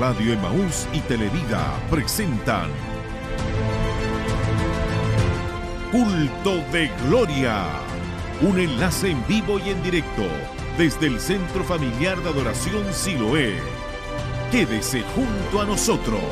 Radio Emaús y Televida presentan Culto de Gloria. Un enlace en vivo y en directo desde el Centro Familiar de Adoración Siloé. Quédese junto a nosotros.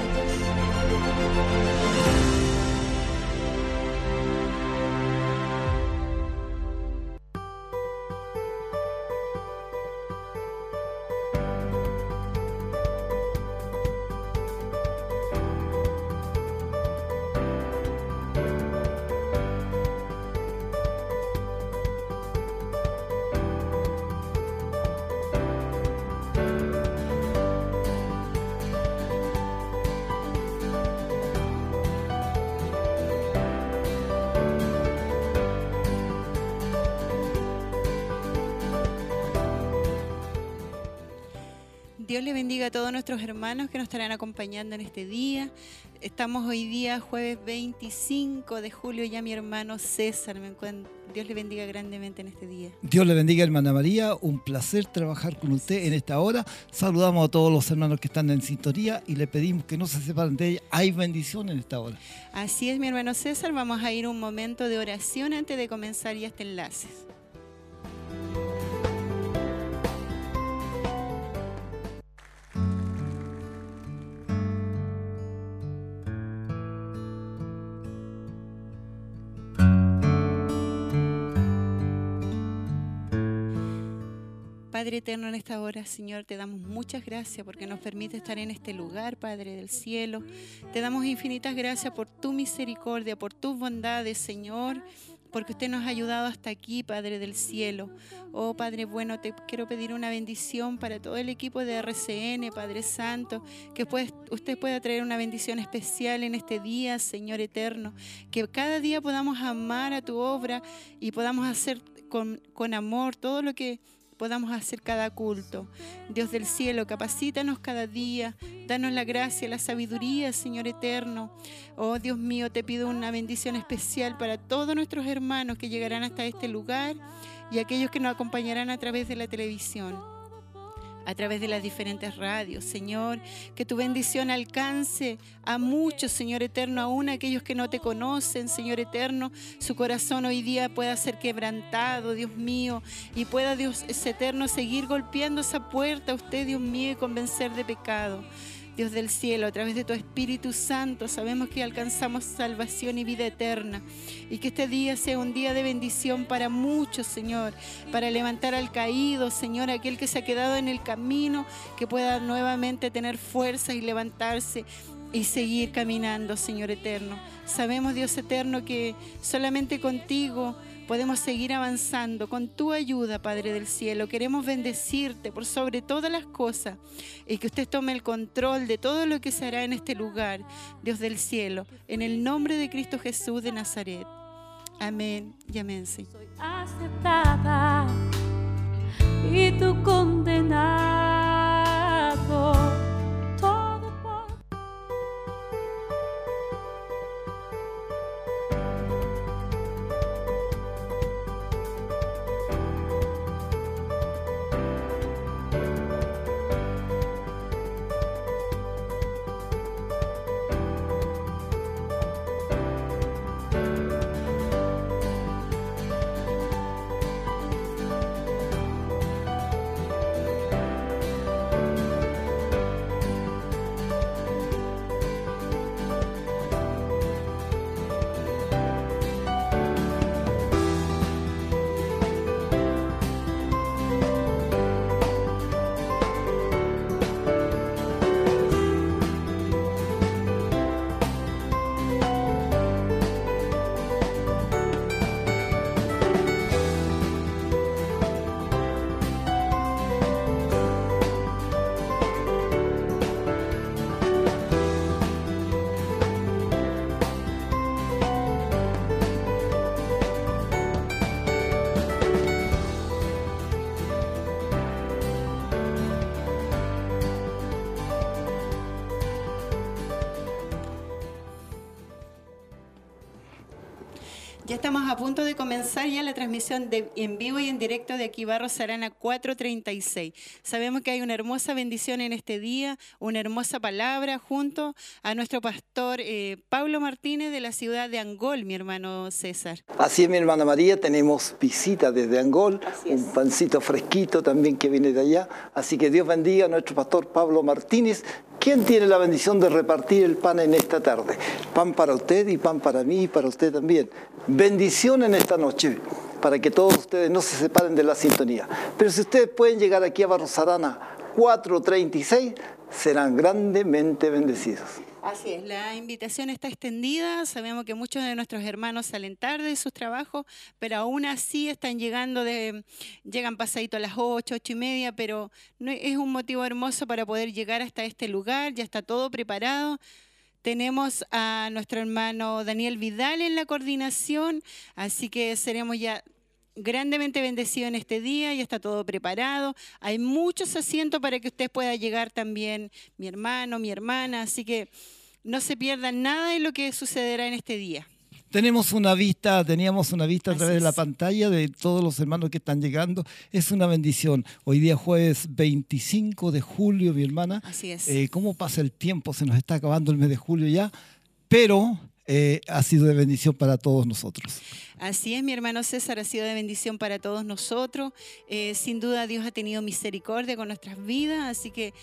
Bendiga a todos nuestros hermanos que nos estarán acompañando en este día. Estamos hoy día, jueves 25 de julio, ya mi hermano César me. Dios le bendiga grandemente en este día. Dios le bendiga, hermana María. Un placer trabajar con usted en esta hora. Saludamos a todos los hermanos que están en sintonía y le pedimos que no se separen de ella. Hay bendición en esta hora. Así es, mi hermano César. Vamos a ir un momento de oración antes de comenzar ya este enlace. Padre eterno, en esta hora, Señor, te damos muchas gracias porque nos permite estar en este lugar, Padre del cielo. Te damos infinitas gracias por tu misericordia, por tus bondades, Señor, porque usted nos ha ayudado hasta aquí, Padre del cielo. Oh Padre bueno, te quiero pedir una bendición para todo el equipo de RCN, Padre Santo, que usted pueda traer una bendición especial en este día, Señor eterno, que cada día podamos amar a tu obra y podamos hacer con amor todo lo que podamos hacer cada culto. Dios del cielo, capacítanos cada día, danos la gracia, la sabiduría, Señor eterno. Oh Dios mío, te pido una bendición especial para todos nuestros hermanos que llegarán hasta este lugar y aquellos que nos acompañarán a través de la televisión a través de las diferentes radios. Señor, que tu bendición alcance a muchos, Señor eterno, aún aquellos que no te conocen, Señor eterno. Su corazón hoy día pueda ser quebrantado, Dios mío, y pueda Dios eterno seguir golpeando esa puerta a usted, Dios mío, y convencer de pecado. Dios del cielo, a través de tu Espíritu Santo, sabemos que alcanzamos salvación y vida eterna. Y que este día sea un día de bendición para muchos, Señor, para levantar al caído, Señor, aquel que se ha quedado en el camino, que pueda nuevamente tener fuerza y levantarse y seguir caminando, Señor eterno. Sabemos, Dios eterno, que solamente contigo podemos seguir avanzando con tu ayuda, Padre del Cielo. Queremos bendecirte por sobre todas las cosas y que usted tome el control de todo lo que se hará en este lugar, Dios del Cielo, en el nombre de Cristo Jesús de Nazaret. Amén y amén. Soy aceptada y tú condenado. Estamos a punto de comenzar ya la transmisión de, en vivo y en directo de aquí Barros Arana 436. Sabemos que hay una hermosa bendición en este día, una hermosa palabra junto a nuestro pastor eh, Pablo Martínez de la ciudad de Angol, mi hermano César. Así es, mi hermana María, tenemos visita desde Angol, un pancito fresquito también que viene de allá. Así que Dios bendiga a nuestro pastor Pablo Martínez, quien tiene la bendición de repartir el pan en esta tarde. Pan para usted y pan para mí y para usted también. Bendición en esta noche para que todos ustedes no se separen de la sintonía. Pero si ustedes pueden llegar aquí a Barros Arana 436, serán grandemente bendecidos. Así es, la invitación está extendida. Sabemos que muchos de nuestros hermanos salen tarde de sus trabajos, pero aún así están llegando de, llegan pasadito a las 8, 8 y media, pero no, es un motivo hermoso para poder llegar hasta este lugar, ya está todo preparado. Tenemos a nuestro hermano Daniel Vidal en la coordinación, así que seremos ya grandemente bendecidos en este día, ya está todo preparado. Hay muchos asientos para que usted pueda llegar también, mi hermano, mi hermana, así que no se pierdan nada de lo que sucederá en este día. Tenemos una vista, teníamos una vista a Así través de la pantalla de todos los hermanos que están llegando. Es una bendición. Hoy día jueves 25 de julio, mi hermana. Así es. Eh, ¿Cómo pasa el tiempo? Se nos está acabando el mes de julio ya, pero eh, ha sido de bendición para todos nosotros. Así es, mi hermano César, ha sido de bendición para todos nosotros. Eh, sin duda Dios ha tenido misericordia con nuestras vidas, así que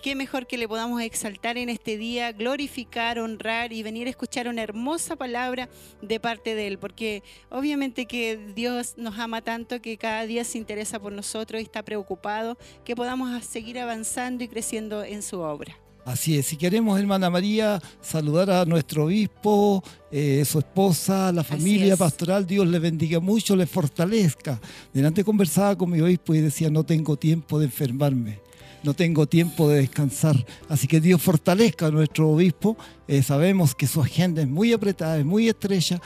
qué mejor que le podamos exaltar en este día, glorificar, honrar y venir a escuchar una hermosa palabra de parte de Él, porque obviamente que Dios nos ama tanto que cada día se interesa por nosotros y está preocupado que podamos seguir avanzando y creciendo en su obra. Así es, si queremos, hermana María, saludar a nuestro obispo, eh, su esposa, la familia pastoral, Dios le bendiga mucho, le fortalezca. Delante conversaba con mi obispo y decía, no tengo tiempo de enfermarme, no tengo tiempo de descansar. Así que Dios fortalezca a nuestro obispo. Eh, sabemos que su agenda es muy apretada, es muy estrecha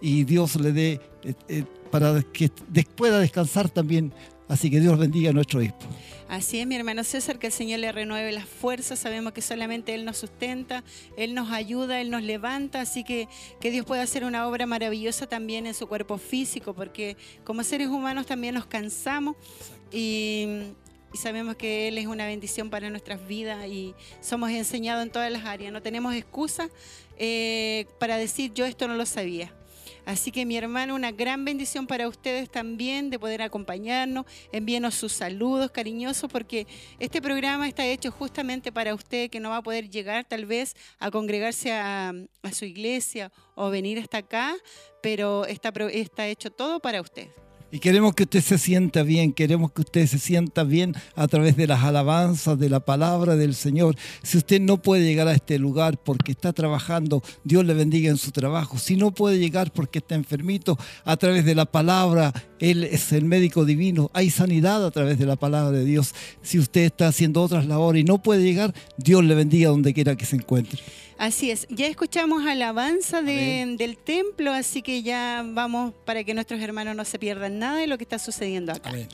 y Dios le dé eh, eh, para que pueda descansar también. Así que Dios bendiga a nuestro obispo. Así es, mi hermano César, que el Señor le renueve las fuerzas. Sabemos que solamente Él nos sustenta, Él nos ayuda, Él nos levanta. Así que que Dios pueda hacer una obra maravillosa también en su cuerpo físico, porque como seres humanos también nos cansamos y, y sabemos que Él es una bendición para nuestras vidas y somos enseñados en todas las áreas. No tenemos excusa eh, para decir yo esto no lo sabía. Así que mi hermano, una gran bendición para ustedes también de poder acompañarnos. Envíenos sus saludos cariñosos porque este programa está hecho justamente para usted que no va a poder llegar tal vez a congregarse a, a su iglesia o venir hasta acá, pero está, está hecho todo para usted. Y queremos que usted se sienta bien, queremos que usted se sienta bien a través de las alabanzas, de la palabra del Señor. Si usted no puede llegar a este lugar porque está trabajando, Dios le bendiga en su trabajo. Si no puede llegar porque está enfermito, a través de la palabra, Él es el médico divino. Hay sanidad a través de la palabra de Dios. Si usted está haciendo otras labores y no puede llegar, Dios le bendiga donde quiera que se encuentre. Así es, ya escuchamos alabanza de- del templo, así que ya vamos para que nuestros hermanos no se pierdan nada de lo que está sucediendo acá. Amén.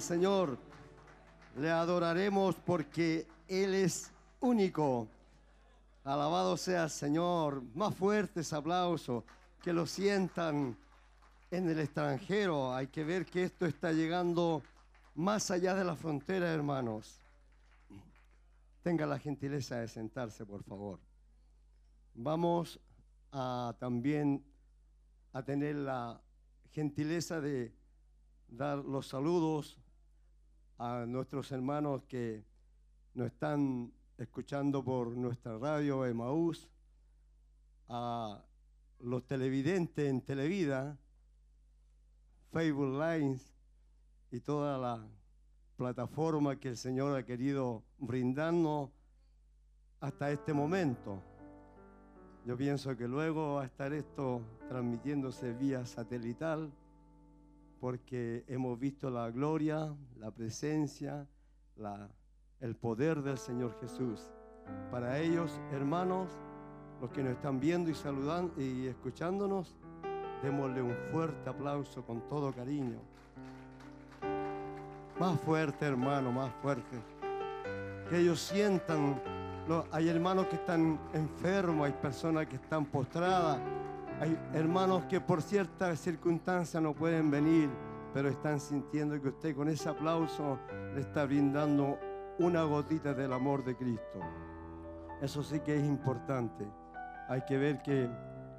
Señor. Le adoraremos porque Él es único. Alabado sea el Señor. Más fuertes aplausos. Que lo sientan en el extranjero. Hay que ver que esto está llegando más allá de la frontera, hermanos. Tenga la gentileza de sentarse, por favor. Vamos a también a tener la gentileza de dar los saludos a nuestros hermanos que nos están escuchando por nuestra radio Emaús, a los televidentes en Televida, Facebook Lines y toda la plataforma que el Señor ha querido brindarnos hasta este momento. Yo pienso que luego va a estar esto transmitiéndose vía satelital porque hemos visto la gloria, la presencia, el poder del Señor Jesús. Para ellos, hermanos, los que nos están viendo y saludando y escuchándonos, démosle un fuerte aplauso con todo cariño. Más fuerte, hermano, más fuerte. Que ellos sientan, hay hermanos que están enfermos, hay personas que están postradas, hay hermanos que por ciertas circunstancias no pueden venir, pero están sintiendo que usted con ese aplauso le está brindando una gotita del amor de Cristo. Eso sí que es importante. Hay que ver que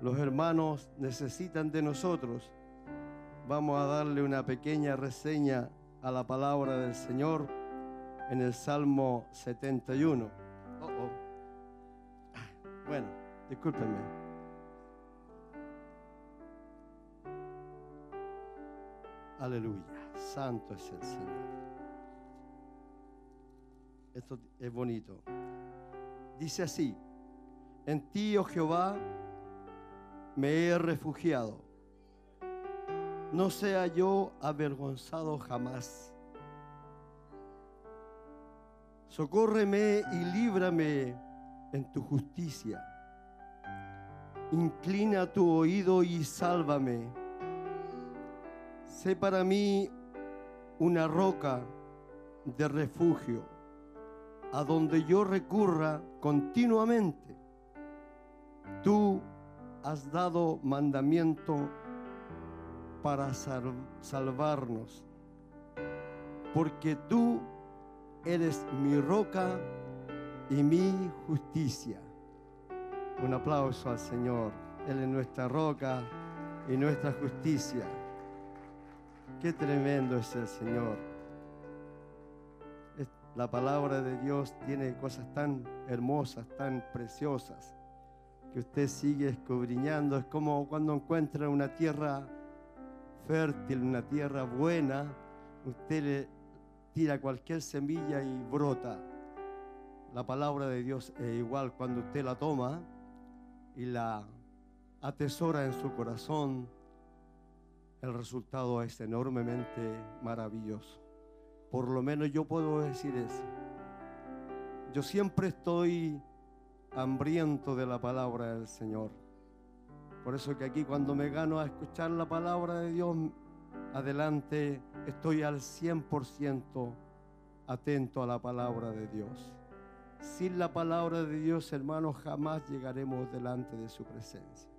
los hermanos necesitan de nosotros. Vamos a darle una pequeña reseña a la palabra del Señor en el Salmo 71. Oh, oh. Ah, Bueno, discúlpenme. Aleluya. Santo es el Señor. Esto es bonito. Dice así, en ti, oh Jehová, me he refugiado. No sea yo avergonzado jamás. Socórreme y líbrame en tu justicia. Inclina tu oído y sálvame. Sé para mí una roca de refugio a donde yo recurra continuamente. Tú has dado mandamiento para sal- salvarnos, porque tú eres mi roca y mi justicia. Un aplauso al Señor. Él es nuestra roca y nuestra justicia. Qué tremendo es el Señor. La palabra de Dios tiene cosas tan hermosas, tan preciosas, que usted sigue escudriñando. Es como cuando encuentra una tierra fértil, una tierra buena, usted le tira cualquier semilla y brota. La palabra de Dios es igual cuando usted la toma y la atesora en su corazón, el resultado es enormemente maravilloso. Por lo menos yo puedo decir eso. Yo siempre estoy hambriento de la palabra del Señor. Por eso que aquí cuando me gano a escuchar la palabra de Dios, adelante estoy al 100% atento a la palabra de Dios. Sin la palabra de Dios, hermanos, jamás llegaremos delante de su presencia.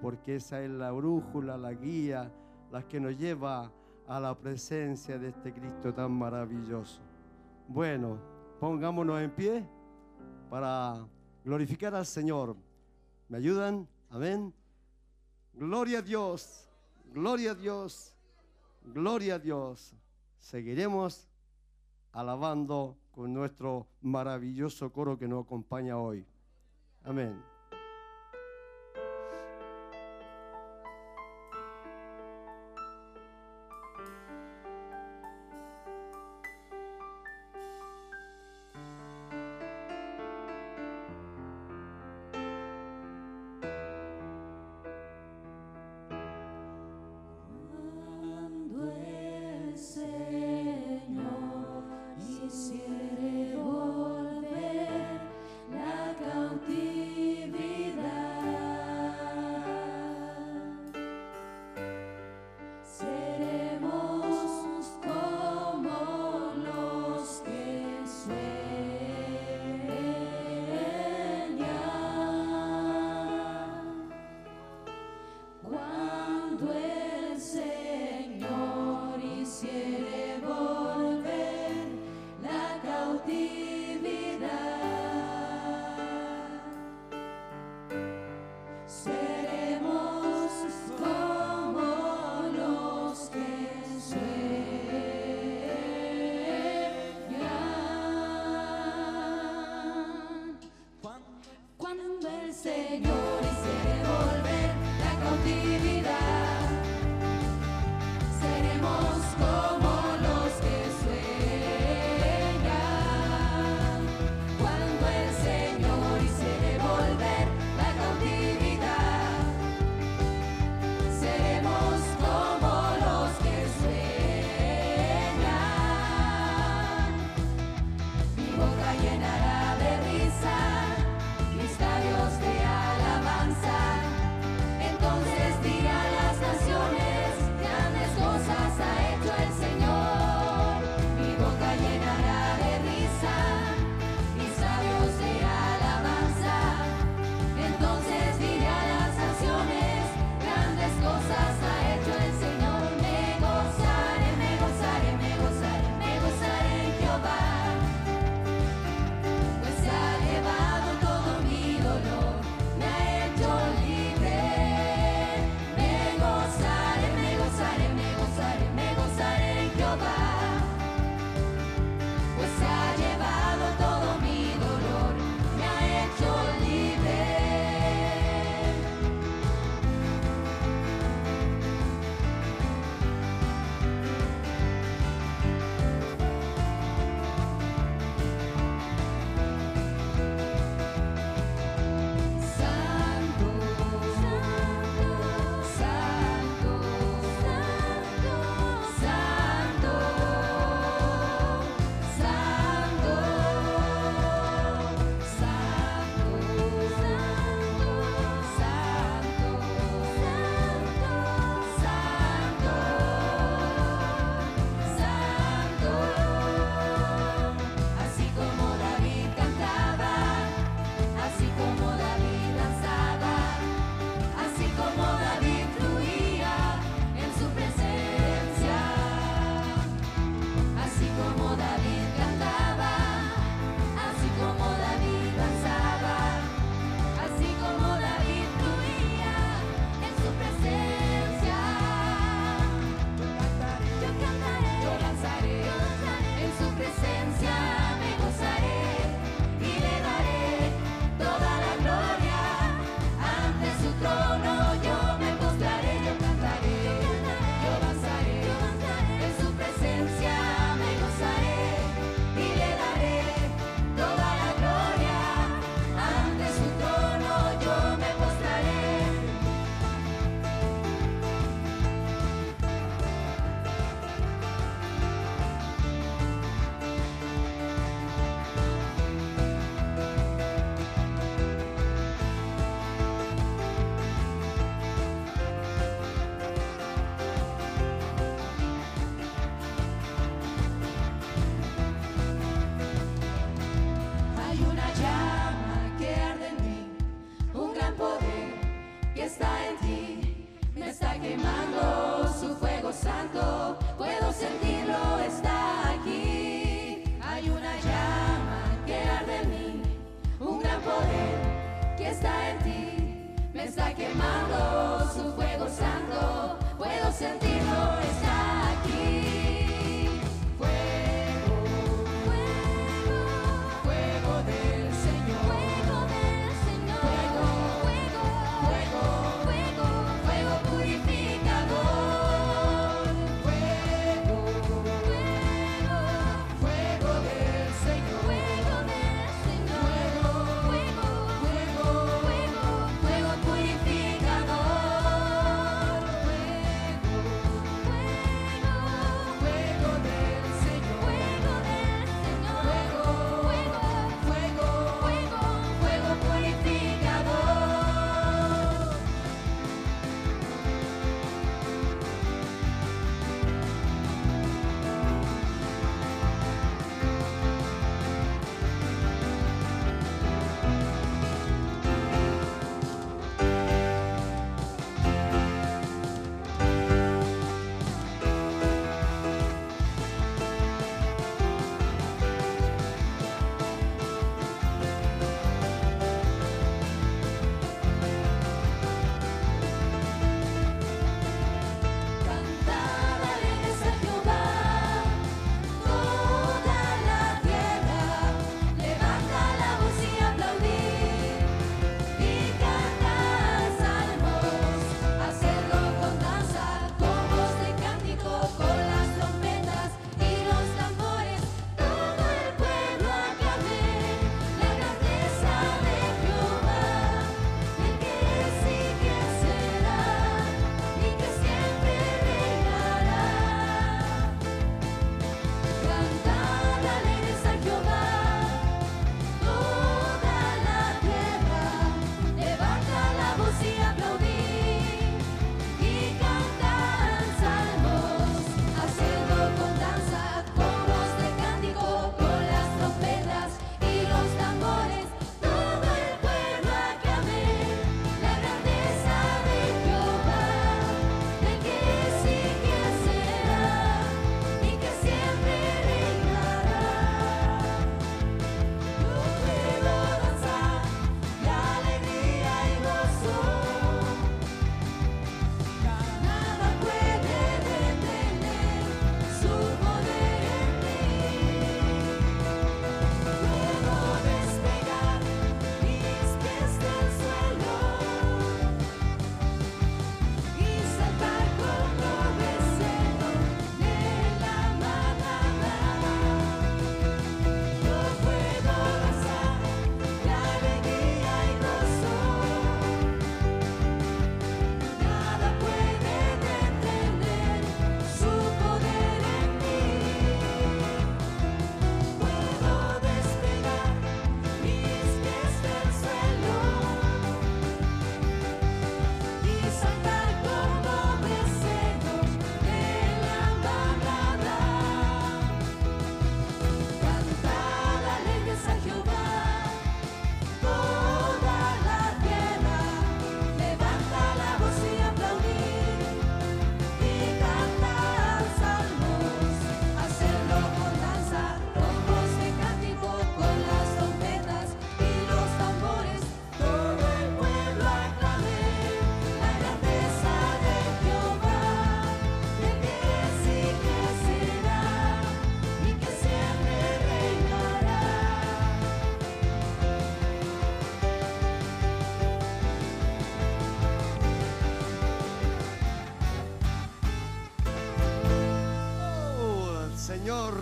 Porque esa es la brújula, la guía, la que nos lleva a la presencia de este Cristo tan maravilloso. Bueno, pongámonos en pie para glorificar al Señor. ¿Me ayudan? Amén. Gloria a Dios, gloria a Dios, gloria a Dios. Seguiremos alabando con nuestro maravilloso coro que nos acompaña hoy. Amén.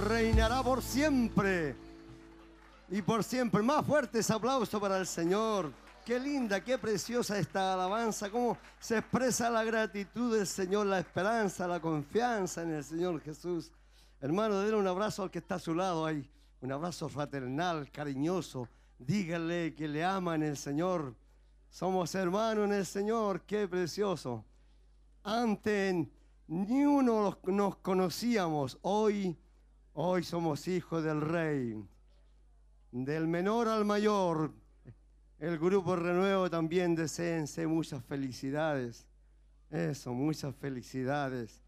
Reinará por siempre. Y por siempre. Más fuertes aplausos para el Señor. Qué linda, qué preciosa esta alabanza. Cómo se expresa la gratitud del Señor, la esperanza, la confianza en el Señor Jesús. Hermano, denle un abrazo al que está a su lado ahí. Un abrazo fraternal, cariñoso. Díganle que le ama en el Señor. Somos hermanos en el Señor. Qué precioso. Antes ni uno nos conocíamos. Hoy, hoy somos hijos del Rey. Del menor al mayor. El grupo Renuevo también deseense muchas felicidades. Eso, muchas felicidades.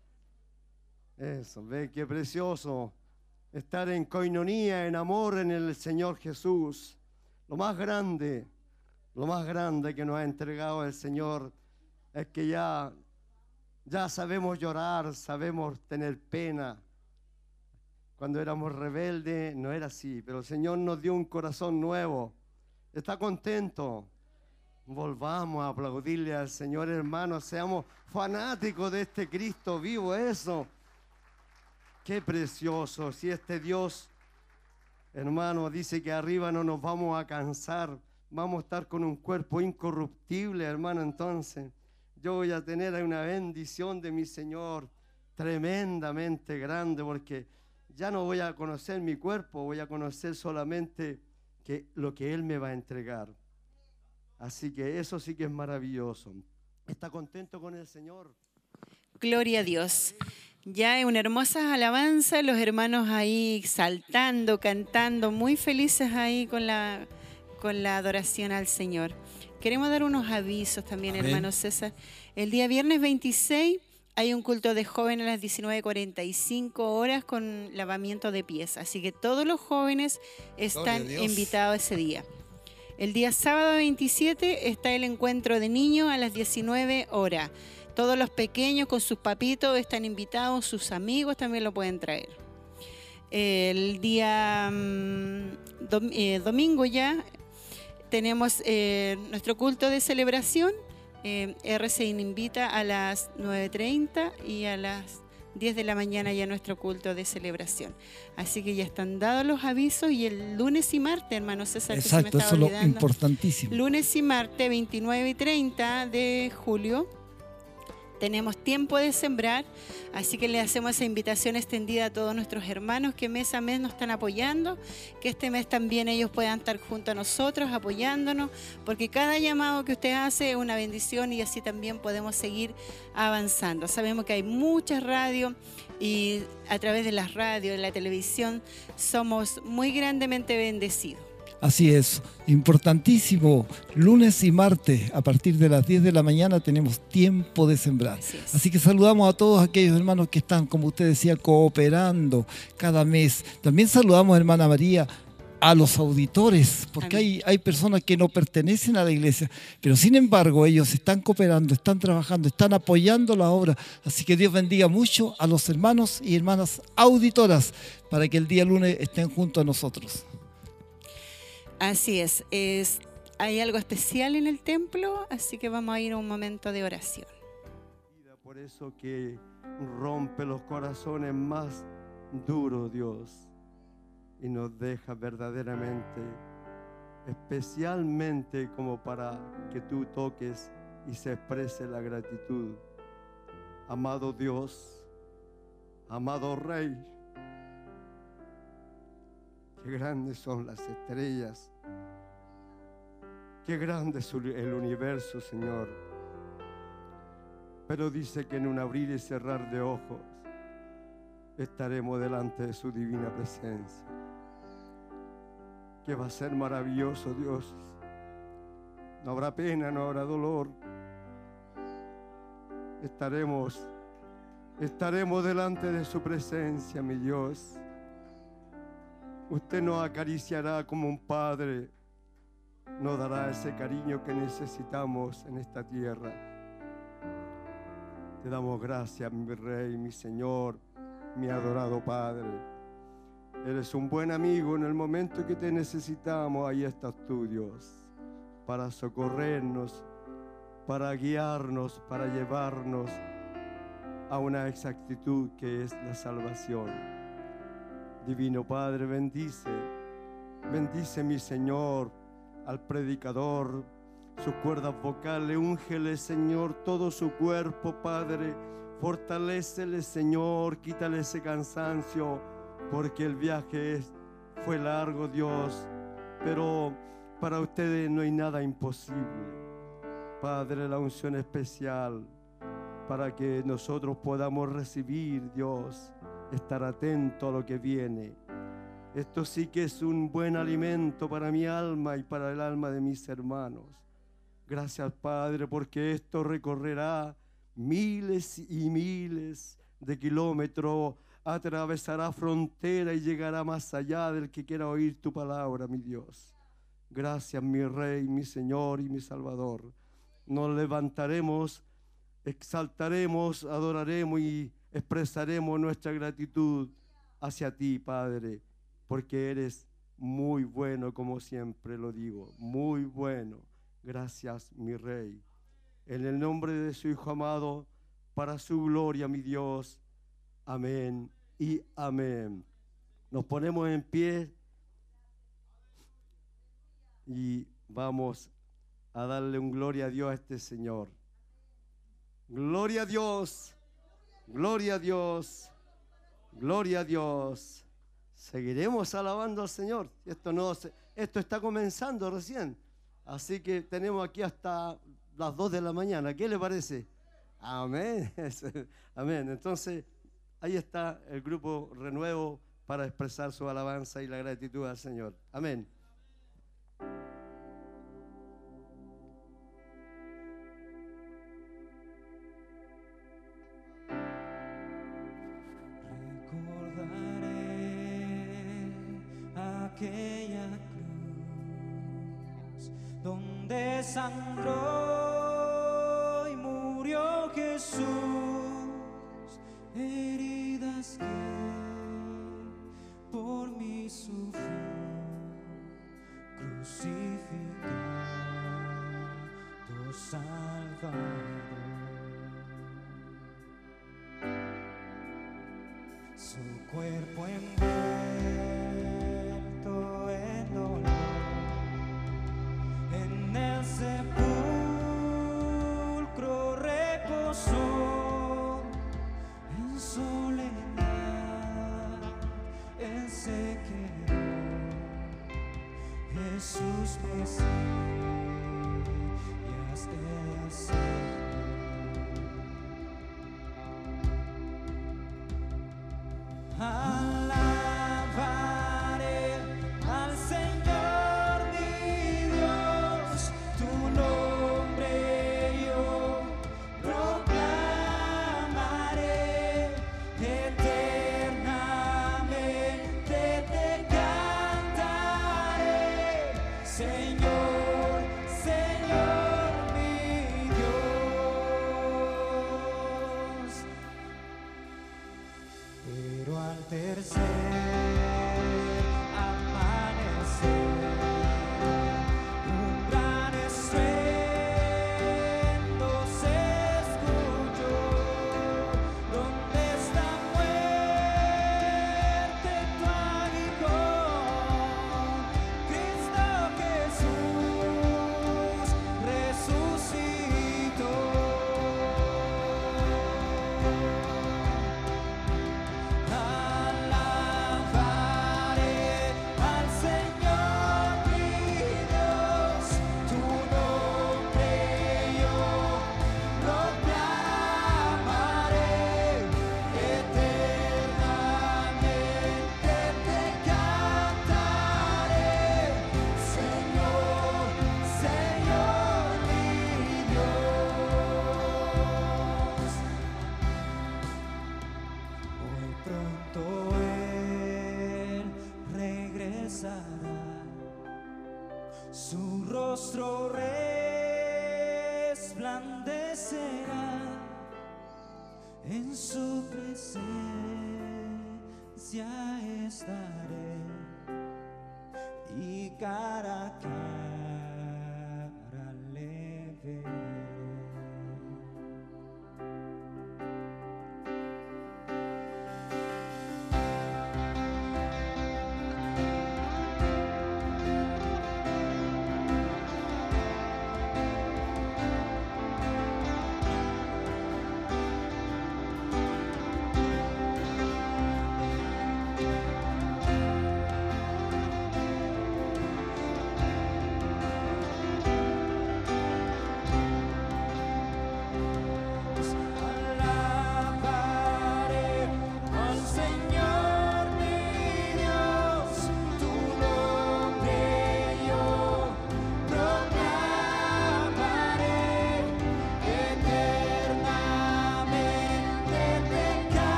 Eso, ve qué precioso estar en coinonía, en amor en el Señor Jesús. Lo más grande, Lo más grande que nos ha entregado el Señor es que ya, ya sabemos llorar, sabemos tener pena. Cuando éramos rebeldes no era así, pero el Señor nos dio un corazón nuevo. ¿Está contento? Volvamos a aplaudirle al Señor, hermano. Seamos fanáticos de este Cristo vivo, eso. Qué precioso. Si este Dios, hermano, dice que arriba no nos vamos a cansar, vamos a estar con un cuerpo incorruptible, hermano. Entonces, yo voy a tener una bendición de mi Señor tremendamente grande, porque ya no voy a conocer mi cuerpo, voy a conocer solamente que lo que Él me va a entregar. Así que eso sí que es maravilloso. ¿Está contento con el Señor? Gloria a Dios. Ya en una hermosa alabanza, los hermanos ahí saltando, cantando, muy felices ahí con la, con la adoración al Señor. Queremos dar unos avisos también, Amén. hermano César. El día viernes 26 hay un culto de jóvenes a las 19.45 horas con lavamiento de pies. Así que todos los jóvenes están invitados ese día. El día sábado 27 está el encuentro de niños a las 19 horas. Todos los pequeños con sus papitos están invitados, sus amigos también lo pueden traer. El día mm, eh, domingo ya tenemos eh, nuestro culto de celebración. Eh, RCIN invita a las 9.30 y a las 10 de la mañana ya nuestro culto de celebración. Así que ya están dados los avisos y el lunes y martes, hermano César, que se me Exacto, estaba eso es lo importantísimo. Lunes y martes 29 y 30 de julio tenemos tiempo de sembrar, así que le hacemos esa invitación extendida a todos nuestros hermanos que mes a mes nos están apoyando, que este mes también ellos puedan estar junto a nosotros apoyándonos, porque cada llamado que usted hace es una bendición y así también podemos seguir avanzando. Sabemos que hay muchas radios y a través de las radios, de la televisión, somos muy grandemente bendecidos. Así es, importantísimo. Lunes y martes, a partir de las 10 de la mañana, tenemos tiempo de sembrar. Así que saludamos a todos aquellos hermanos que están, como usted decía, cooperando cada mes. También saludamos, hermana María, a los auditores, porque hay, hay personas que no pertenecen a la iglesia, pero sin embargo ellos están cooperando, están trabajando, están apoyando la obra. Así que Dios bendiga mucho a los hermanos y hermanas auditoras para que el día lunes estén junto a nosotros. Así es, es, hay algo especial en el templo, así que vamos a ir a un momento de oración. Por eso que rompe los corazones más duros, Dios, y nos deja verdaderamente, especialmente como para que tú toques y se exprese la gratitud. Amado Dios, amado Rey, qué grandes son las estrellas, qué grande es el universo, Señor pero dice que en un abrir y cerrar de ojos estaremos delante de su divina presencia. Que va a ser maravilloso, Dios. No habrá pena, no habrá dolor. Estaremos, estaremos delante de su presencia, mi Dios. Usted nos acariciará como un padre, nos dará ese cariño que necesitamos en esta tierra. Te damos gracias, mi Rey, mi Señor, mi adorado Padre. Eres un buen amigo en el momento que te necesitamos. Ahí estás tú, Dios, para socorrernos, para guiarnos, para llevarnos a una exactitud que es la salvación. Divino Padre, bendice, bendice mi Señor al predicador, sus cuerdas vocales, úngele, Señor, todo su cuerpo, Padre. Fortalécele, Señor, quítale ese cansancio, porque el viaje fue largo, Dios. Pero para ustedes no hay nada imposible. Padre, la unción especial para que nosotros podamos recibir, Dios, estar atento a lo que viene. Esto sí que es un buen alimento para mi alma y para el alma de mis hermanos. Gracias, Padre, porque esto recorrerá miles y miles de kilómetros, atravesará frontera y llegará más allá del que quiera oír tu palabra, mi Dios. Gracias, mi Rey, mi Señor y mi Salvador. Nos levantaremos, exaltaremos, adoraremos y expresaremos nuestra gratitud hacia ti, Padre, porque eres muy bueno, como siempre lo digo, muy bueno. Gracias, mi Rey. En el nombre de su Hijo amado, para su gloria, mi Dios. Amén y amén. Nos ponemos en pie y vamos a darle un gloria a Dios a este Señor. Gloria a Dios, gloria a Dios, gloria a Dios. Seguiremos alabando al Señor. Esto, no, esto está comenzando recién. Así que tenemos aquí hasta las 2 de la mañana. ¿Qué le parece? Amén. Amén. Entonces, ahí está el grupo Renuevo para expresar su alabanza y la gratitud al Señor. Amén.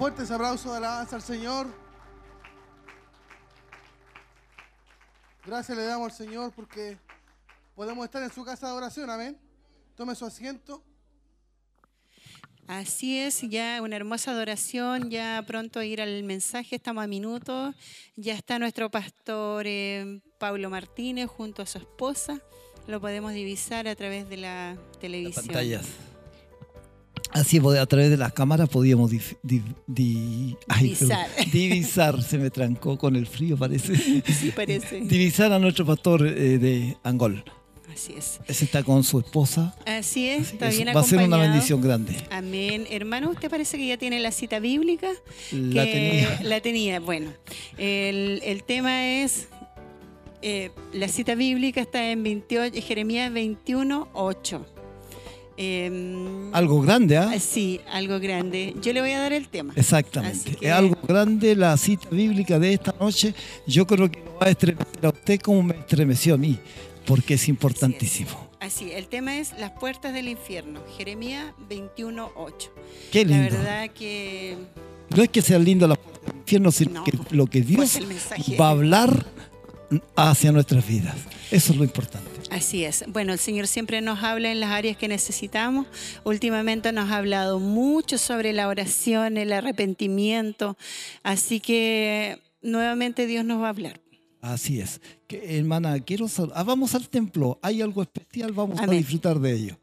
Fuerte ese aplauso de alabanza al Señor. Gracias le damos al Señor porque podemos estar en su casa de oración, amén. Tome su asiento. Así es, ya una hermosa adoración, ya pronto ir al mensaje, estamos a minutos, ya está nuestro pastor eh, Pablo Martínez junto a su esposa, lo podemos divisar a través de la televisión. pantallas. Así a través de las cámaras podíamos ay, Divisar. perdón, divisar, se me trancó con el frío parece. Sí, parece. divisar a nuestro pastor eh, de Angol. Así es. Ese está con su esposa. Así es, Así está bien va a ser una bendición grande. Amén. Hermano, ¿usted parece que ya tiene la cita bíblica? La que tenía. La tenía. Bueno, el, el tema es, eh, la cita bíblica está en 28, Jeremías 21, 8. Em, Algo grande, ¿ah? Sí, algo grande. Yo le voy a dar el tema. Exactamente. Que- Es algo grande la cita bíblica de esta noche. Yo creo que lo va a estremecer a usted como me estremeció a mí, porque es importantísimo. Así, el tema es las puertas del infierno. Jeremías 21, 8. Qué La lindo. verdad que No es que sea lindo la puerta del infierno, sino No, que lo que Dios pues mensaje. va a hablar hacia nuestras vidas. Eso es lo importante. Así es. Bueno, el Señor siempre nos habla en las áreas que necesitamos. Últimamente nos ha hablado mucho sobre la oración, el arrepentimiento. Así que nuevamente Dios nos va a hablar. Así es. Que, hermana, quiero ah, vamos al templo. Hay algo especial, vamos a disfrutar de ello.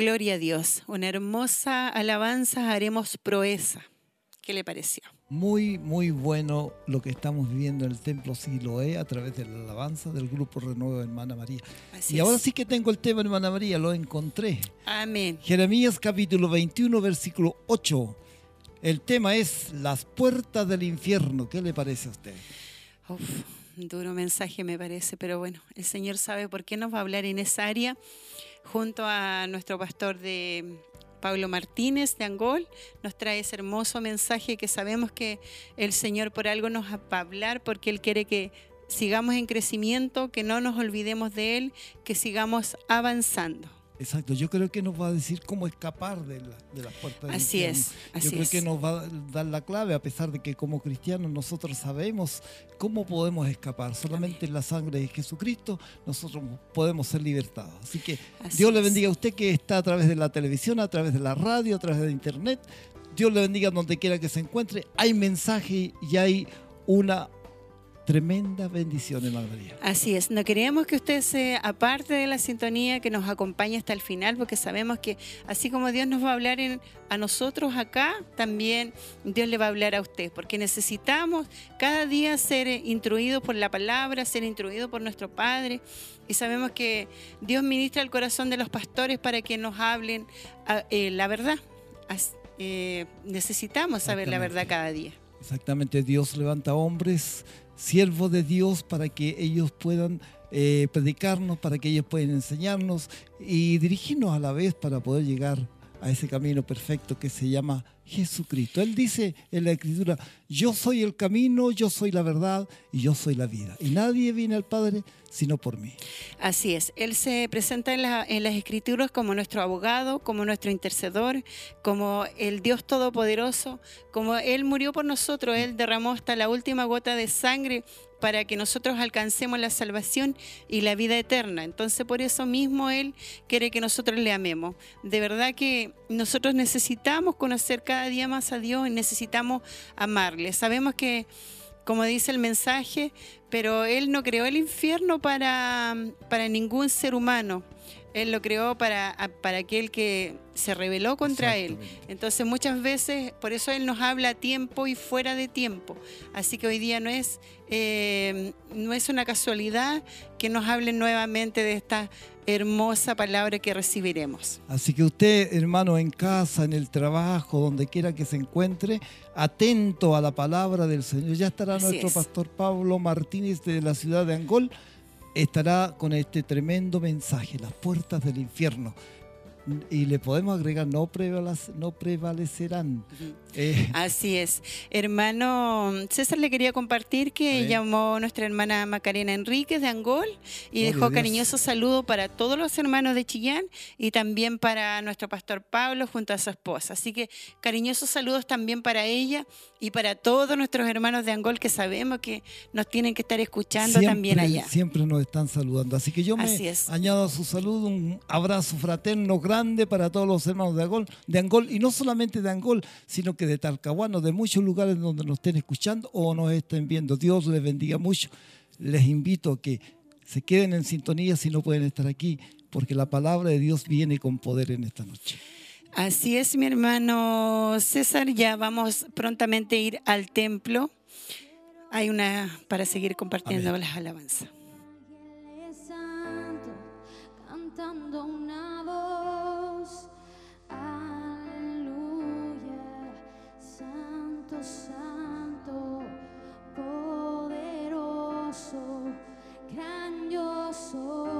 Gloria a Dios. Una hermosa alabanza, haremos proeza. ¿Qué le pareció? Muy, muy bueno lo que estamos viviendo en el Templo Siloé a través de la alabanza del Grupo Renuevo de Hermana María. Así y es. ahora sí que tengo el tema, Hermana María, lo encontré. Amén. Jeremías capítulo 21, versículo 8. El tema es las puertas del infierno. ¿Qué le parece a usted? Uf, duro mensaje me parece, pero bueno, el Señor sabe por qué nos va a hablar en esa área junto a nuestro pastor de Pablo Martínez de Angol. Nos trae ese hermoso mensaje que sabemos que el Señor por algo nos va a hablar porque Él quiere que sigamos en crecimiento, que no nos olvidemos de Él, que sigamos avanzando. Exacto, yo creo que nos va a decir cómo escapar de, la- de las puertas del Así infierno. es, así yo creo es. que nos va a dar la clave, a pesar de que como cristianos nosotros sabemos cómo podemos escapar. Solamente en la sangre de Jesucristo nosotros podemos ser libertados. Así que Así Dios le bendiga a usted que está a través de la televisión, a través de la radio, a través de internet. Dios le bendiga donde quiera que se encuentre. Hay mensaje y hay una tremenda bendición, hermana María. Así es, no queríamos que usted se aparte de la sintonía, que nos acompañe hasta el final, porque sabemos que así como Dios nos va a hablar en- a nosotros acá, también Dios le va a hablar a usted, porque necesitamos cada día ser eh, instruidos por la palabra, ser instruidos por nuestro Padre, y sabemos que Dios ministra el corazón de los pastores para que nos hablen ah, eh, la verdad. As- eh, necesitamos saber la verdad cada día. Exactamente, Dios levanta hombres, siervos de Dios, para que ellos puedan eh, predicarnos, para que ellos puedan enseñarnos y dirigirnos a la vez para poder llegar a ese camino perfecto que se llama Jesucristo. Él dice en la Escritura, yo soy el camino, yo soy la verdad y yo soy la vida. Y nadie viene al Padre sino por mí. Así es, Él se presenta en, en las escrituras como nuestro abogado, como nuestro intercedor, como el Dios Todopoderoso, como Él murió por nosotros, Él derramó hasta la última gota de sangre para que nosotros alcancemos la salvación y la vida eterna. Entonces por eso mismo Él quiere que nosotros le amemos. De verdad que nosotros necesitamos conocer cada día más a Dios y necesitamos amarle. Sabemos que como dice el mensaje, pero Él no creó el infierno para, para ningún ser humano. Él lo creó para, para aquel que se rebeló contra Él. Entonces muchas veces, por eso Él nos habla a tiempo y fuera de tiempo. Así que hoy día no es, eh, no es una casualidad que nos hablen nuevamente de esta hermosa palabra que recibiremos. Así que usted, hermano, en casa, en el trabajo, donde quiera que se encuentre, atento a la palabra del Señor. Ya estará Así nuestro es. pastor Pablo Martínez de la ciudad de Angol, estará con este tremendo mensaje, las puertas del infierno. Y le podemos agregar, no, prevalec- no prevalecerán. Eh, Así es. Hermano, César le quería compartir que Amén. llamó nuestra hermana Macarena Enríquez de Angol y Gloria dejó cariñoso saludo para todos los hermanos de Chillán y también para nuestro pastor Pablo junto a su esposa. Así que cariñosos saludos también para ella y para todos nuestros hermanos de Angol que sabemos que nos tienen que estar escuchando también allá. Siempre nos están saludando. Así que yo me añado a su saludo un abrazo fraterno grande para todos los hermanos de Angol, de Angol, y no solamente de Angol, sino que de Talcahuano, de muchos lugares donde nos estén escuchando o nos estén viendo. Dios les bendiga mucho. Les invito a que se queden en sintonía si no pueden estar aquí, porque la palabra de Dios viene con poder en esta noche. Así es, mi hermano César. Ya vamos prontamente a ir al templo. Hay una para seguir compartiendo Amén. las alabanzas. Gran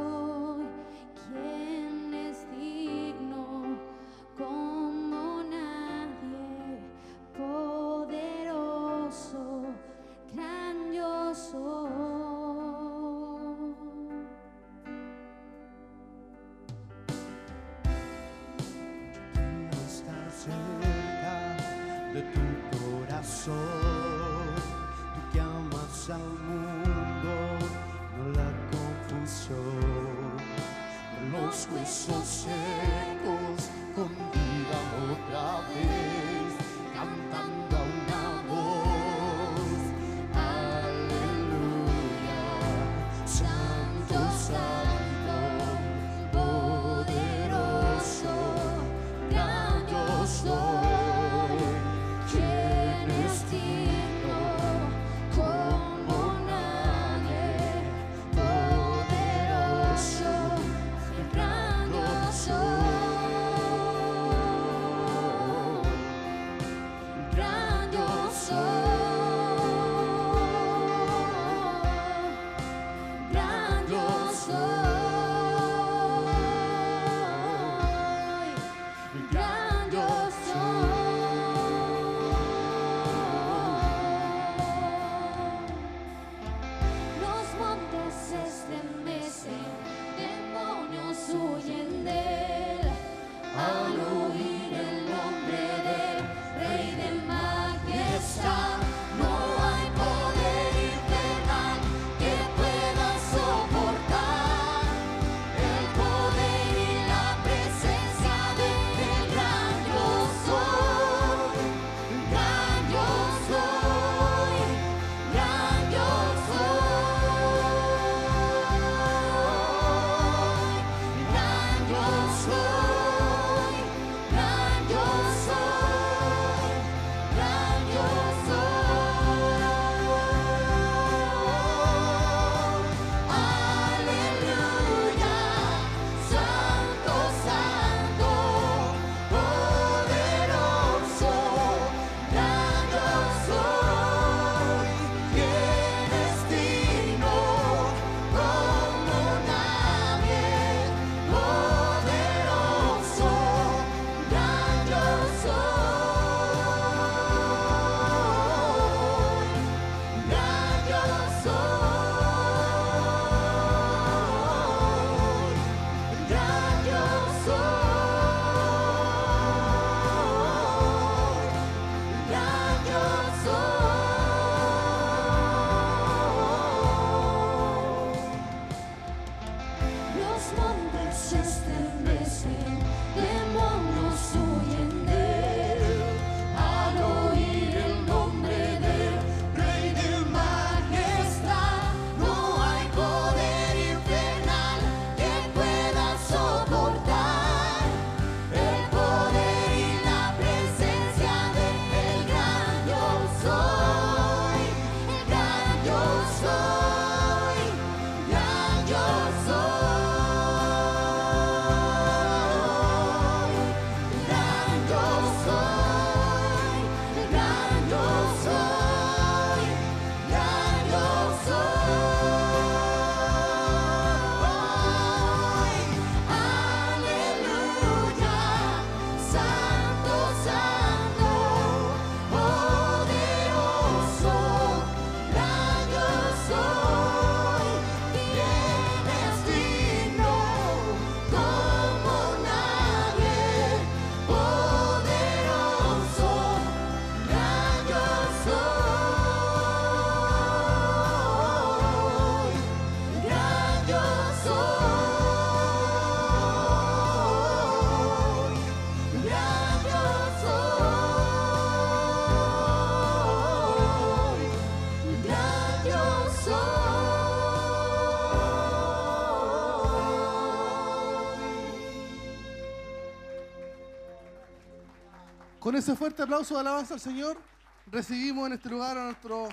Con ese fuerte aplauso de alabanza al Señor, recibimos en este lugar a nuestro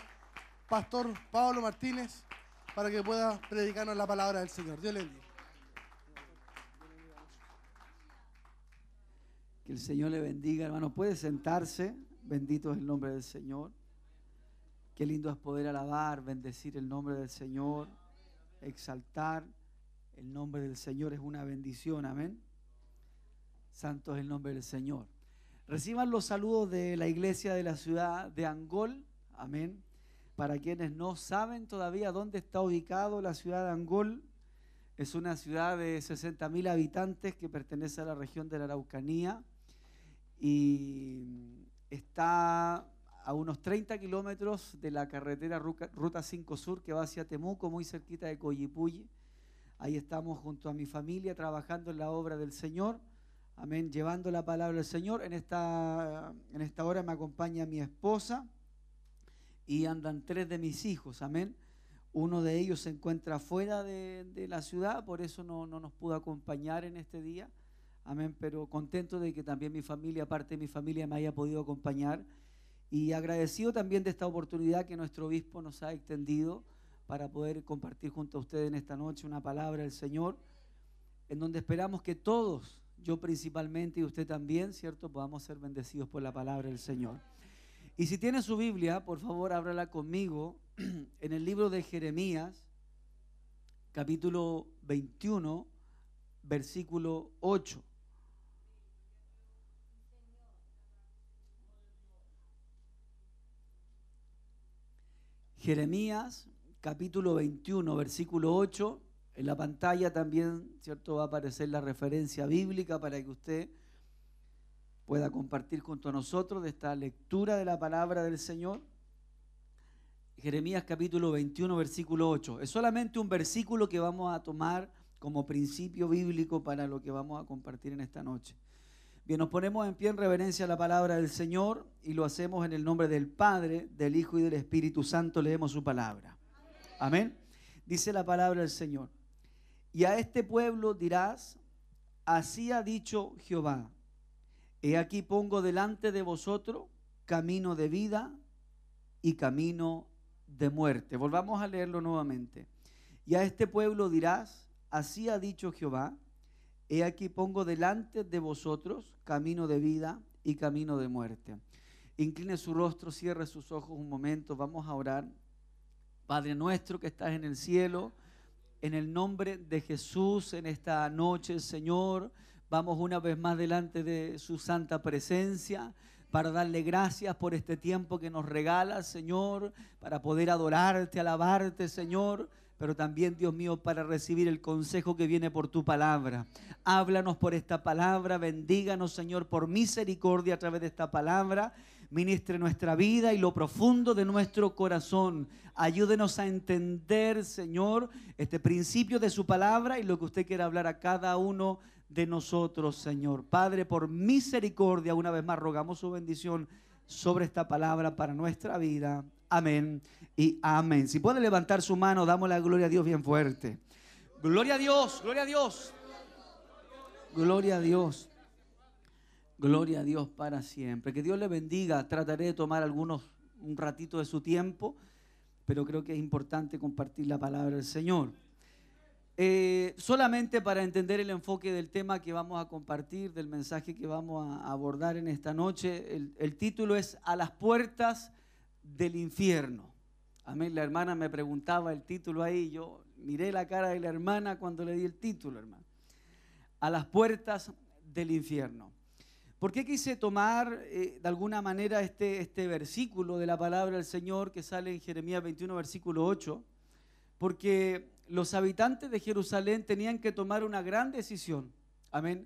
pastor Pablo Martínez para que pueda predicarnos la palabra del Señor. Dios le bendiga. Que el Señor le bendiga, hermano. Puede sentarse. Bendito es el nombre del Señor. Qué lindo es poder alabar, bendecir el nombre del Señor, exaltar el nombre del Señor. Es una bendición, amén. Santo es el nombre del Señor. Reciban los saludos de la iglesia de la ciudad de Angol, amén. Para quienes no saben todavía dónde está ubicado la ciudad de Angol, es una ciudad de 60 mil habitantes que pertenece a la región de la Araucanía y está a unos 30 kilómetros de la carretera Ruta 5 Sur que va hacia Temuco, muy cerquita de Coyipulli. Ahí estamos junto a mi familia trabajando en la obra del Señor. Amén, llevando la palabra del Señor. En esta, en esta hora me acompaña mi esposa y andan tres de mis hijos. Amén. Uno de ellos se encuentra fuera de, la ciudad, por eso no, no nos pudo acompañar en este día. Amén, pero contento de que también mi familia, parte de mi familia, me haya podido acompañar. Y agradecido también de esta oportunidad que nuestro obispo nos ha extendido para poder compartir junto a ustedes en esta noche una palabra del Señor, en donde esperamos que todos, yo principalmente y usted también, ¿cierto?, podamos ser bendecidos por la palabra del Señor. Y si tiene su Biblia, por favor, ábrala conmigo en el libro de Jeremías, capítulo 21, versículo 8. Jeremías, capítulo 21, versículo 8. En la pantalla también, ¿cierto? Va a aparecer la referencia bíblica para que usted pueda compartir junto a nosotros de esta lectura de la palabra del Señor. Jeremías capítulo 21, versículo 8. Es solamente un versículo que vamos a tomar como principio bíblico para lo que vamos a compartir en esta noche. Bien, nos ponemos en pie en reverencia a la palabra del Señor y lo hacemos en el nombre del Padre, del Hijo y del Espíritu Santo. Leemos su palabra. Amén. Dice la palabra del Señor. Y a este pueblo dirás, así ha dicho Jehová, he aquí pongo delante de vosotros camino de vida y camino de muerte. Volvamos a leerlo nuevamente. Y a este pueblo dirás, así ha dicho Jehová, he aquí pongo delante de vosotros camino de vida y camino de muerte. Incline su rostro, cierre sus ojos un momento, vamos a orar. Padre nuestro que estás en el cielo, en el nombre de Jesús en esta noche, Señor, vamos una vez más delante de su santa presencia para darle gracias por este tiempo que nos regala, Señor, para poder adorarte, alabarte, Señor, pero también, Dios mío, para recibir el consejo que viene por tu palabra. Háblanos por esta palabra, bendíganos, Señor, por misericordia a través de esta palabra. Ministre nuestra vida y lo profundo de nuestro corazón. Ayúdenos a entender, Señor, este principio de su palabra y lo que usted quiere hablar a cada uno de nosotros, Señor. Padre, por misericordia, una vez más rogamos su bendición sobre esta palabra para nuestra vida. Amén y amén. Si puede levantar su mano, damos la gloria a Dios bien fuerte. Gloria a Dios, gloria a Dios. Gloria a Dios. Gloria a Dios para siempre. Que Dios le bendiga. Trataré de tomar algunos un ratito de su tiempo, pero creo que es importante compartir la palabra del Señor. Eh, solamente para entender el enfoque del tema que vamos a compartir, del mensaje que vamos a abordar en esta noche, el, el título es A las puertas del infierno. Amén. La hermana me preguntaba el título ahí, yo miré la cara de la hermana cuando le di el título, hermano. A las puertas del infierno. ¿Por qué quise tomar eh, de alguna manera este, este versículo de la palabra del Señor que sale en Jeremías 21, versículo 8? Porque los habitantes de Jerusalén tenían que tomar una gran decisión. Amén.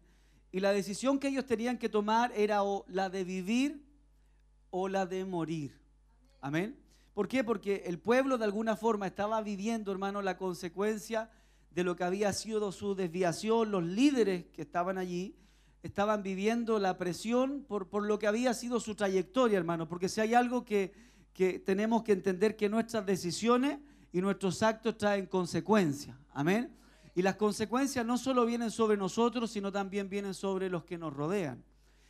Y la decisión que ellos tenían que tomar era o la de vivir o la de morir. Amén. ¿Por qué? Porque el pueblo de alguna forma estaba viviendo, hermano, la consecuencia de lo que había sido su desviación. Los líderes que estaban allí estaban viviendo la presión por, por lo que había sido su trayectoria, hermano. Porque si hay algo que, que tenemos que entender que nuestras decisiones y nuestros actos traen consecuencias. Amén. Y las consecuencias no solo vienen sobre nosotros, sino también vienen sobre los que nos rodean.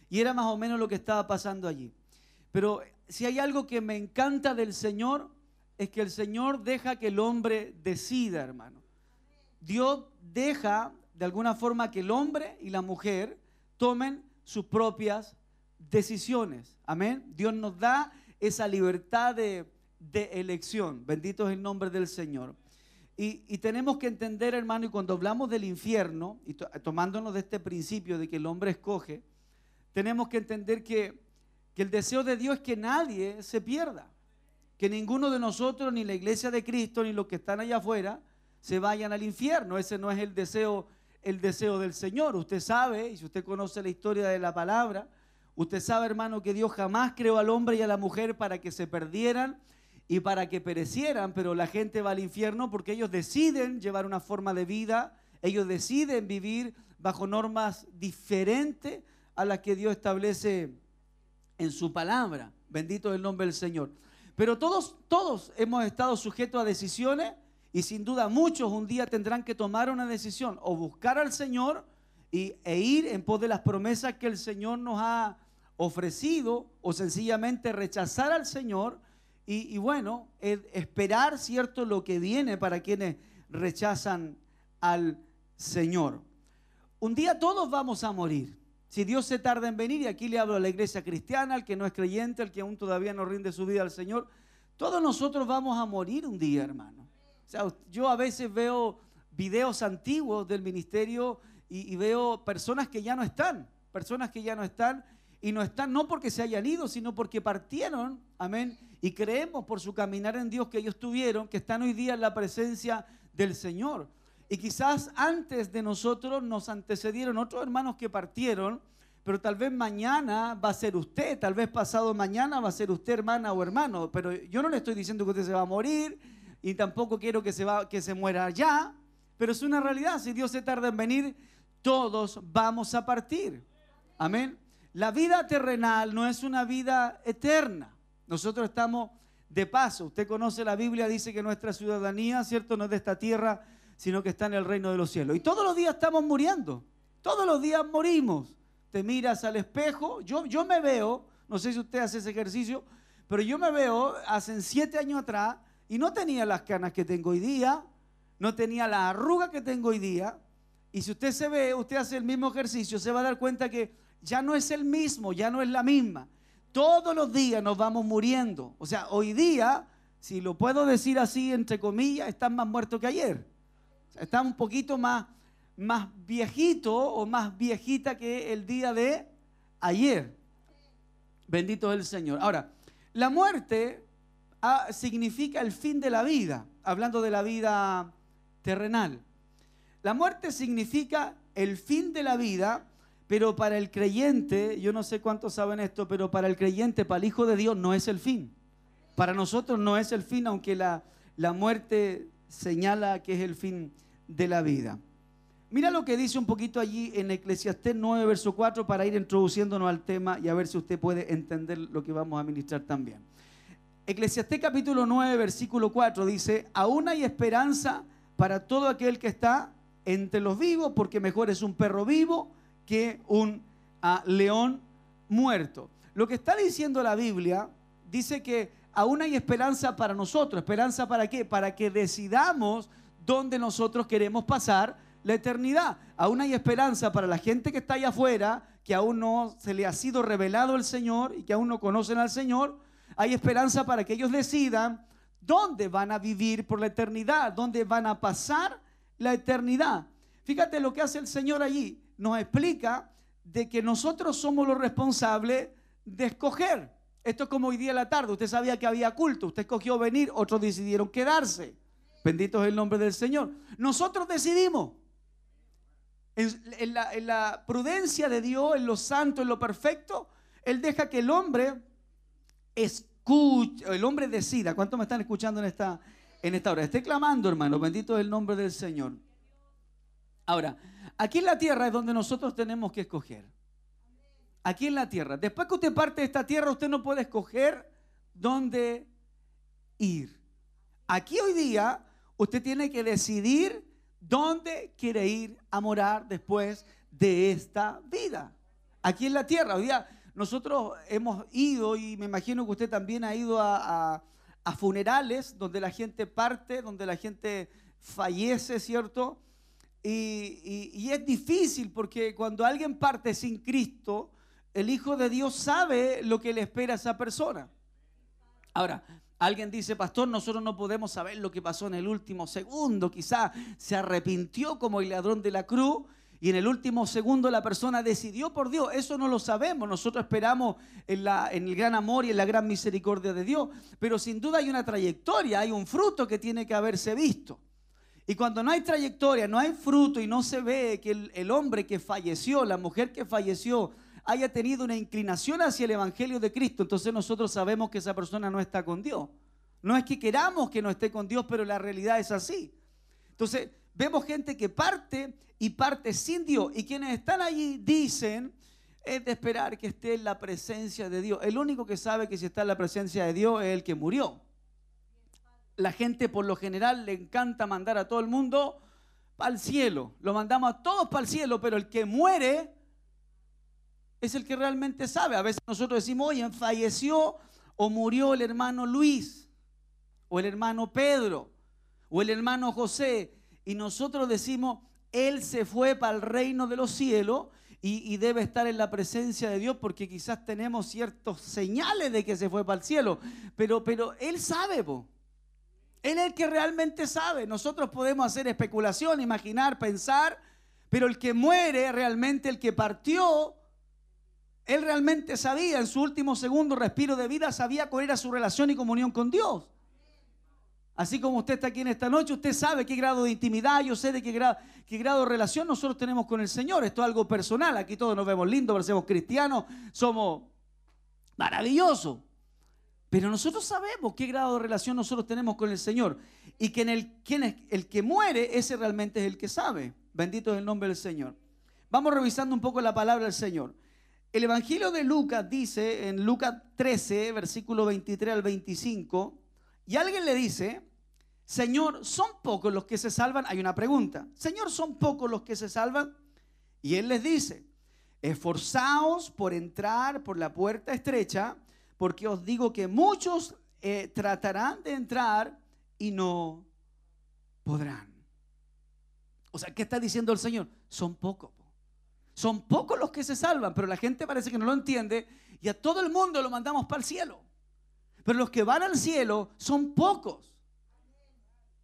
Y era más o menos lo que estaba pasando allí. Pero si hay algo que me encanta del Señor, es que el Señor deja que el hombre decida, hermano. Dios deja de alguna forma que el hombre y la mujer tomen sus propias decisiones. Amén. Dios nos da esa libertad de, de elección. Bendito es el nombre del Señor. Y, y tenemos que entender, hermano, y cuando hablamos del infierno, y to- tomándonos de este principio de que el hombre escoge, tenemos que entender que, que el deseo de Dios es que nadie se pierda. Que ninguno de nosotros, ni la iglesia de Cristo, ni los que están allá afuera, se vayan al infierno. Ese no es el deseo, el deseo del Señor. Usted sabe, y si usted conoce la historia de la palabra, usted sabe, hermano, que Dios jamás creó al hombre y a la mujer para que se perdieran y para que perecieran, pero la gente va al infierno porque ellos deciden llevar una forma de vida, ellos deciden vivir bajo normas diferentes a las que Dios establece en su palabra. Bendito es el nombre del Señor. Pero todos, todos hemos estado sujetos a decisiones y sin duda muchos un día tendrán que tomar una decisión o buscar al Señor y, e ir en pos de las promesas que el Señor nos ha ofrecido o sencillamente rechazar al Señor y, bueno, es- esperar cierto lo que viene para quienes rechazan al Señor. Un día todos vamos a morir. Si Dios se tarda en venir, y aquí le hablo a la iglesia cristiana, al que no es creyente, al que aún todavía no rinde su vida al Señor, todos nosotros vamos a morir un día, hermano. Yo a veces veo videos antiguos del ministerio y, y veo personas que ya no están, personas que ya no están, y no están no porque se hayan ido, sino porque partieron, amén, y creemos por su caminar en Dios que ellos tuvieron, que están hoy día en la presencia del Señor. Y quizás antes de nosotros nos antecedieron otros hermanos que partieron, pero tal vez mañana va a ser usted, tal vez pasado mañana va a ser usted hermana o hermano, pero yo no le estoy diciendo que usted se va a morir y tampoco quiero que se, que se muera ya, pero es una realidad, si Dios se tarda en venir, todos vamos a partir. Amén. La vida terrenal no es una vida eterna. Nosotros estamos de paso. Usted conoce la Biblia, dice que nuestra ciudadanía, ¿cierto? No es de esta tierra, sino que está en el reino de los cielos. Y todos los días estamos muriendo. Todos los días morimos. Te miras al espejo. Yo, yo me veo, no sé si usted hace ese ejercicio, pero yo me veo hace siete años atrás y no tenía las canas que tengo hoy día, no tenía la arruga que tengo hoy día. Y si usted se ve, usted hace el mismo ejercicio, se va a dar cuenta que ya no es el mismo, ya no es la misma. Todos los días nos vamos muriendo. O sea, hoy día, si lo puedo decir así, entre comillas, están más muertos que ayer. O sea, están un poquito más, más viejito o más viejita que el día de ayer. Bendito es el Señor. Ahora, la muerte significa el fin de la vida, hablando de la vida terrenal. La muerte significa el fin de la vida, pero para el creyente, yo no sé cuántos saben esto, pero para el creyente, para el Hijo de Dios, no es el fin. Para nosotros no es el fin, aunque la, la muerte señala que es el fin de la vida. Mira lo que dice un poquito allí en Eclesiastés 9, verso 4, para ir introduciéndonos al tema y a ver si usted puede entender lo que vamos a ministrar también. Eclesiastés capítulo 9, versículo 4 dice, aún hay esperanza para todo aquel que está entre los vivos, porque mejor es un perro vivo que un ah, león muerto. Lo que está diciendo la Biblia dice que aún hay esperanza para nosotros. ¿Esperanza para qué? Para que decidamos dónde nosotros queremos pasar la eternidad. Aún hay esperanza para la gente que está allá afuera, que aún no se le ha sido revelado el Señor y que aún no conocen al Señor. Hay esperanza para que ellos decidan dónde van a vivir por la eternidad, dónde van a pasar la eternidad. Fíjate lo que hace el Señor allí. Nos explica de que nosotros somos los responsables de escoger. Esto es como hoy día en la tarde. Usted sabía que había culto. Usted escogió venir, otros decidieron quedarse. Bendito es el nombre del Señor. Nosotros decidimos. En, la prudencia de Dios, en lo santo, en lo perfecto, Él deja que el hombre escuche, el hombre decida. ¿Cuántos me están escuchando en esta, en esta hora? Esté clamando, hermano. Bendito es el nombre del Señor. Ahora, aquí en la tierra es donde nosotros tenemos que escoger. Aquí en la tierra. Después que usted parte de esta tierra, usted no puede escoger dónde ir. Aquí hoy día, usted tiene que decidir dónde quiere ir a morar después de esta vida. aquí en la tierra. Hoy día nosotros hemos ido, y me imagino que usted también ha ido a, funerales donde la gente parte, donde la gente fallece, ¿cierto? Y, y- y es difícil porque cuando alguien parte sin Cristo, el Hijo de Dios sabe lo que le espera a esa persona. Ahora, alguien dice, pastor, nosotros no podemos saber lo que pasó en el último segundo. Quizá se arrepintió como el ladrón de la cruz y en el último segundo la persona decidió por Dios. Eso no lo sabemos. Nosotros esperamos en, el gran amor y en la gran misericordia de Dios. Pero sin duda hay una trayectoria, hay un fruto que tiene que haberse visto. Y cuando no hay trayectoria, no hay fruto y no se ve que el hombre que falleció, la mujer que falleció, haya tenido una inclinación hacia el Evangelio de Cristo, entonces nosotros sabemos que esa persona no está con Dios. No es que queramos que no esté con Dios, pero la realidad es así. Entonces, vemos gente que parte y parte sin Dios. Y quienes están allí dicen, es de esperar que esté en la presencia de Dios. El único que sabe que si está en la presencia de Dios es el que murió. La gente por lo general le encanta mandar a todo el mundo el cielo. Lo mandamos a todos para el cielo, pero el que muere es el que realmente sabe. A veces nosotros decimos, oye, falleció o murió el hermano Luis, o el hermano Pedro, o el hermano José. Y nosotros decimos, él se fue para el reino de los cielos y, debe estar en la presencia de Dios porque quizás tenemos ciertos señales de que se fue para el cielo. Pero, él sabe. Él es el que realmente sabe. Nosotros podemos hacer especulación, imaginar, pensar, pero el que muere realmente, el que partió, él realmente sabía, en su último segundo respiro de vida, sabía cuál era su relación y comunión con Dios. Así como usted está aquí en esta noche, usted sabe qué grado de intimidad, yo sé de qué grado, de relación nosotros tenemos con el Señor. Esto es algo personal. Aquí todos nos vemos lindos, parecemos cristianos, somos maravillosos. Pero nosotros sabemos qué grado de relación nosotros tenemos con el Señor. Y que el, quien es, el que muere, ese realmente es el que sabe. Bendito es el nombre del Señor. Vamos revisando un poco la palabra del Señor. El Evangelio de Lucas dice en Lucas 13, versículo 23 al 25, y alguien le dice, Señor, ¿son pocos los que se salvan? Hay una pregunta. Señor, ¿son pocos los que se salvan? Y él les dice, esforzaos por entrar por la puerta estrecha, porque os digo que muchos eh, tratarán de entrar y no podrán. O sea, ¿qué está diciendo el Señor? Son pocos. po. Son pocos los que se salvan, pero la gente parece que no lo entiende y a todo el mundo lo mandamos para el cielo. Pero los que van al cielo son pocos.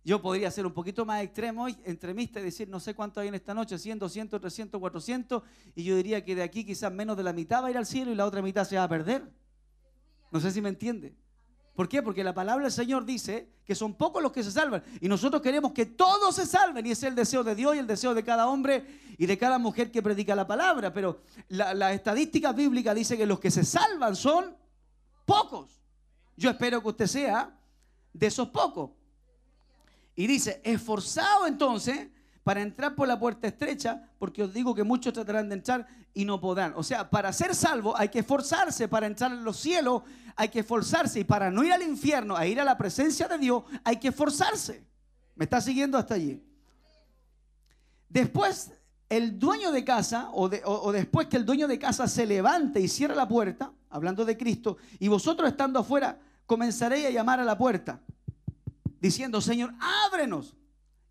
Yo podría ser un poquito más extremo, extremista y decir, no sé cuánto hay en esta noche, 100, 200, 300, 400, y yo diría que de aquí quizás menos de la mitad va a ir al cielo y la otra mitad se va a perder. No sé si me entiende. ¿Por qué? Porque la palabra del Señor dice que son pocos los que se salvan. Y nosotros queremos que todos se salven. Y es el deseo de Dios y el deseo de cada hombre y de cada mujer que predica la palabra. Pero la estadística bíblica dice que los que se salvan son pocos. Yo espero que usted sea de esos pocos. Y dice, esforzado entonces para entrar por la puerta estrecha, porque os digo que muchos tratarán de entrar y no podrán. O sea, para ser salvo hay que esforzarse, para entrar en los cielos hay que esforzarse, y para no ir al infierno, a ir a la presencia de Dios, hay que esforzarse. ¿Me está siguiendo hasta allí? Después, el dueño de casa, o, de- o- después que el dueño de casa se levante y cierre la puerta, hablando de Cristo, y vosotros estando afuera, comenzaréis a llamar a la puerta, diciendo, Señor, ábrenos.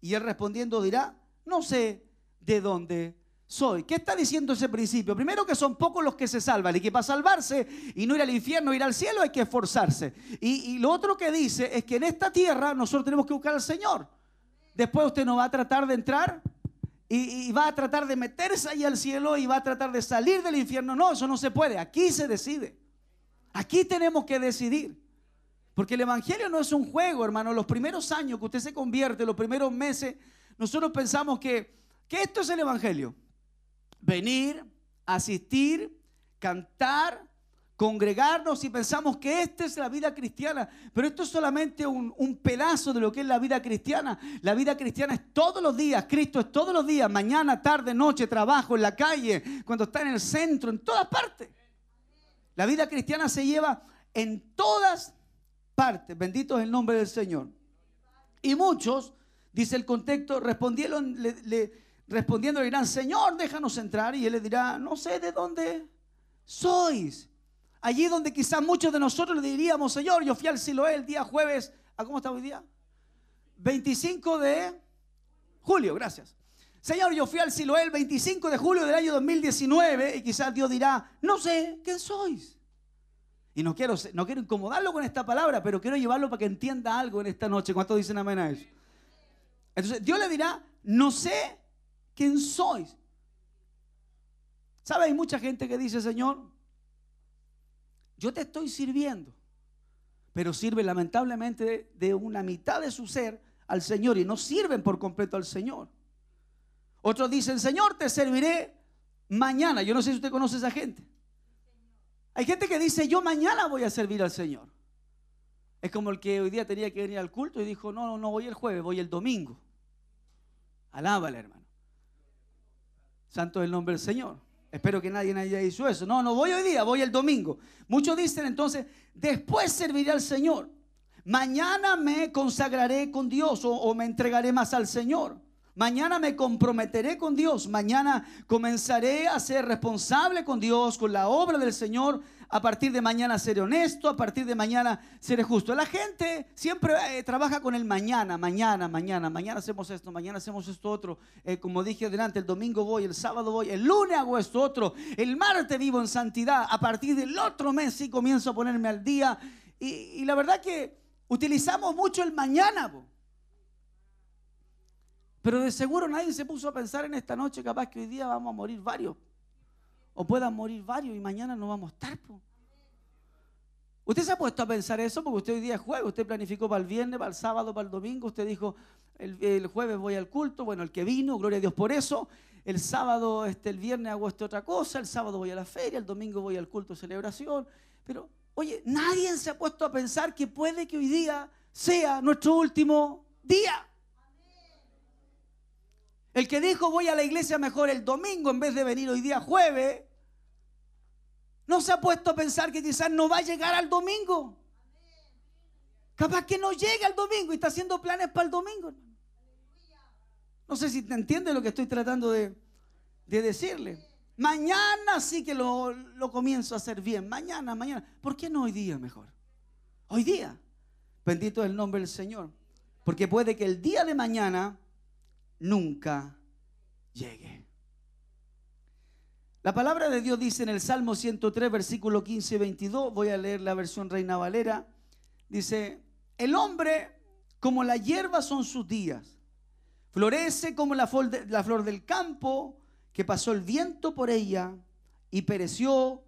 Y él respondiendo dirá, no sé de dónde soy. ¿Qué está diciendo ese principio? Primero que son pocos los que se salvan y que para salvarse y no ir al infierno, ir al cielo hay que esforzarse. Y, y lo otro que dice es que en esta tierra nosotros tenemos que buscar al Señor. Después usted no va a tratar de entrar y, va a tratar de meterse ahí al cielo y va a tratar de salir del infierno. No, eso no se puede. Aquí se decide. Aquí tenemos que decidir. Porque el Evangelio no es un juego, hermano. Los primeros años que usted se convierte, los primeros meses, nosotros pensamos que, que esto es el Evangelio. Venir, asistir, cantar, congregarnos y pensamos que esta es la vida cristiana. Pero esto es solamente un, pedazo de lo que es la vida cristiana. La vida cristiana es todos los días. Cristo es todos los días. Mañana, tarde, noche, trabajo, en la calle, cuando está en el centro, en todas partes. La vida cristiana se lleva en todas partes. Bendito es el nombre del Señor. Y muchos, dice el contexto, respondieron, le- respondiendo le dirán, Señor, déjanos entrar. Y él le dirá, no sé de dónde sois? Allí donde quizás muchos de nosotros le diríamos, Señor, yo fui al Siloé el día jueves, ¿a cómo está hoy día? 25 de julio, gracias. Señor, yo fui al Siloé el 25 de julio del año 2019 y quizás Dios dirá, no sé, ¿quién sois? Y no quiero, no quiero incomodarlo con esta palabra, pero quiero llevarlo para que entienda algo en esta noche. ¿Cuántos dicen amén a eso? Entonces Dios le dirá, no sé quién sois. ¿Sabe? Hay mucha gente que dice, Señor, yo te estoy sirviendo, pero sirve lamentablemente de, una mitad de su ser al Señor y no sirven por completo al Señor. Otros dicen, Señor, te serviré mañana. Yo no sé si usted conoce a esa gente. Hay gente que dice, yo mañana voy a servir al Señor. Es como el que hoy día tenía que venir al culto y dijo, no, no, no voy el jueves, voy el domingo. Alábale, hermano. Santo es el nombre del Señor. Espero que nadie haya dicho eso. No, no voy hoy día, voy el domingo. Muchos dicen entonces, después serviré al Señor. Mañana me consagraré con Dios o, o me entregaré más al Señor. Mañana me comprometeré con Dios. Mañana comenzaré a ser responsable con Dios, con la obra del Señor. A partir de mañana seré honesto. A partir de mañana seré justo. La gente siempre eh, trabaja con el mañana, mañana, mañana. Mañana hacemos esto, mañana hacemos esto otro. Eh, como dije adelante, el domingo voy, el sábado voy, el lunes hago esto otro. El martes vivo en santidad. A partir del otro mes sí comienzo a ponerme al día. Y, la verdad que utilizamos mucho el mañana. Pero de seguro nadie se puso a pensar en esta noche, capaz que hoy día vamos a morir varios. O puedan morir varios y mañana no vamos a estar. po. Usted se ha puesto a pensar eso porque usted hoy día jueves, usted planificó para el viernes, para el sábado, para el domingo, usted dijo, el, el jueves voy al culto, bueno, el que vino, gloria a Dios por eso, el sábado, este, el viernes hago esta otra cosa, el sábado voy a la feria, el domingo voy al culto celebración, pero oye, nadie se ha puesto a pensar que puede que hoy día sea nuestro último día. El que dijo voy a la iglesia mejor el domingo en vez de venir hoy día jueves, no se ha puesto a pensar que quizás no va a llegar al domingo. Capaz que no llegue al domingo y está haciendo planes para el domingo. No sé si te entiende lo que estoy tratando de, de decirle. Mañana sí que lo, lo comienzo a hacer bien. Mañana, mañana. ¿Por qué no hoy día mejor? Hoy día. Bendito es el nombre del Señor. Porque puede que el día de mañana nunca llegue. La palabra de Dios dice en el Salmo 103, versículo 15 y 22, voy a leer la versión Reina Valera, dice, el hombre como la hierba son sus días, florece como la flor, de- la flor del campo, que pasó el viento por ella y pereció,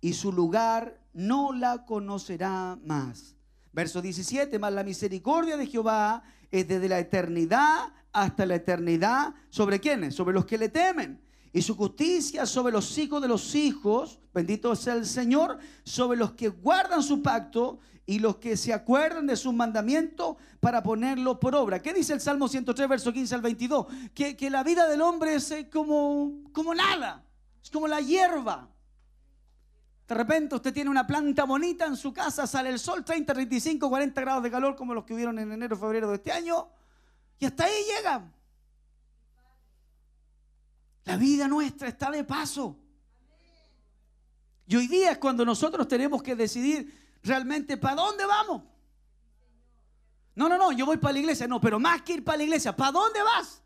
y su lugar no la conocerá más. Verso 17, más la misericordia de Jehová es desde la eternidad hasta la eternidad. ¿Sobre quiénes? Sobre los que le temen. Y su justicia sobre los hijos de los hijos, bendito sea el Señor, sobre los que guardan su pacto y los que se acuerdan de sus mandamientos para ponerlo por obra. ¿Qué dice el Salmo 103, verso 15 al 22? Que, que la vida del hombre es eh, como, como nada, es como la hierba. De repente usted tiene una planta bonita en su casa, sale el sol, 30, 35, 40 grados de calor como los que hubieron en enero, febrero de este año, y hasta ahí llega. La vida nuestra está de paso. Y hoy día es cuando nosotros tenemos que decidir realmente para dónde vamos. No, no, no, yo voy para la iglesia. No, pero más que ir para la iglesia, ¿para dónde vas?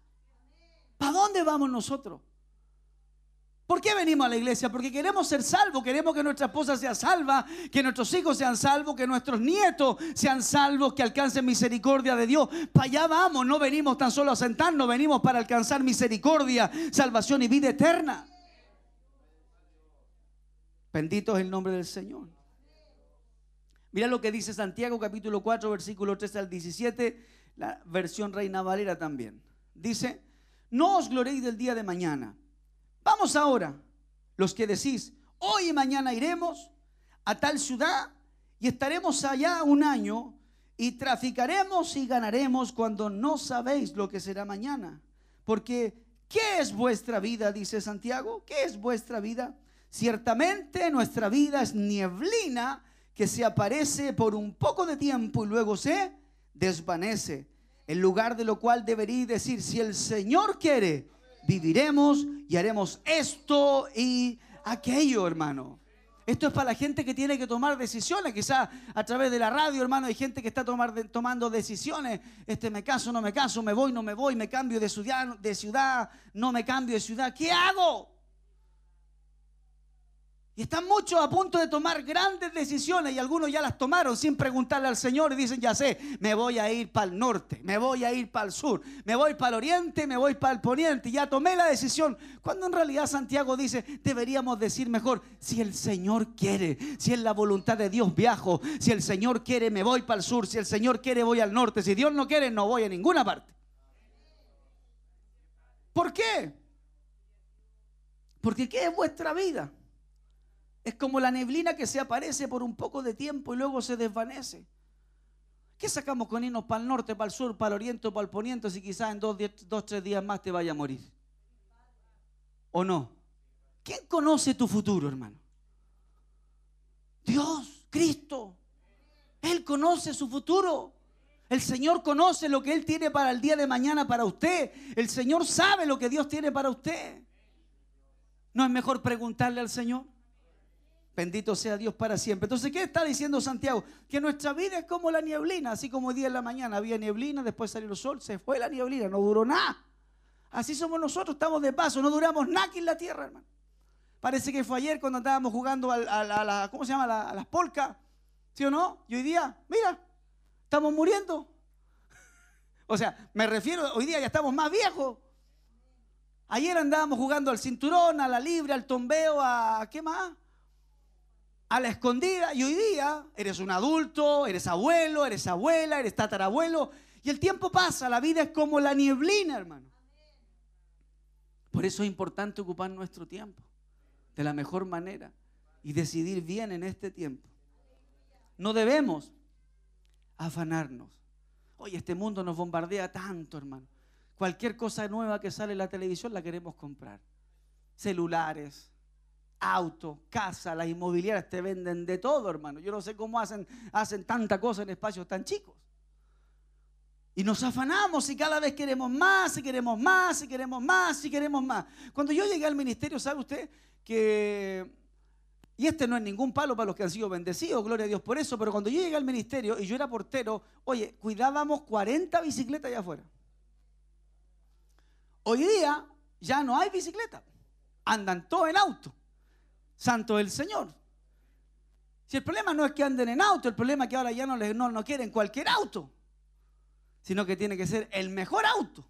¿Para dónde vamos nosotros? ¿Por qué venimos a la iglesia? Porque queremos ser salvos, queremos que nuestra esposa sea salva, que nuestros hijos sean salvos, que nuestros nietos sean salvos, que alcancen misericordia de Dios. Para allá vamos, no venimos tan solo a sentarnos, venimos para alcanzar misericordia, salvación y vida eterna. Bendito es el nombre del Señor. Mira lo que dice Santiago capítulo 4, versículo 13 al 17, la versión Reina Valera también. Dice, no os gloréis del día de mañana. Vamos ahora, los que decís, hoy y mañana iremos a tal ciudad y estaremos allá un año y traficaremos y ganaremos cuando no sabéis lo que será mañana. Porque, ¿qué es vuestra vida? Dice Santiago. ¿Qué es vuestra vida? Ciertamente nuestra vida es nieblina que se aparece por un poco de tiempo y luego se desvanece. En lugar de lo cual deberíais decir, si el Señor quiere, viviremos y haremos esto y aquello, hermano. Esto es para la gente que tiene que tomar decisiones. Quizás a través de la radio, hermano, hay gente que está tomando decisiones. Este, me caso, no me caso, me voy, no me voy, me cambio de ciudad, de ciudad, no me cambio de ciudad. ¿Qué hago? Y están muchos a punto de tomar grandes decisiones y algunos ya las tomaron sin preguntarle al Señor y dicen, ya sé, me voy a ir para el norte, me voy a ir para el sur, me voy para el oriente, me voy para el poniente, ya tomé la decisión. Cuando en realidad Santiago dice, deberíamos decir mejor, si el Señor quiere, si es la voluntad de Dios viajo, si el Señor quiere me voy para el sur, si el Señor quiere voy al norte, si Dios no quiere no voy a ninguna parte. ¿Por qué? Porque ¿qué es vuestra vida? Es como la neblina que se aparece por un poco de tiempo y luego se desvanece. ¿Qué sacamos con irnos para el norte, para el sur, para el oriente para el poniente si quizás en dos, dos, tres días más te vaya a morir? ¿O no? ¿Quién conoce tu futuro, hermano? Dios, Cristo. Él conoce su futuro. El Señor conoce lo que Él tiene para el día de mañana para usted. El Señor sabe lo que Dios tiene para usted. ¿No es mejor preguntarle al Señor? Bendito sea Dios para siempre. Entonces, ¿qué está diciendo Santiago? Que nuestra vida es como la nieblina, así como día en la mañana había nieblina, después salió el sol, se fue la nieblina, no duró nada. Así somos nosotros, estamos de paso, no duramos nada aquí en la tierra, hermano. Parece que fue ayer cuando estábamos jugando a, la- ¿cómo se llama? A, la- a las polcas, ¿sí o no? Y hoy día, mira, estamos muriendo. O sea, me refiero, hoy día ya estamos más viejos. Ayer andábamos jugando al cinturón, a la libre, al tombeo, a ¿qué más? A la escondida. Y hoy día eres un adulto, eres abuelo, eres abuela, eres tatarabuelo. Y el tiempo pasa, la vida es como la nieblina, hermano. Por eso es importante ocupar nuestro tiempo de la mejor manera y decidir bien en este tiempo. No debemos afanarnos. Oye, este mundo nos bombardea tanto, hermano. Cualquier cosa nueva que sale en la televisión la queremos comprar. Celulares, autos, casa, las inmobiliarias te venden de todo, hermano. Yo no sé cómo hacen, hacen tanta cosa en espacios tan chicos. Y nos afanamos y cada vez queremos más, y queremos más, y queremos más, y queremos más. Cuando yo llegué al ministerio, ¿sabe usted que... Y este no es ningún palo para los que han sido bendecidos, gloria a Dios por eso, pero cuando yo llegué al ministerio y yo era portero, oye, cuidábamos 40 bicicletas allá afuera. Hoy día ya no hay bicicleta, andan todos en auto. Santo el Señor. Si el problema no es que anden en auto, el problema es que ahora ya no, les, no, no quieren cualquier auto, sino que tiene que ser el mejor auto.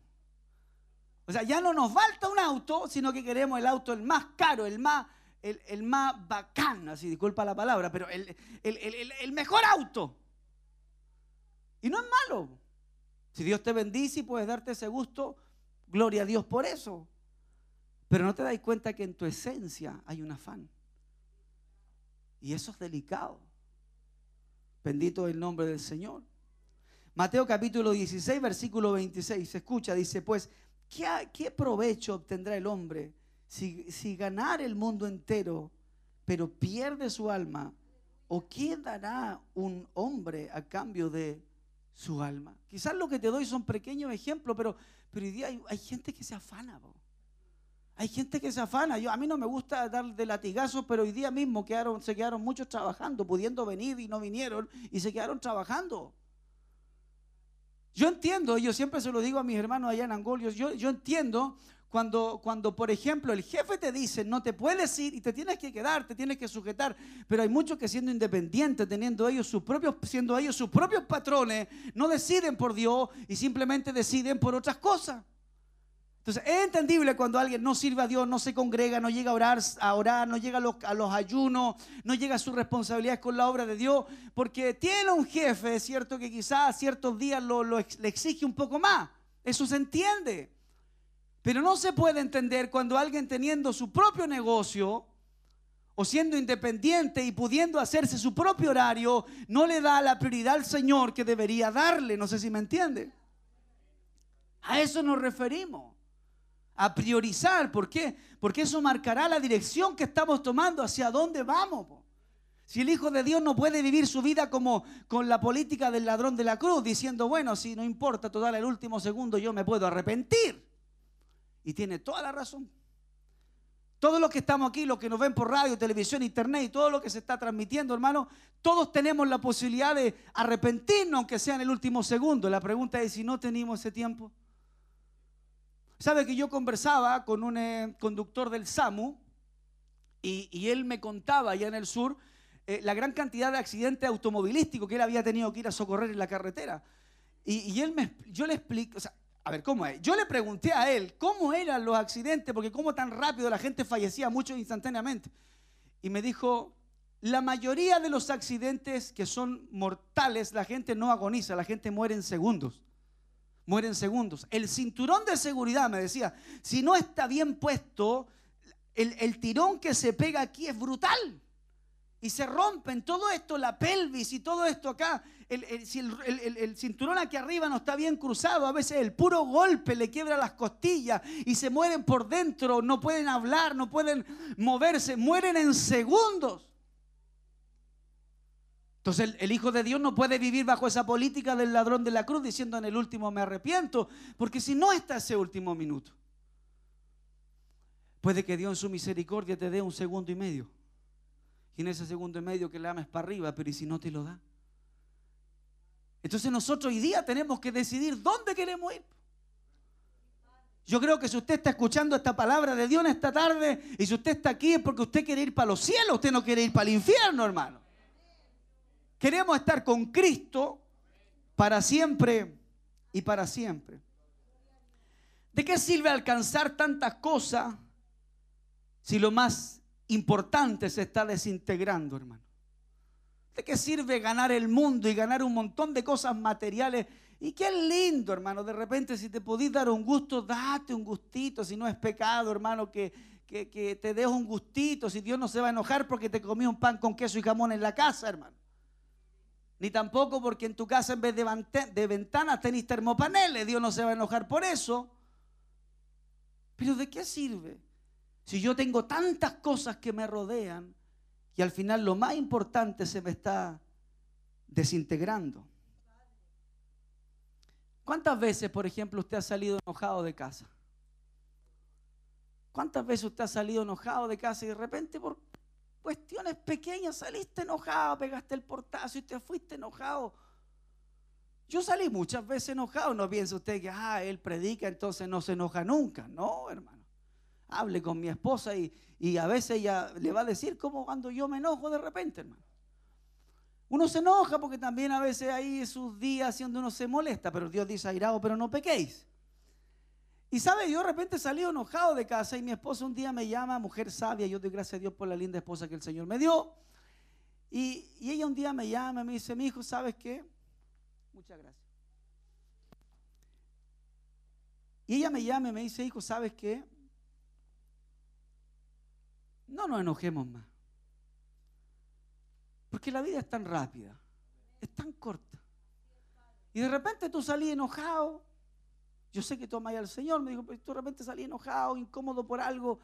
O sea, ya no nos falta un auto, sino que queremos el auto el más caro, el más, el, el más bacán, así disculpa la palabra, pero el, el- el- mejor auto. Y no es malo. Si Dios te bendice y puedes darte ese gusto, gloria a Dios por eso. Pero no te das cuenta que en tu esencia hay un afán. Y eso es delicado. Bendito el nombre del Señor. Mateo capítulo 16, versículo 26. Se escucha, dice, pues, ¿qué, provecho obtendrá el hombre si, si ganar el mundo entero, pero pierde su alma? ¿O qué dará un hombre a cambio de su alma? Quizás lo que te doy son pequeños ejemplos, pero, pero hoy día hay, hay gente que se afana. Hay gente que se afana. Yo, a mí no me gusta dar de latigazos, pero hoy día mismo quedaron, se quedaron muchos trabajando, pudiendo venir y no vinieron y se quedaron trabajando. Yo entiendo, yo siempre se lo digo a mis hermanos allá en Angolio, yo, yo entiendo cuando, cuando, por ejemplo, el jefe te dice, no te puedes ir y te tienes que quedar, te tienes que sujetar, pero hay muchos que siendo independientes, teniendo ellos sus propios, siendo ellos sus propios patrones, no deciden por Dios y simplemente deciden por otras cosas. Entonces, es entendible cuando alguien no sirve a Dios, no se congrega, no llega a orar, no llega a los, ayunos, no llega a sus responsabilidades con la obra de Dios, porque tiene un jefe, cierto que quizás ciertos días lo, le exige un poco más. Eso se entiende. Pero no se puede entender cuando alguien teniendo su propio negocio o siendo independiente y pudiendo hacerse su propio horario, no le da la prioridad al Señor que debería darle. No sé si me entiende. A eso nos referimos a priorizar. ¿Por qué? Porque eso marcará la dirección que estamos tomando, hacia dónde vamos. Si el Hijo de Dios no puede vivir su vida como con la política del ladrón de la cruz, diciendo, bueno, si no importa, total, el último segundo yo me puedo arrepentir. Y tiene toda la razón. Todos los que estamos aquí, los que nos ven por radio, televisión, internet y todo lo que se está transmitiendo, hermano, todos tenemos la posibilidad de arrepentirnos, aunque sea en el último segundo. La pregunta es si no tenemos ese tiempo. Sabe que yo conversaba con un eh, conductor del SAMU y, él me contaba allá en el sur eh, la gran cantidad de accidentes automovilísticos que él había tenido que ir a socorrer en la carretera. Y, él me, yo le explico, a ver, ¿cómo es? Yo le pregunté a él cómo eran los accidentes, porque cómo tan rápido la gente fallecía mucho instantáneamente. Y me dijo, la mayoría de los accidentes que son mortales, la gente no agoniza, la gente muere en segundos. Muere en segundos. El cinturón de seguridad, me decía, si no está bien puesto, el, el tirón que se pega aquí es brutal y se rompen todo esto, la pelvis y todo esto acá. El, el- si el- cinturón aquí arriba no está bien cruzado, a veces el puro golpe le quiebra las costillas y se mueren por dentro, no pueden hablar, no pueden moverse, mueren en segundos. Entonces el, Hijo de Dios no puede vivir bajo esa política del ladrón de la cruz diciendo en el último me arrepiento, porque si no está ese último minuto, puede que Dios en su misericordia te dé un segundo y medio. Y en ese segundo y medio que le ames para arriba, pero ¿y si no te lo da? Entonces nosotros hoy día tenemos que decidir dónde queremos ir. Yo creo que si usted está escuchando esta palabra de Dios en esta tarde y si usted está aquí es porque usted quiere ir para los cielos, usted no quiere ir para el infierno, hermano. Queremos estar con Cristo para siempre y para siempre. ¿De qué sirve alcanzar tantas cosas si lo más importante se está desintegrando, hermano? ¿De qué sirve ganar el mundo y ganar un montón de cosas materiales? Y qué lindo, hermano. De repente, si te podís dar un gusto, date un gustito. Si no es pecado, hermano, que, que, te des un gustito. Si Dios no se va a enojar porque te comí un pan con queso y jamón en la casa, hermano. Ni tampoco porque en tu casa en vez de, ventanas tenéis termopaneles. Dios no se va a enojar por eso. Pero ¿de qué sirve? Si yo tengo tantas cosas que me rodean y al final lo más importante se me está desintegrando. ¿Cuántas veces, por ejemplo, usted ha salido enojado de casa? ¿Cuántas veces usted ha salido enojado de casa y de repente por cuestiones pequeñas saliste enojado, pegaste el portazo y te fuiste enojado? Yo salí muchas veces enojado, no piense usted que, ah, él predica, entonces no se enoja nunca. No, hermano. Hable con mi esposa y, y a veces ella le va a decir cómo cuando yo me enojo de repente, hermano. Uno se enoja porque también a veces hay sus días donde uno se molesta, pero Dios dice airado, pero no pequéis. Y sabe, yo de repente salí enojado de casa y mi esposa un día me llama, mujer sabia, yo doy gracias a Dios por la linda esposa que el Señor me dio. Y, y ella un día me llama y me dice, mi hijo, ¿sabes qué? Muchas gracias. Y ella me llama y me dice, hijo, ¿sabes qué? No nos enojemos más. Porque la vida es tan rápida, es tan corta. Y de repente tú salís enojado. Yo sé que tú amas al Señor, me dijo, pero tú de repente salís enojado, incómodo por algo,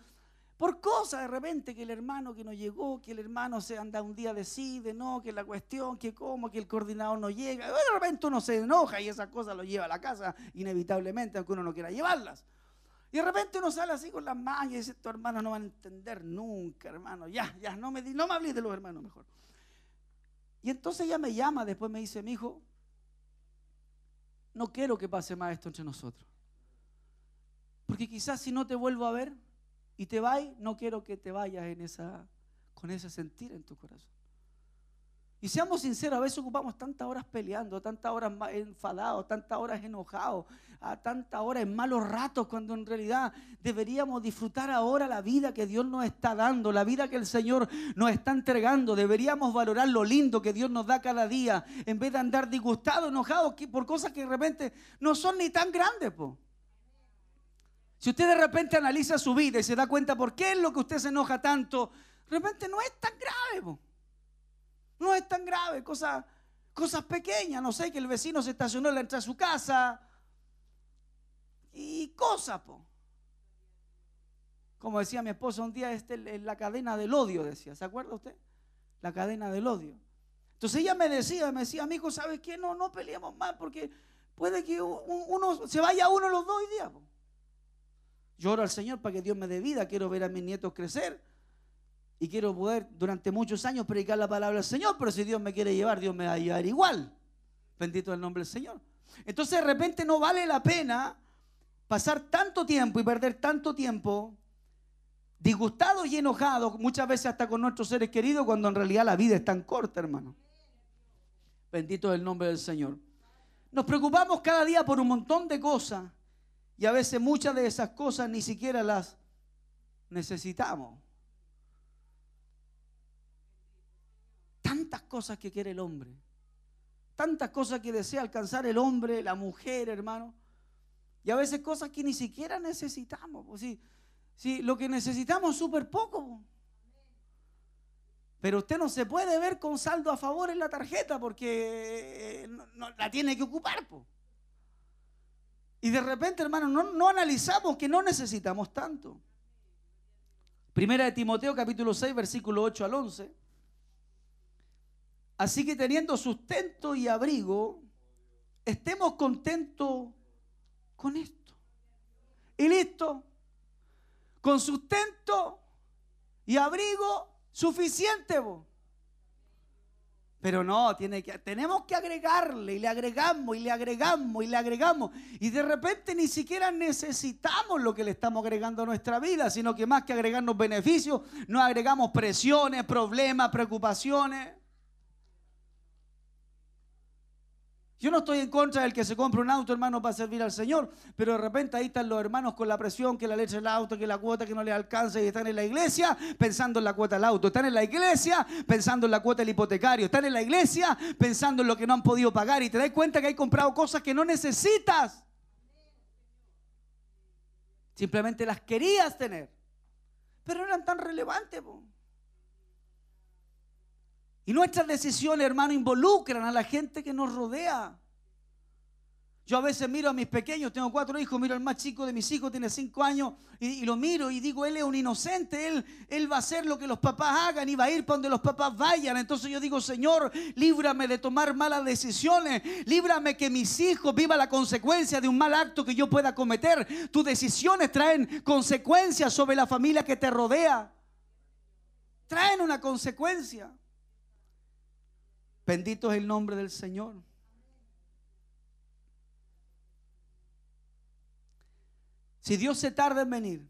por cosas de repente que el hermano que no llegó, que el hermano se anda un día decide, no, que la cuestión, que cómo, que el coordinador no llega. De repente uno se enoja y esas cosas lo lleva a la casa, inevitablemente, aunque uno no quiera llevarlas. Y de repente uno sale así con las manos y dice, estos hermanos no van a entender nunca, hermano. Ya, ya, no me, no me de los hermanos mejor. Y entonces ella me llama, después me dice, mi hijo, no quiero que pase más esto entre nosotros. Porque quizás si no te vuelvo a ver y te vas, no quiero que te vayas esa, con ese sentir en tu corazón. Y seamos sinceros, a veces ocupamos tantas horas peleando, tantas horas enfadados, tantas horas enojados, a tantas horas en malos ratos, cuando en realidad deberíamos disfrutar ahora la vida que Dios nos está dando, la vida que el Señor nos está entregando. Deberíamos valorar lo lindo que Dios nos da cada día, en vez de andar disgustados, enojados por cosas que de repente no son ni tan grandes. Po. Si usted de repente analiza su vida y se da cuenta por qué es lo que usted se enoja tanto, de repente no es tan grave. po. No es tan grave, cosas, cosas pequeñas, no sé, que el vecino se estacionó en la entrada de su casa. Y cosas, po. Como decía mi esposa un día, este es la cadena del odio, decía. ¿Se acuerda usted? La cadena del odio. Entonces ella me decía, me decía, amigo, ¿sabes qué? No, no peleemos más porque puede que uno se vaya uno los dos hoy día. po. Yo oro al Señor para que Dios me dé vida, quiero ver a mis nietos crecer y quiero poder durante muchos años predicar la palabra del Señor, pero si Dios me quiere llevar, Dios me va a llevar igual. Bendito el nombre del Señor. Entonces de repente no vale la pena pasar tanto tiempo y perder tanto tiempo disgustados y enojados, muchas veces hasta con nuestros seres queridos, cuando en realidad la vida es tan corta, hermano. Bendito el nombre del Señor. Nos preocupamos cada día por un montón de cosas y a veces muchas de esas cosas ni siquiera las necesitamos. Tantas cosas que quiere el hombre, tantas cosas que desea alcanzar el hombre, la mujer, hermano, y a veces cosas que ni siquiera necesitamos. Pues sí, sí, lo que necesitamos es súper poco. po. Pero usted no se puede ver con saldo a favor en la tarjeta porque eh, no- la tiene que ocupar. Y de repente, hermano, no, no analizamos que no necesitamos tanto. Primera de Timoteo capítulo 6, versículo 8 al 11. Así que teniendo sustento y abrigo, estemos contentos con esto. Y listo. Con sustento y abrigo suficiente. Pero no, tiene que, tenemos que agregarle y le agregamos y le agregamos y le agregamos. Y de repente ni siquiera necesitamos lo que le estamos agregando a nuestra vida, sino que más que agregarnos beneficios, nos agregamos presiones, problemas, preocupaciones. Yo no estoy en contra del que se compre un auto, hermano, para servir al Señor, pero de repente ahí están los hermanos con la presión, que la leche del auto, que la cuota que no les alcanza y están en la iglesia pensando en la cuota del auto, están en la iglesia pensando en la cuota del hipotecario, están en la iglesia pensando en lo que no han podido pagar y te das cuenta que hay comprado cosas que no necesitas. Simplemente las querías tener, pero no eran tan relevantes. po. Y nuestras decisiones, hermano, involucran a la gente que nos rodea. Yo a veces miro a mis pequeños, tengo cuatro hijos, miro al más chico de mis hijos, tiene cinco años, y, lo miro y digo, él es un inocente, él, él va a hacer lo que los papás hagan y va a ir para donde los papás vayan. Entonces yo digo, Señor, líbrame de tomar malas decisiones, líbrame que mis hijos vivan la consecuencia de un mal acto que yo pueda cometer. Tus decisiones traen consecuencias sobre la familia que te rodea. Traen una consecuencia. Bendito es el nombre del Señor. Si Dios se tarda en venir,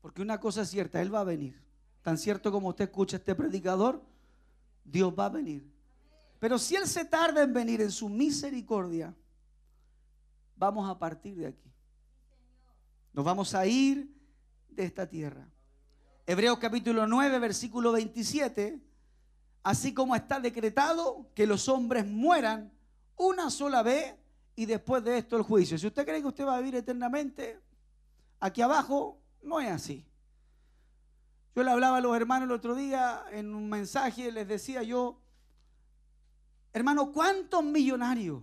porque una cosa es cierta, Él va a venir. Tan cierto como usted escucha este predicador, Dios va a venir. Pero si Él se tarda en venir en su misericordia, vamos a partir de aquí. Nos vamos a ir de esta tierra. Hebreos capítulo 9, versículo 27 así como está decretado que los hombres mueran una sola vez y después de esto el juicio. Si usted cree que usted va a vivir eternamente, aquí abajo no es así. Yo le hablaba a los hermanos el otro día en un mensaje, les decía yo, hermano, ¿cuántos millonarios?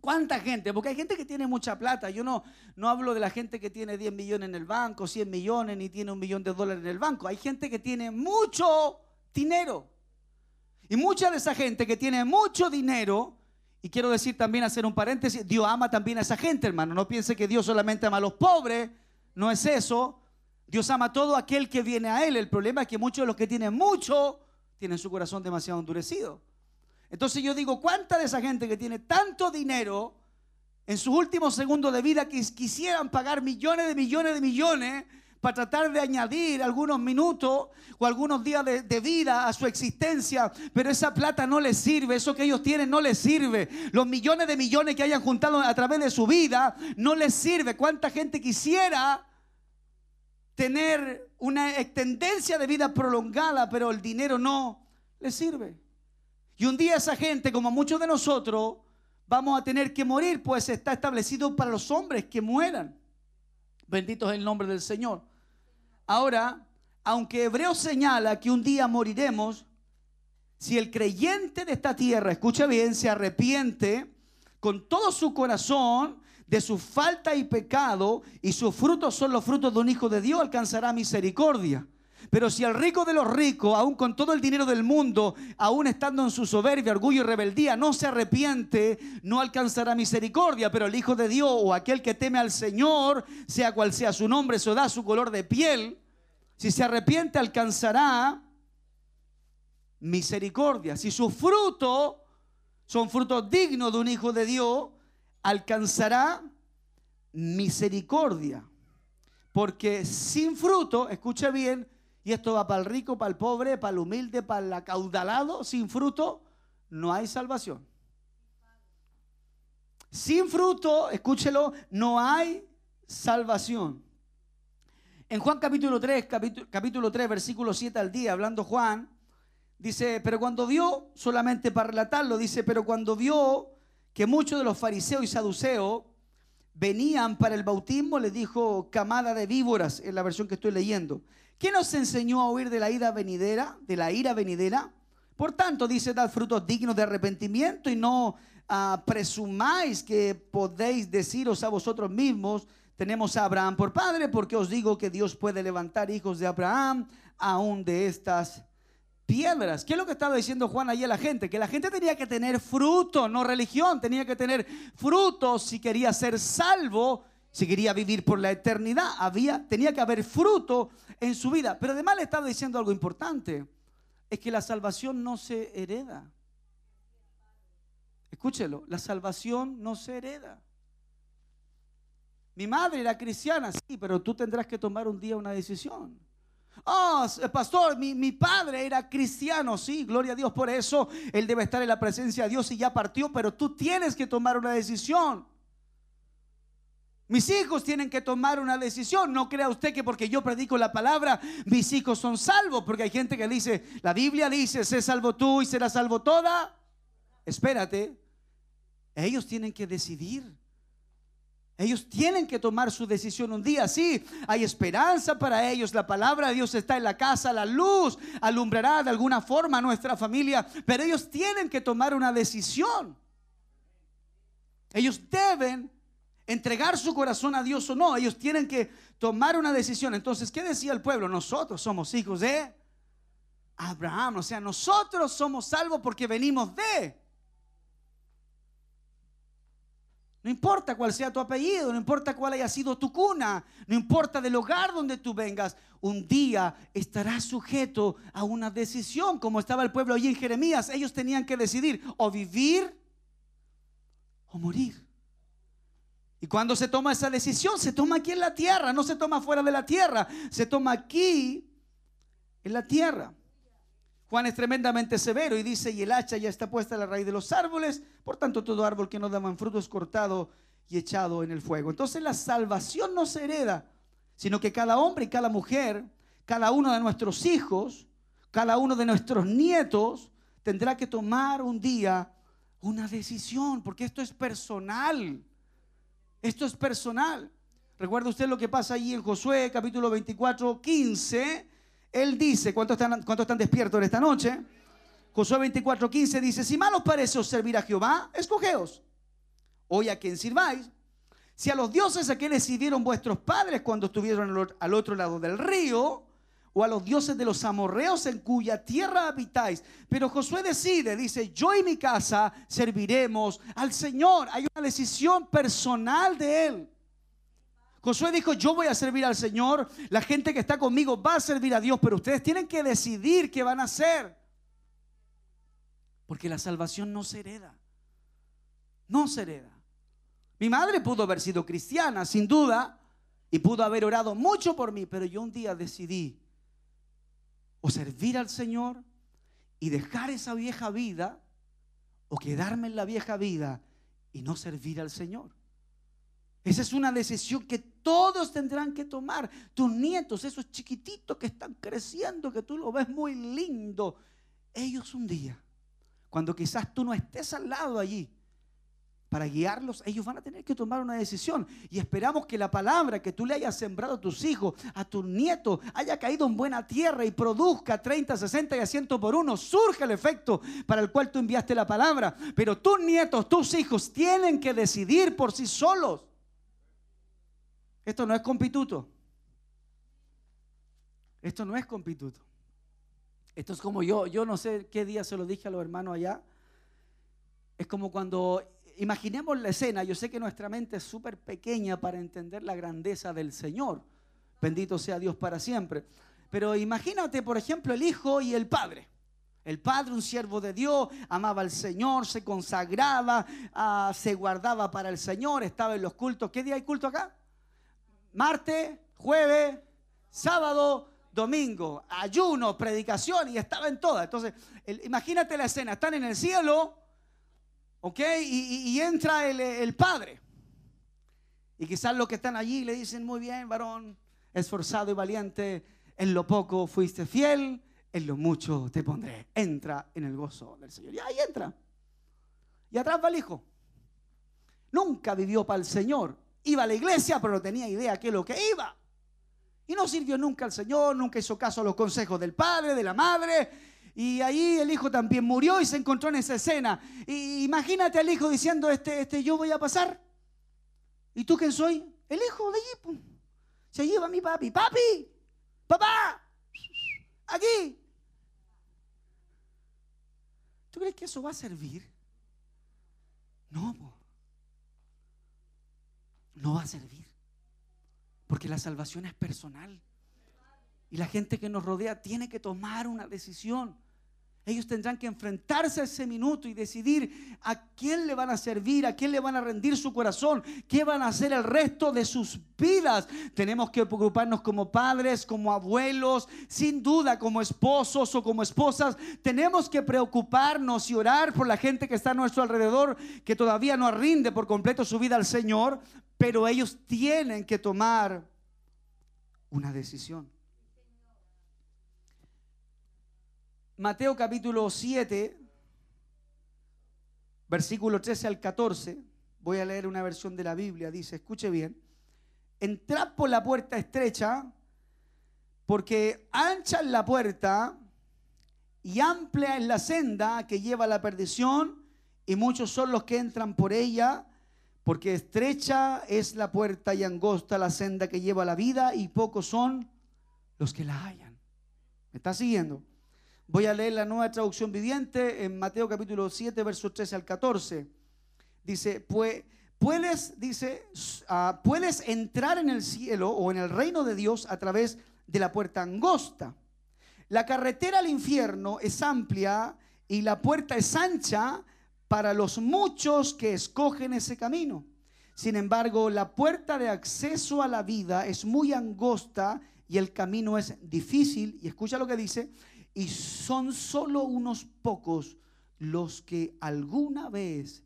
¿Cuánta gente? Porque hay gente que tiene mucha plata. Yo no, no hablo de la gente que tiene 10 millones en el banco, 100 millones, ni tiene un millón de dólares en el banco. Hay gente que tiene mucho dinero. Y mucha de esa gente que tiene mucho dinero, y quiero decir también, hacer un paréntesis, Dios ama también a esa gente, hermano. No piense que Dios solamente ama a los pobres, no es eso. Dios ama a todo aquel que viene a Él. El problema es que muchos de los que tienen mucho tienen su corazón demasiado endurecido. Entonces yo digo, ¿cuánta de esa gente que tiene tanto dinero en sus últimos segundos de vida que quisieran pagar millones de millones de millones para tratar de añadir algunos minutos o algunos días de, vida a su existencia, pero esa plata no les sirve, eso que ellos tienen no les sirve, los millones de millones que hayan juntado a través de su vida no les sirve. ¿Cuánta gente quisiera tener una tendencia de vida prolongada, pero el dinero no les sirve? Y un día esa gente, como muchos de nosotros, vamos a tener que morir, pues está establecido para los hombres que mueran. Bendito es el nombre del Señor. Ahora, aunque Hebreo señala que un día moriremos, si el creyente de esta tierra, escucha bien, se arrepiente con todo su corazón de su falta y pecado, y sus frutos son los frutos de un hijo de Dios, alcanzará misericordia. Pero si el rico de los ricos, aún con todo el dinero del mundo, aún estando en su soberbia, orgullo y rebeldía, no se arrepiente, no alcanzará misericordia. Pero el Hijo de Dios o aquel que teme al Señor, sea cual sea su nombre, su edad, su color de piel, si se arrepiente alcanzará misericordia. Si su fruto son frutos dignos de un Hijo de Dios, alcanzará misericordia. Porque sin fruto, escuche bien, y esto va para el rico, para el pobre, para el humilde, para el acaudalado, sin fruto no hay salvación. Sin fruto, escúchelo, no hay salvación. En Juan capítulo 3, capítulo, capítulo 3, versículo 7 al día, hablando Juan, dice, pero cuando vio, solamente para relatarlo, dice, pero cuando vio que muchos de los fariseos y saduceos venían para el bautismo, le dijo camada de víboras, en la versión que estoy leyendo. ¿Quién nos enseñó a huir de la ira venidera? De la ira venidera. Por tanto, dice, dad frutos dignos de arrepentimiento y no ah, presumáis que podéis deciros a vosotros mismos, tenemos a Abraham por padre, porque os digo que Dios puede levantar hijos de Abraham aún de estas piedras. ¿Qué es lo que estaba diciendo Juan ahí a la gente? Que la gente tenía que tener fruto, no religión, tenía que tener fruto si quería ser salvo, si quería vivir por la eternidad. Había, tenía que haber fruto en su vida. Pero además le estaba diciendo algo importante, es que la salvación no se hereda. Escúchelo, la salvación no se hereda. Mi madre era cristiana, sí, pero tú tendrás que tomar un día una decisión. Oh, pastor, mi, mi, padre era cristiano, sí, gloria a Dios por eso. Él debe estar en la presencia de Dios y ya partió, pero tú tienes que tomar una decisión. Mis hijos tienen que tomar una decisión. No crea usted que porque yo predico la palabra, mis hijos son salvos, porque hay gente que dice, la Biblia dice, sé salvo tú y será salvo toda. Espérate, ellos tienen que decidir. Ellos tienen que tomar su decisión un día. Sí, hay esperanza para ellos. La palabra de Dios está en la casa. La luz alumbrará de alguna forma a nuestra familia. Pero ellos tienen que tomar una decisión. Ellos deben entregar su corazón a Dios o no. Ellos tienen que tomar una decisión. Entonces, ¿qué decía el pueblo? Nosotros somos hijos de Abraham. O sea, nosotros somos salvos porque venimos de No importa cuál sea tu apellido, no importa cuál haya sido tu cuna, no importa del hogar donde tú vengas, un día estarás sujeto a una decisión, como estaba el pueblo allí en Jeremías. Ellos tenían que decidir o vivir o morir. Y cuando se toma esa decisión, se toma aquí en la tierra, no se toma fuera de la tierra, se toma aquí en la tierra. Juan es tremendamente severo y dice, y el hacha ya está puesta a la raíz de los árboles, por tanto todo árbol que no da buen fruto es cortado y echado en el fuego. Entonces la salvación no se hereda, sino que cada hombre y cada mujer, cada uno de nuestros hijos, cada uno de nuestros nietos, tendrá que tomar un día una decisión, porque esto es personal. Esto es personal. Recuerda usted lo que pasa ahí en Josué capítulo 24, 15 él dice, ¿cuántos están, cuántos están despiertos en esta noche? Josué 24, 15 dice, si mal os parece os servir a Jehová, escogeos. Hoy a quien sirváis. Si a los dioses a quienes sirvieron vuestros padres cuando estuvieron al otro lado del río, o a los dioses de los amorreos en cuya tierra habitáis. Pero Josué decide, dice, yo y mi casa serviremos al Señor. Hay una decisión personal de él. Josué dijo, yo voy a servir al Señor, la gente que está conmigo va a servir a Dios, pero ustedes tienen que decidir qué van a hacer. Porque la salvación no se hereda. No se hereda. Mi madre pudo haber sido cristiana, sin duda, y pudo haber orado mucho por mí, pero yo un día decidí o servir al Señor y dejar esa vieja vida, o quedarme en la vieja vida y no servir al Señor. Esa es una decisión que todos tendrán que tomar. Tus nietos, esos chiquititos que están creciendo, que tú lo ves muy lindo, ellos un día, cuando quizás tú no estés al lado allí, para guiarlos, ellos van a tener que tomar una decisión. Y esperamos que la palabra que tú le hayas sembrado a tus hijos, a tus nietos, haya caído en buena tierra y produzca 30, 60 y a 100 por uno. Surge el efecto para el cual tú enviaste la palabra. Pero tus nietos, tus hijos tienen que decidir por sí solos. Esto no es compituto. Esto no es con pituto. Esto es como yo, yo no sé qué día se lo dije a los hermanos allá. Es como cuando, imaginemos la escena, yo sé que nuestra mente es súper pequeña para entender la grandeza del Señor. Bendito sea Dios para siempre. Pero imagínate, por ejemplo, el Hijo y el Padre. El Padre, un siervo de Dios, amaba al Señor, se consagraba, ah, se guardaba para el Señor, estaba en los cultos. ¿Qué día hay culto acá? Martes, jueves, sábado, domingo, ayuno, predicación y estaba en todas. Entonces, imagínate la escena, están en el cielo, ¿ok? Y, entra el, el Padre. Y quizás los que están allí le dicen, muy bien, varón, esforzado y valiente, en lo poco fuiste fiel, en lo mucho te pondré. Entra en el gozo del Señor. Y ahí entra. Y atrás va el Hijo. Nunca vivió para el Señor. Iba a la iglesia, pero no tenía idea qué es lo que iba. Y no sirvió nunca al Señor, nunca hizo caso a los consejos del padre, de la madre. Y ahí el hijo también murió y se encontró en esa escena. Y imagínate al hijo diciendo, este, este, yo voy a pasar. ¿Y tú quién soy? El hijo de allí. pum. Se lleva a mi papi. Papi, papá, aquí. ¿Tú crees que eso va a servir? No, no va a servir. Porque la salvación es personal. Y la gente que nos rodea tiene que tomar una decisión. Ellos tendrán que enfrentarse a ese minuto y decidir a quién le van a servir, a quién le van a rendir su corazón, qué van a hacer el resto de sus vidas. Tenemos que preocuparnos como padres, como abuelos, sin duda como esposos o como esposas. Tenemos que preocuparnos y orar por la gente que está a nuestro alrededor, que todavía no rinde por completo su vida al Señor, pero ellos tienen que tomar una decisión. Mateo capítulo 7, versículo 13 al 14, voy a leer una versión de la Biblia, dice, escuche bien, entrad por la puerta estrecha, porque ancha es la puerta y amplia es la senda que lleva a la perdición, y muchos son los que entran por ella, porque estrecha es la puerta y angosta la senda que lleva a la vida, y pocos son los que la hallan. ¿Me está siguiendo? Voy a leer la nueva traducción viviente en Mateo capítulo 7, versos 13 al 14. Dice, pues, puedes, dice, ah, puedes entrar en el cielo o en el reino de Dios a través de la puerta angosta. La carretera al infierno es amplia y la puerta es ancha para los muchos que escogen ese camino. Sin embargo, la puerta de acceso a la vida es muy angosta y el camino es difícil. Y escucha lo que dice, y son solo unos pocos los que alguna vez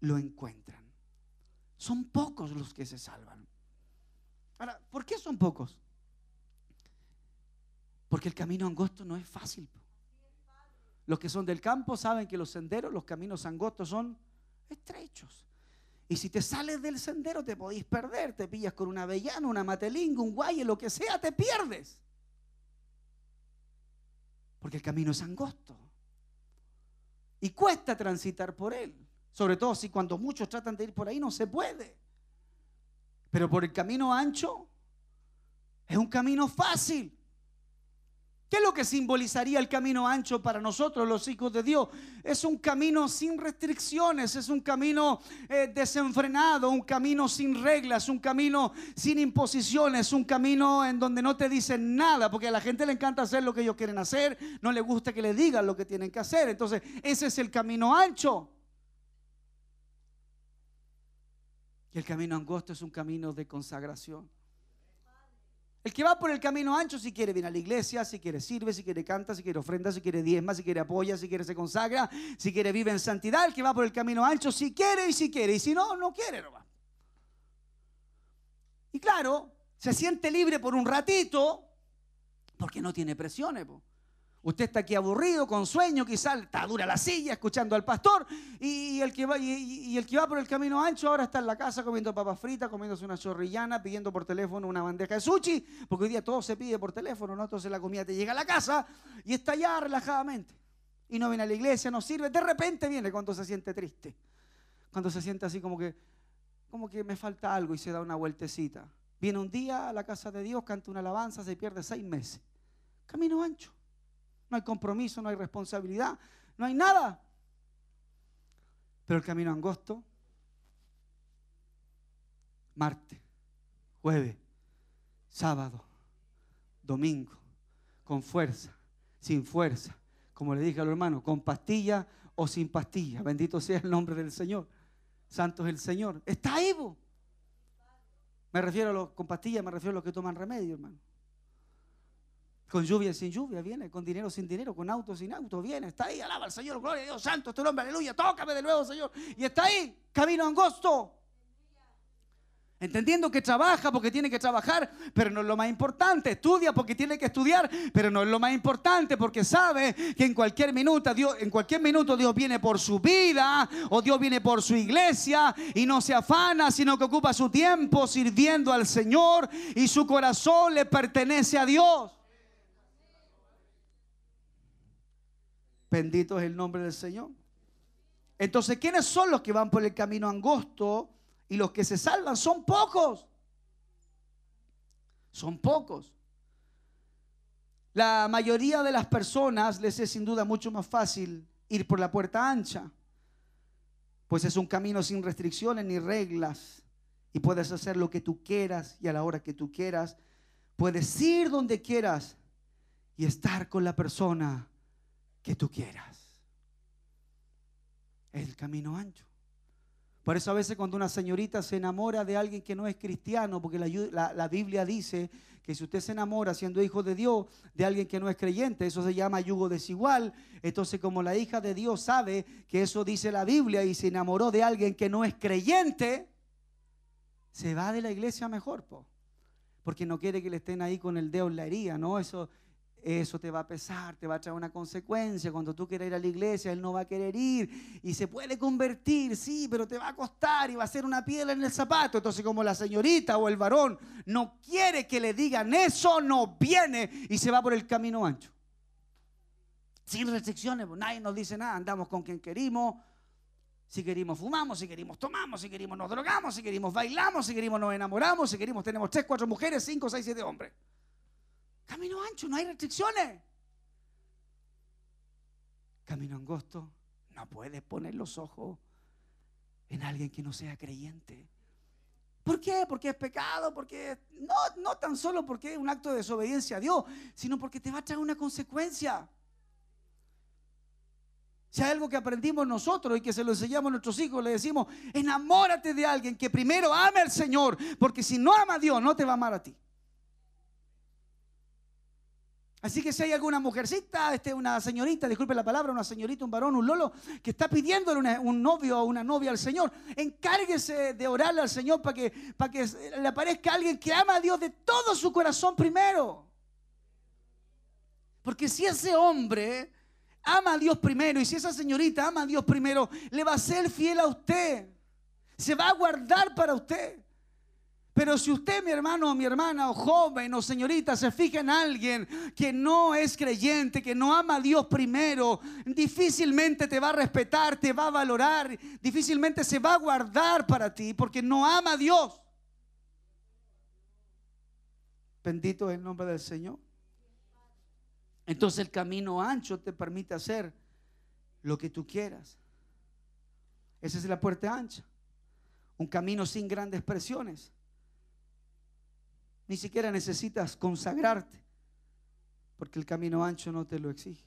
lo encuentran. Son pocos los que se salvan. Ahora, ¿por qué son pocos? Porque el camino angosto no es fácil. Los que son del campo saben que los senderos, los caminos angostos son estrechos. Y si te sales del sendero te podéis perder, te pillas con una avellana, una matelinga, un guaye, lo que sea, te pierdes. Porque el camino es angosto. Y cuesta transitar por él. Sobre todo si cuando muchos tratan de ir por ahí no se puede. Pero por el camino ancho es un camino fácil. ¿Qué es lo que simbolizaría el camino ancho para nosotros, los hijos de Dios? Es un camino sin restricciones, es un camino eh, desenfrenado, un camino sin reglas, un camino sin imposiciones, un camino en donde no te dicen nada, porque a la gente le encanta hacer lo que ellos quieren hacer, no le gusta que le digan lo que tienen que hacer. Entonces, ese es el camino ancho. Y el camino angosto es un camino de consagración. El que va por el camino ancho, si quiere, viene a la iglesia, si quiere, sirve, si quiere, canta, si quiere, ofrenda, si quiere, diezma, si quiere, apoya, si quiere, se consagra, si quiere, vive en santidad. El que va por el camino ancho, si quiere y si quiere, y si no, no quiere, no va. Y claro, se siente libre por un ratito, porque no tiene presiones. po. Usted está aquí aburrido, con sueño, quizás está dura la silla, escuchando al pastor, y el, que va, y, el que va por el camino ancho ahora está en la casa comiendo papas fritas, comiéndose una chorrillana, pidiendo por teléfono una bandeja de sushi, porque hoy día todo se pide por teléfono, ¿no? Entonces la comida te llega a la casa y está allá relajadamente. Y no viene a la iglesia, no sirve, de repente viene cuando se siente triste, cuando se siente así como que, como que me falta algo y se da una vueltecita. Viene un día a la casa de Dios, canta una alabanza, se pierde seis meses. Camino ancho. No hay compromiso, no hay responsabilidad, no hay nada. Pero el camino angosto, martes, jueves, sábado, domingo, con fuerza, sin fuerza, como le dije a los hermanos, con pastilla o sin pastilla. Bendito sea el nombre del Señor. Santo es el Señor. Está vos. Me refiero a los con pastillas, me refiero a los que toman remedio, hermano. Con lluvia sin lluvia viene, con dinero sin dinero, con auto sin auto viene, está ahí, alaba al Señor, gloria a Dios, santo este nombre, aleluya, tócame de nuevo, Señor. Y está ahí, camino angosto. Entendiendo que trabaja porque tiene que trabajar, pero no es lo más importante. Estudia porque tiene que estudiar, pero no es lo más importante porque sabe que en cualquier minuto Dios, en cualquier minuto Dios viene por su vida o Dios viene por su iglesia y no se afana, sino que ocupa su tiempo sirviendo al Señor y su corazón le pertenece a Dios. Bendito es el nombre del Señor. Entonces, ¿quiénes son los que van por el camino angosto? Y los que se salvan son pocos. Son pocos. La mayoría de las personas les es sin duda mucho más fácil ir por la puerta ancha, pues es un camino sin restricciones ni reglas y puedes hacer lo que tú quieras y a la hora que tú quieras. Puedes ir donde quieras y estar con la persona que tú quieras. Es el camino ancho. Por eso a veces cuando una señorita se enamora de alguien que no es cristiano, porque la, la- Biblia dice que si usted se enamora siendo hijo de Dios de alguien que no es creyente, eso se llama yugo desigual. Entonces como la hija de Dios sabe que eso dice la Biblia y se enamoró de alguien que no es creyente, se va de la iglesia mejor, po. porque no quiere que le estén ahí con el dedo en la herida, ¿no? Eso, eso te va a pesar, te va a traer una consecuencia. Cuando tú quieras ir a la iglesia, él no va a querer ir y se puede convertir, sí, pero te va a costar y va a ser una piedra en el zapato. Entonces, como la señorita o el varón no quiere que le digan eso, no viene y se va por el camino ancho. Sin restricciones, pues, nadie nos dice nada, andamos con quien queremos. Si queremos fumamos, si queremos tomamos, si queremos nos drogamos, si queremos bailamos, si queremos nos enamoramos, si queremos tenemos tres, cuatro mujeres, cinco, seis, siete hombres. Camino ancho, no hay restricciones. Camino angosto, no puedes poner los ojos en alguien que no sea creyente. ¿Por qué? Porque es pecado, porque no, no tan solo porque es un acto de desobediencia a Dios, sino porque te va a traer una consecuencia. Si hay algo que aprendimos nosotros y que se lo enseñamos a nuestros hijos, le decimos, enamórate de alguien que primero ame al Señor, porque si no ama a Dios, no te va a amar a ti. Así que si hay alguna mujercita, este, una señorita, disculpe la palabra, una señorita, un varón, un lolo, que está pidiéndole un novio o una novia al Señor, encárguese de orarle al Señor para que, para que le aparezca alguien que ama a Dios de todo su corazón primero. Porque si ese hombre ama a Dios primero y si esa señorita ama a Dios primero, le va a ser fiel a usted. Se va a guardar para usted. Pero si usted, mi hermano mi hermana, o joven o señorita, se fija en alguien que no es creyente, que no ama a Dios primero, difícilmente te va a respetar, te va a valorar, difícilmente se va a guardar para ti porque no ama a Dios. Bendito es el nombre del Señor. Entonces el camino ancho te permite hacer lo que tú quieras. Esa es la puerta ancha. Un camino sin grandes presiones. Ni siquiera necesitas consagrarte, porque el camino ancho no te lo exige.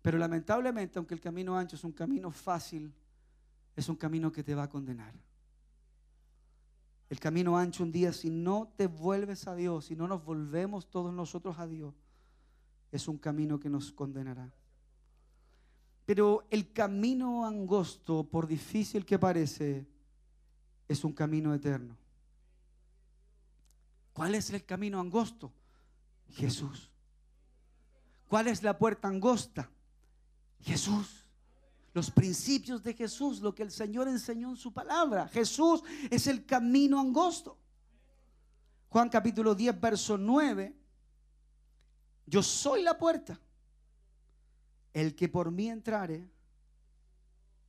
Pero lamentablemente, aunque el camino ancho es un camino fácil, es un camino que te va a condenar. El camino ancho un día, si no te vuelves a Dios, si no nos volvemos todos nosotros a Dios, es un camino que nos condenará. Pero el camino angosto, por difícil que parece, es un camino eterno. ¿Cuál es el camino angosto? Jesús. ¿Cuál es la puerta angosta? Jesús. Los principios de Jesús, lo que el Señor enseñó en su palabra. Jesús es el camino angosto. Juan capítulo 10, verso 9. Yo soy la puerta. El que por mí entrare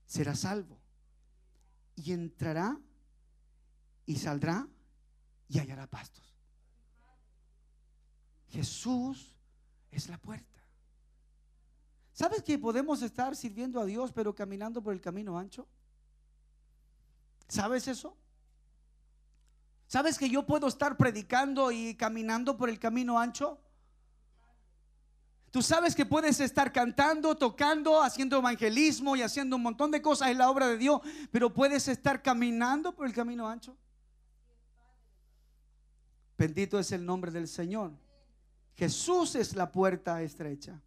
será salvo. Y entrará y saldrá y hallará pastos. Jesús es la puerta. ¿Sabes que podemos estar sirviendo a Dios pero caminando por el camino ancho? ¿Sabes eso? ¿Sabes que yo puedo estar predicando y caminando por el camino ancho? Tú sabes que puedes estar cantando, tocando, haciendo evangelismo y haciendo un montón de cosas en la obra de Dios, pero puedes estar caminando por el camino ancho. Bendito es el nombre del Señor. Jesús es la puerta estrecha.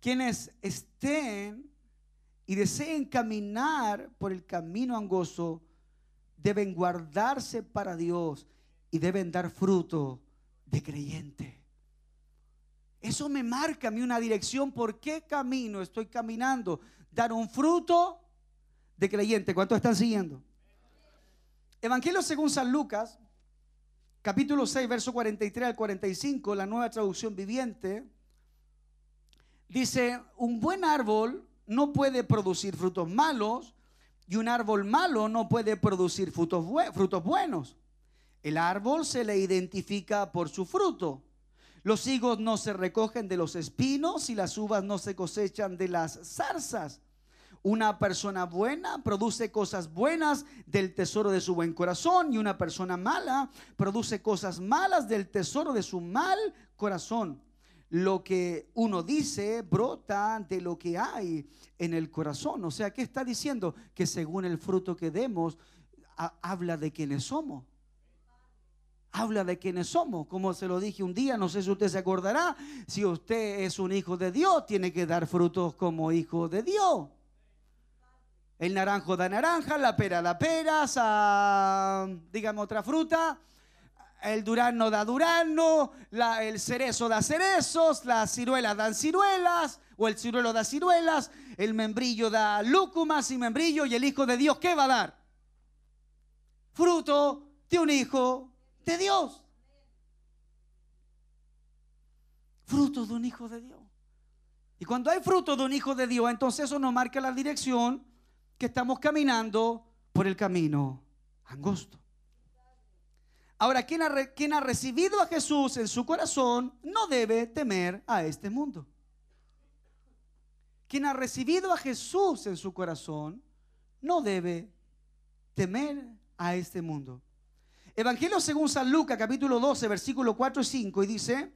Quienes estén y deseen caminar por el camino angosto, deben guardarse para Dios y deben dar fruto de creyente. Eso me marca a mí una dirección. ¿Por qué camino estoy caminando? Dar un fruto de creyente. ¿Cuántos están siguiendo? Evangelio según San Lucas, capítulo 6, verso 43 al 45, la nueva traducción viviente, dice, un buen árbol no puede producir frutos malos y un árbol malo no puede producir frutos, frutos buenos. El árbol se le identifica por su fruto. Los higos no se recogen de los espinos y las uvas no se cosechan de las zarzas. Una persona buena produce cosas buenas del tesoro de su buen corazón y una persona mala produce cosas malas del tesoro de su mal corazón. Lo que uno dice brota de lo que hay en el corazón. O sea, ¿qué está diciendo? Que según el fruto que demos, ha- habla de quiénes somos habla de quiénes somos. Como se lo dije un día, no sé si usted se acordará, si usted es un hijo de Dios, tiene que dar frutos como hijo de Dios. El naranjo da naranja, la pera da peras, dígame otra fruta. El durazno da durazno, el cerezo da cerezos, las ciruelas dan ciruelas, o el ciruelo da ciruelas, el membrillo da lúcumas y membrillo, y el hijo de Dios, ¿qué va a dar? Fruto de un hijo de Dios. Fruto de un hijo de Dios. Y cuando hay fruto de un hijo de Dios, entonces eso nos marca la dirección que estamos caminando por el camino angosto. Ahora, quien ha, recibido a Jesús en su corazón no debe temer a este mundo. Quien ha recibido a Jesús en su corazón no debe temer a este mundo. Evangelio según San Lucas, capítulo 12, versículo 4 y 5, y dice,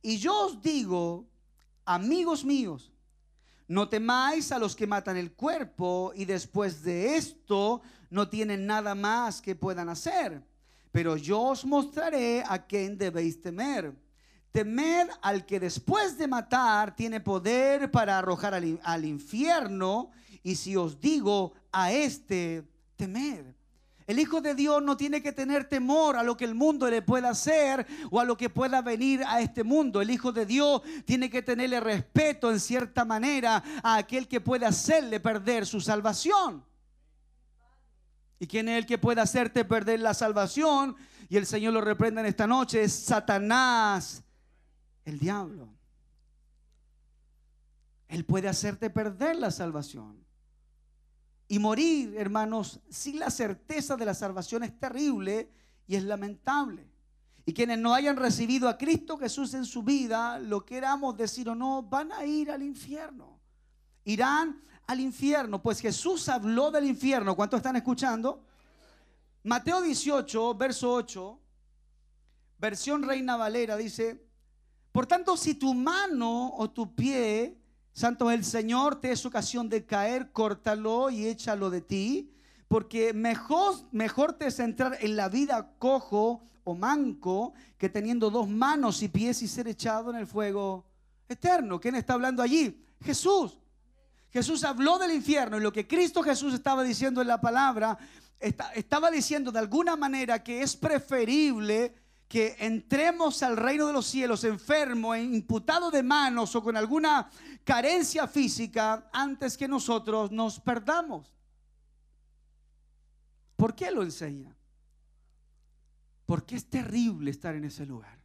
y yo os digo, amigos míos, no temáis a los que matan el cuerpo y después de esto no tienen nada más que puedan hacer. Pero yo os mostraré a quién debéis temer. Temed al que después de matar tiene poder para arrojar al, al infierno. Y si os digo a este, temed. El Hijo de Dios no tiene que tener temor a lo que el mundo le pueda hacer o a lo que pueda venir a este mundo. El Hijo de Dios tiene que tenerle respeto en cierta manera a aquel que puede hacerle perder su salvación. ¿Y quién es el que puede hacerte perder la salvación? Y el Señor lo reprenda en esta noche. Es Satanás, el diablo. Él puede hacerte perder la salvación. Y morir, hermanos, sin la certeza de la salvación es terrible y es lamentable. Y quienes no hayan recibido a Cristo Jesús en su vida, lo queramos decir o no, van a ir al infierno. Irán al infierno, pues Jesús habló del infierno. ¿Cuántos están escuchando? Mateo 18, verso 8, versión Reina Valera, dice, por tanto, si tu mano o tu pie, santo el Señor, te es ocasión de caer, córtalo y échalo de ti, porque mejor, mejor te es entrar en la vida cojo o manco que teniendo dos manos y pies y ser echado en el fuego eterno. ¿Quién está hablando allí? Jesús. Jesús habló del infierno y lo que Cristo Jesús estaba diciendo en la palabra, esta- estaba diciendo de alguna manera que es preferible que entremos al reino de los cielos enfermo, imputado de manos o con alguna carencia física antes que nosotros nos perdamos. ¿Por qué lo enseña? Porque es terrible estar en ese lugar.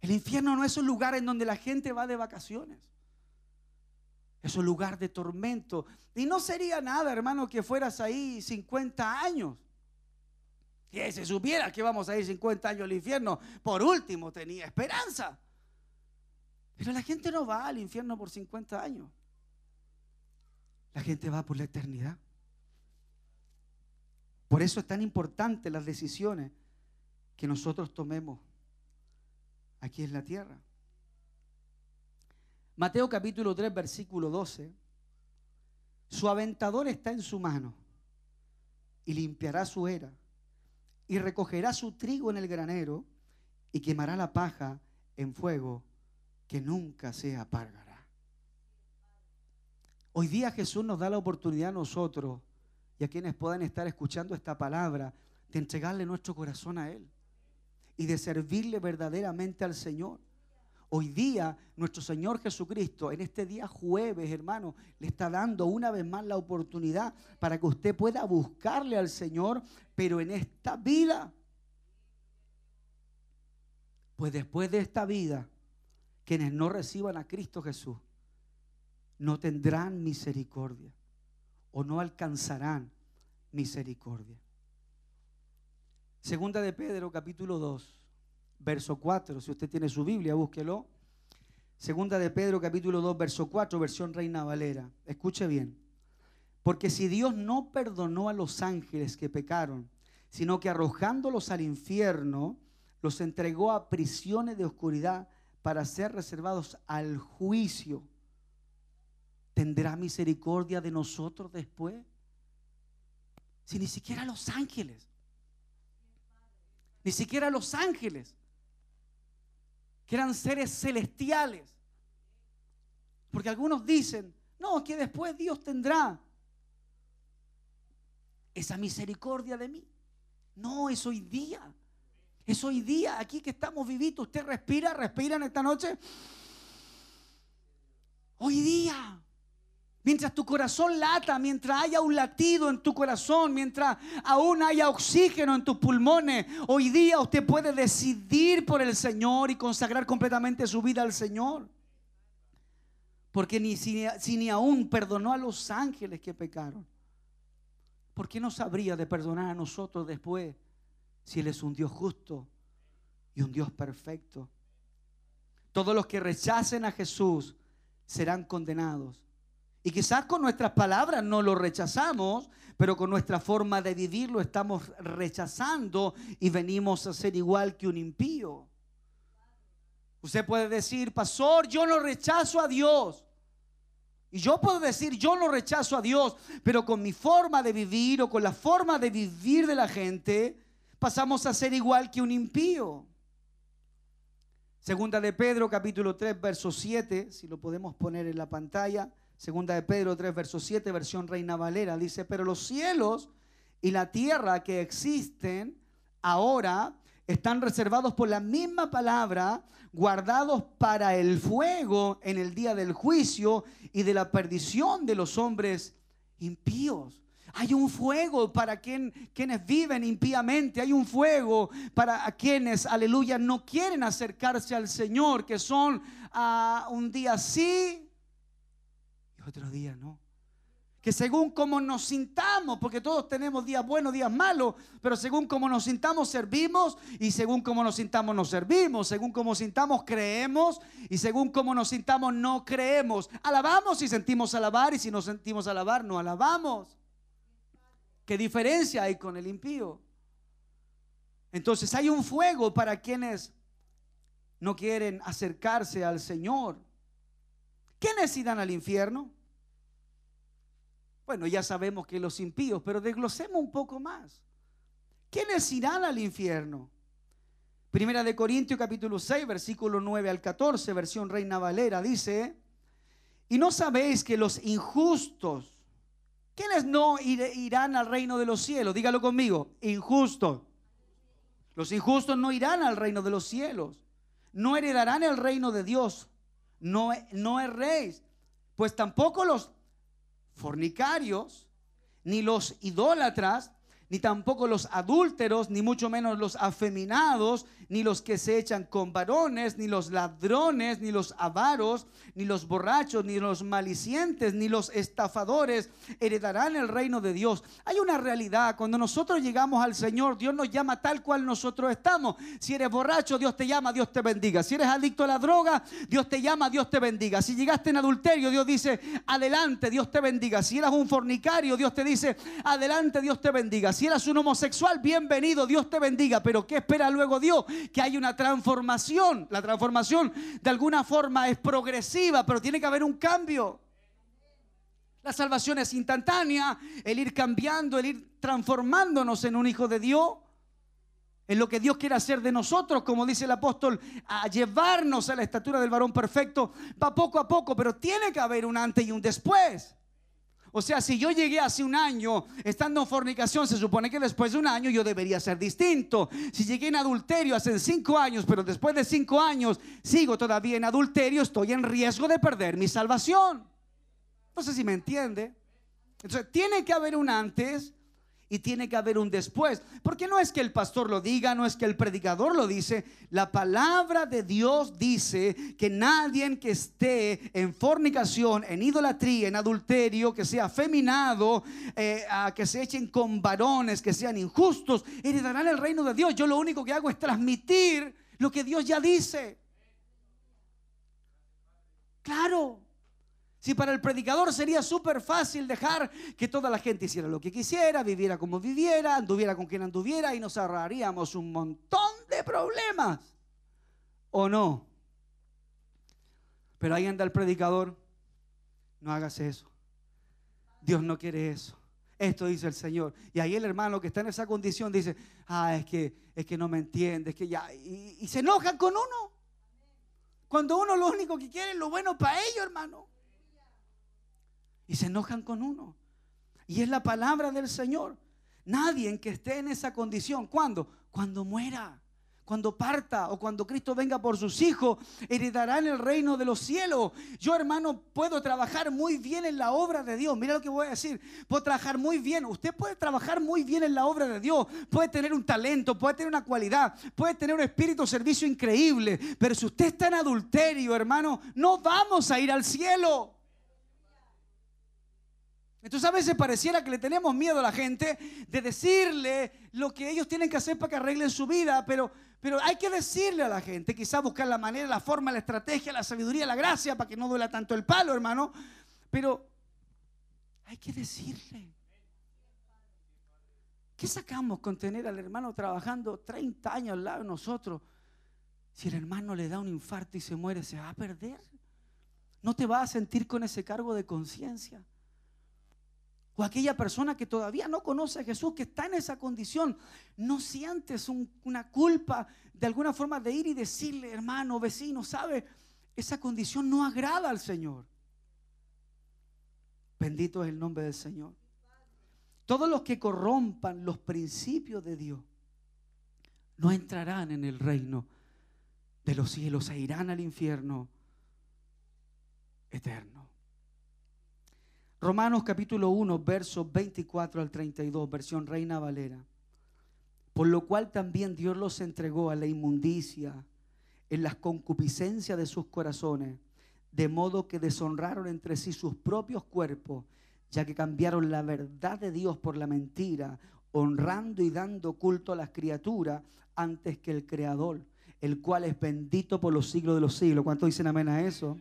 El infierno no es un lugar en donde la gente va de vacaciones. Es un lugar de tormento. Y no sería nada, hermano, que fueras ahí 50 años. Si se supiera que vamos a ir 50 años al infierno, por último tenía esperanza. Pero la gente no va al infierno por 50 años. La gente va por la eternidad. Por eso es tan importante las decisiones que nosotros tomemos aquí en la tierra. Mateo capítulo 3, versículo 12. Su aventador está en su mano y limpiará su era y recogerá su trigo en el granero y quemará la paja en fuego que nunca se apagará. Hoy día Jesús nos da la oportunidad a nosotros y a quienes puedan estar escuchando esta palabra de entregarle nuestro corazón a Él y de servirle verdaderamente al Señor. Hoy día nuestro Señor Jesucristo, en este día jueves, hermano, le está dando una vez más la oportunidad para que usted pueda buscarle al Señor, pero en esta vida. Pues después de esta vida, quienes no reciban a Cristo Jesús no tendrán misericordia o no alcanzarán misericordia. Segunda de Pedro, capítulo 2, verso 4. Si usted tiene su Biblia, búsquelo. Segunda de Pedro, capítulo 2, verso 4, versión Reina Valera. Escuche bien. Porque si Dios no perdonó a los ángeles que pecaron, sino que arrojándolos al infierno, los entregó a prisiones de oscuridad para ser reservados al juicio, ¿tendrá misericordia de nosotros después? Si ni siquiera los ángeles, ni siquiera los ángeles, que eran seres celestiales, porque algunos dicen, no, que después Dios tendrá esa misericordia de mí. No, es hoy día. Es hoy día, aquí que estamos vivitos. Usted respira, respira en esta noche. Hoy día. Mientras tu corazón lata, mientras haya un latido en tu corazón, mientras aún haya oxígeno en tus pulmones, hoy día usted puede decidir por el Señor y consagrar completamente su vida al Señor. Porque ni si, si ni aún perdonó a los ángeles que pecaron. ¿Por qué no sabría de perdonar a nosotros después si Él es un Dios justo y un Dios perfecto? Todos los que rechacen a Jesús serán condenados. Y quizás con nuestras palabras no lo rechazamos, pero con nuestra forma de vivir lo estamos rechazando y venimos a ser igual que un impío. Usted puede decir, pastor, yo no rechazo a Dios. Y yo puedo decir, yo no rechazo a Dios, pero con mi forma de vivir o con la forma de vivir de la gente, pasamos a ser igual que un impío. Segunda de Pedro, capítulo 3, verso 7, si lo podemos poner en la pantalla. Segunda de Pedro 3, verso 7, versión Reina Valera, dice, pero los cielos y la tierra que existen ahora están reservados por la misma palabra, guardados para el fuego en el día del juicio y de la perdición de los hombres impíos. Hay un fuego para quien, quienes viven impíamente. Hay un fuego para quienes, aleluya, no quieren acercarse al Señor, que son ah, un día sí y otro día no. Que según como nos sintamos, porque todos tenemos días buenos, días malos, pero según como nos sintamos servimos y según como nos sintamos nos servimos, según como sintamos creemos y según como nos sintamos no creemos. Alabamos si sentimos alabar y si nos sentimos alabar no alabamos. ¿Qué diferencia hay con el impío? Entonces hay un fuego para quienes no quieren acercarse al Señor. ¿Quiénes irán al infierno? Bueno, ya sabemos que los impíos, pero desglosemos un poco más. ¿Quiénes irán al infierno? Primera de Corintios capítulo 6, versículo 9 al 14, versión Reina Valera, dice, y no sabéis que los injustos, ¿quiénes no ir- irán al reino de los cielos? Dígalo conmigo, injustos. Los injustos no irán al reino de los cielos, no heredarán el reino de Dios, no, no erréis, pues tampoco los fornicarios, ni los idólatras, ni tampoco los adúlteros, ni mucho menos los afeminados, ni los que se echan con varones, ni los ladrones, ni los avaros, ni los borrachos, ni los malicientes, ni los estafadores heredarán el reino de Dios. Hay una realidad, cuando nosotros llegamos al Señor, Dios nos llama tal cual nosotros estamos. Si eres borracho, Dios te llama, Dios te bendiga. Si eres adicto a la droga, Dios te llama, Dios te bendiga. Si llegaste en adulterio, Dios dice, adelante, Dios te bendiga. Si eras un fornicario, Dios te dice, adelante, Dios te bendiga. Si eras un homosexual, bienvenido, Dios te bendiga. Pero ¿qué espera luego Dios? Que hay una transformación. La transformación de alguna forma es progresiva, pero tiene que haber un cambio. La salvación es instantánea, el ir cambiando, el ir transformándonos en un hijo de Dios. En lo que Dios quiere hacer de nosotros, como dice el apóstol, a llevarnos a la estatura del varón perfecto, va poco a poco, pero tiene que haber un antes y un después. O sea, si yo llegué hace un año estando en fornicación, se supone que después de un año yo debería ser distinto. Si llegué en adulterio hace cinco años, pero después de cinco años sigo todavía en adulterio, estoy en riesgo de perder mi salvación. No sé si me entiende. Entonces, tiene que haber un antes y tiene que haber un después. Porque no es que el pastor lo diga, no es que el predicador lo dice. La palabra de Dios dice que nadie que esté en fornicación, en idolatría, en adulterio, que sea afeminado, eh, a que se echen con varones, que sean injustos, heredarán el reino de Dios. Yo lo único que hago es transmitir lo que Dios ya dice. Claro. Si para el predicador sería súper fácil dejar que toda la gente hiciera lo que quisiera, viviera como viviera, anduviera con quien anduviera y nos ahorraríamos un montón de problemas. ¿O no? Pero ahí anda el predicador. No hagas eso. Dios no quiere eso. Esto dice el Señor. Y ahí el hermano que está en esa condición dice, ah, es que, es que no me entiende, es que ya. Y, y se enojan con uno. Cuando uno lo único que quiere es lo bueno para ellos, hermano y se enojan con uno. Y es la palabra del Señor. Nadie que esté en esa condición, ¿cuándo? Cuando muera, cuando parta o cuando Cristo venga por sus hijos, heredarán el reino de los cielos. Yo, hermano, puedo trabajar muy bien en la obra de Dios. Mira lo que voy a decir. Puedo trabajar muy bien. Usted puede trabajar muy bien en la obra de Dios. Puede tener un talento, puede tener una cualidad, puede tener un espíritu servicio increíble. Pero si usted está en adulterio, hermano, no vamos a ir al cielo. Entonces a veces pareciera que le tenemos miedo a la gente de decirle lo que ellos tienen que hacer para que arreglen su vida, pero, pero hay que decirle a la gente, quizás buscar la manera, la forma, la estrategia, la sabiduría, la gracia, para que no duela tanto el palo, hermano. Pero hay que decirle. ¿Qué sacamos con tener al hermano trabajando 30 años al lado de nosotros? Si el hermano le da un infarto y se muere, se va a perder. No te vas a sentir con ese cargo de conciencia. O aquella persona que todavía no conoce a Jesús, que está en esa condición, no sientes un- una culpa de alguna forma de ir y decirle, hermano, vecino, ¿sabe? Esa condición no agrada al Señor. Bendito es el nombre del Señor. Todos los que corrompan los principios de Dios no entrarán en el reino de los cielos, e irán al infierno eterno. Romanos capítulo 1, versos 24 al 32, versión Reina Valera. Por lo cual también Dios los entregó a la inmundicia en las concupiscencias de sus corazones, de modo que deshonraron entre sí sus propios cuerpos, ya que cambiaron la verdad de Dios por la mentira, honrando y dando culto a las criaturas antes que el Creador, el cual es bendito por los siglos de los siglos. ¿Cuántos dicen amén a eso?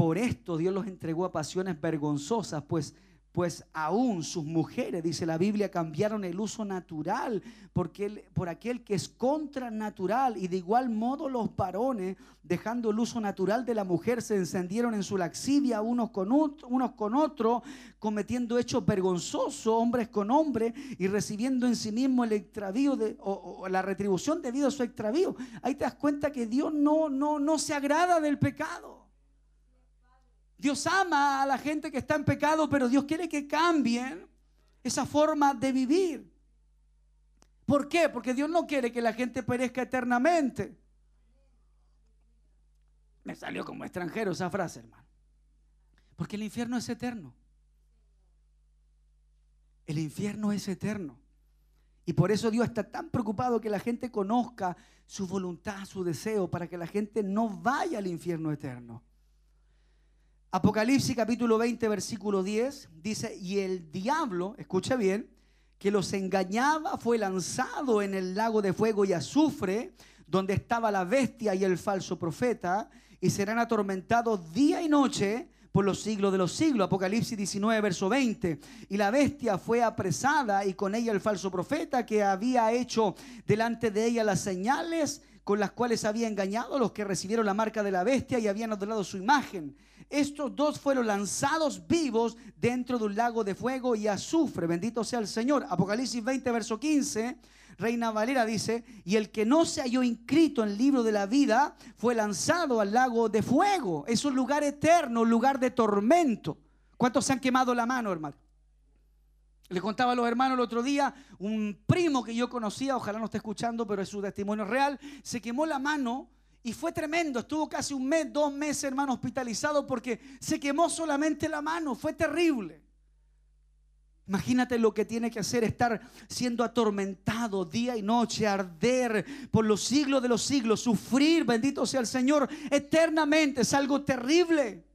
Por esto Dios los entregó a pasiones vergonzosas, pues, pues aún sus mujeres, dice la Biblia, cambiaron el uso natural porque por aquel que es contranatural. Y de igual modo los varones, dejando el uso natural de la mujer, se encendieron en su laxivia unos con, unos con otros, cometiendo hechos vergonzosos, hombres con hombres, y recibiendo en sí mismo el extravío de, o, o la retribución debido a su extravío. Ahí te das cuenta que Dios no, no, no se agrada del pecado. Dios ama a la gente que está en pecado, pero Dios quiere que cambien esa forma de vivir. ¿Por qué? Porque Dios no quiere que la gente perezca eternamente. Me salió como extranjero esa frase, hermano. Porque el infierno es eterno. El infierno es eterno. Y por eso Dios está tan preocupado que la gente conozca su voluntad, su deseo, para que la gente no vaya al infierno eterno. Apocalipsis capítulo 20, versículo 10 dice, y el diablo, escucha bien, que los engañaba fue lanzado en el lago de fuego y azufre, donde estaba la bestia y el falso profeta, y serán atormentados día y noche por los siglos de los siglos. Apocalipsis 19, verso 20. Y la bestia fue apresada y con ella el falso profeta que había hecho delante de ella las señales con las cuales había engañado a los que recibieron la marca de la bestia y habían adorado su imagen. Estos dos fueron lanzados vivos dentro de un lago de fuego y azufre. Bendito sea el Señor. Apocalipsis 20, verso 15. Reina Valera dice, y el que no se halló inscrito en el libro de la vida fue lanzado al lago de fuego. Es un lugar eterno, un lugar de tormento. ¿Cuántos se han quemado la mano, hermano? Le contaba a los hermanos el otro día, un primo que yo conocía, ojalá no esté escuchando, pero es su testimonio real, se quemó la mano y fue tremendo. Estuvo casi un mes, dos meses, hermano, hospitalizado porque se quemó solamente la mano. Fue terrible. Imagínate lo que tiene que hacer estar siendo atormentado día y noche, arder por los siglos de los siglos, sufrir, bendito sea el Señor, eternamente. Es algo terrible.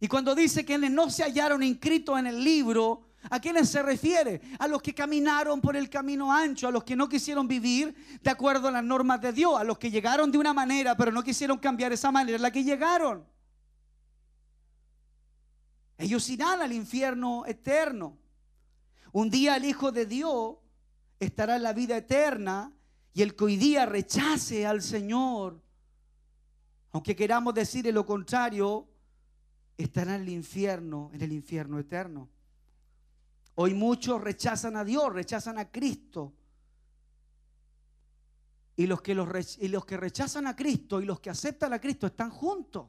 Y cuando dice que no se hallaron inscritos en el libro, ¿a quiénes se refiere? A los que caminaron por el camino ancho, a los que no quisieron vivir de acuerdo a las normas de Dios, a los que llegaron de una manera, pero no quisieron cambiar esa manera en la que llegaron. Ellos irán al infierno eterno. Un día el Hijo de Dios estará en la vida eterna y el que hoy día rechace al Señor, aunque queramos decir lo contrario, estará en el infierno, en el infierno eterno. Hoy muchos rechazan a Dios, rechazan a Cristo. Y los, que los, y los que rechazan a Cristo y los que aceptan a Cristo están juntos.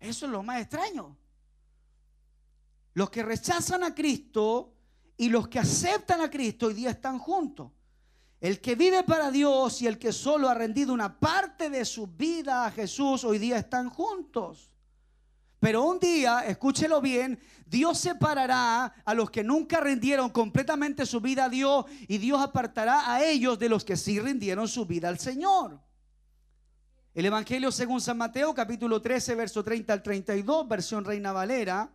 Eso es lo más extraño. Los que rechazan a Cristo y los que aceptan a Cristo hoy día están juntos. El que vive para Dios y el que solo ha rendido una parte de su vida a Jesús hoy día están juntos. Pero un día, escúchelo bien, Dios separará a los que nunca rindieron completamente su vida a Dios y Dios apartará a ellos de los que sí rindieron su vida al Señor. El Evangelio según San Mateo, capítulo 13, verso 30 al 32, versión Reina Valera.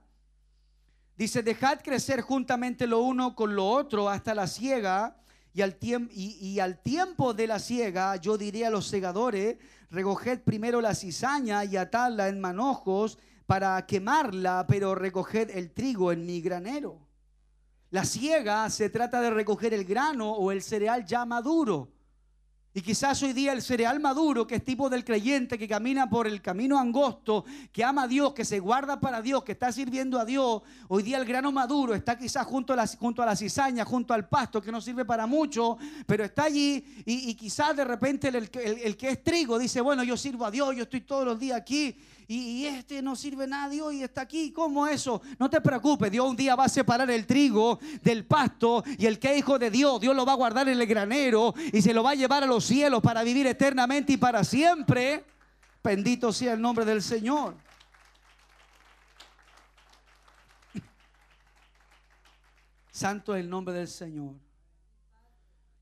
Dice, dejad crecer juntamente lo uno con lo otro hasta la siega, y al, y al tiempo de la siega yo diré a los segadores, recoged primero la cizaña y atadla en manojos para quemarla, pero recoged el trigo en mi granero. La siega se trata de recoger el grano o el cereal ya maduro. Y quizás hoy día el cereal maduro, que es tipo del creyente que camina por el camino angosto, que ama a Dios, que se guarda para Dios, que está sirviendo a Dios, hoy día el grano maduro está quizás junto a la, junto a la cizaña, junto al pasto, que no sirve para mucho, pero está allí y, quizás de repente el- el que es trigo dice, bueno, yo sirvo a Dios, yo estoy todos los días aquí y, este no sirve nada Dios y está aquí. ¿Cómo eso? No te preocupes, Dios un día va a separar el trigo del pasto y el que es hijo de Dios, Dios lo va a guardar en el granero y se lo va a llevar a los cielos para vivir eternamente y para siempre. Bendito sea el nombre del Señor. Santo es el nombre del Señor.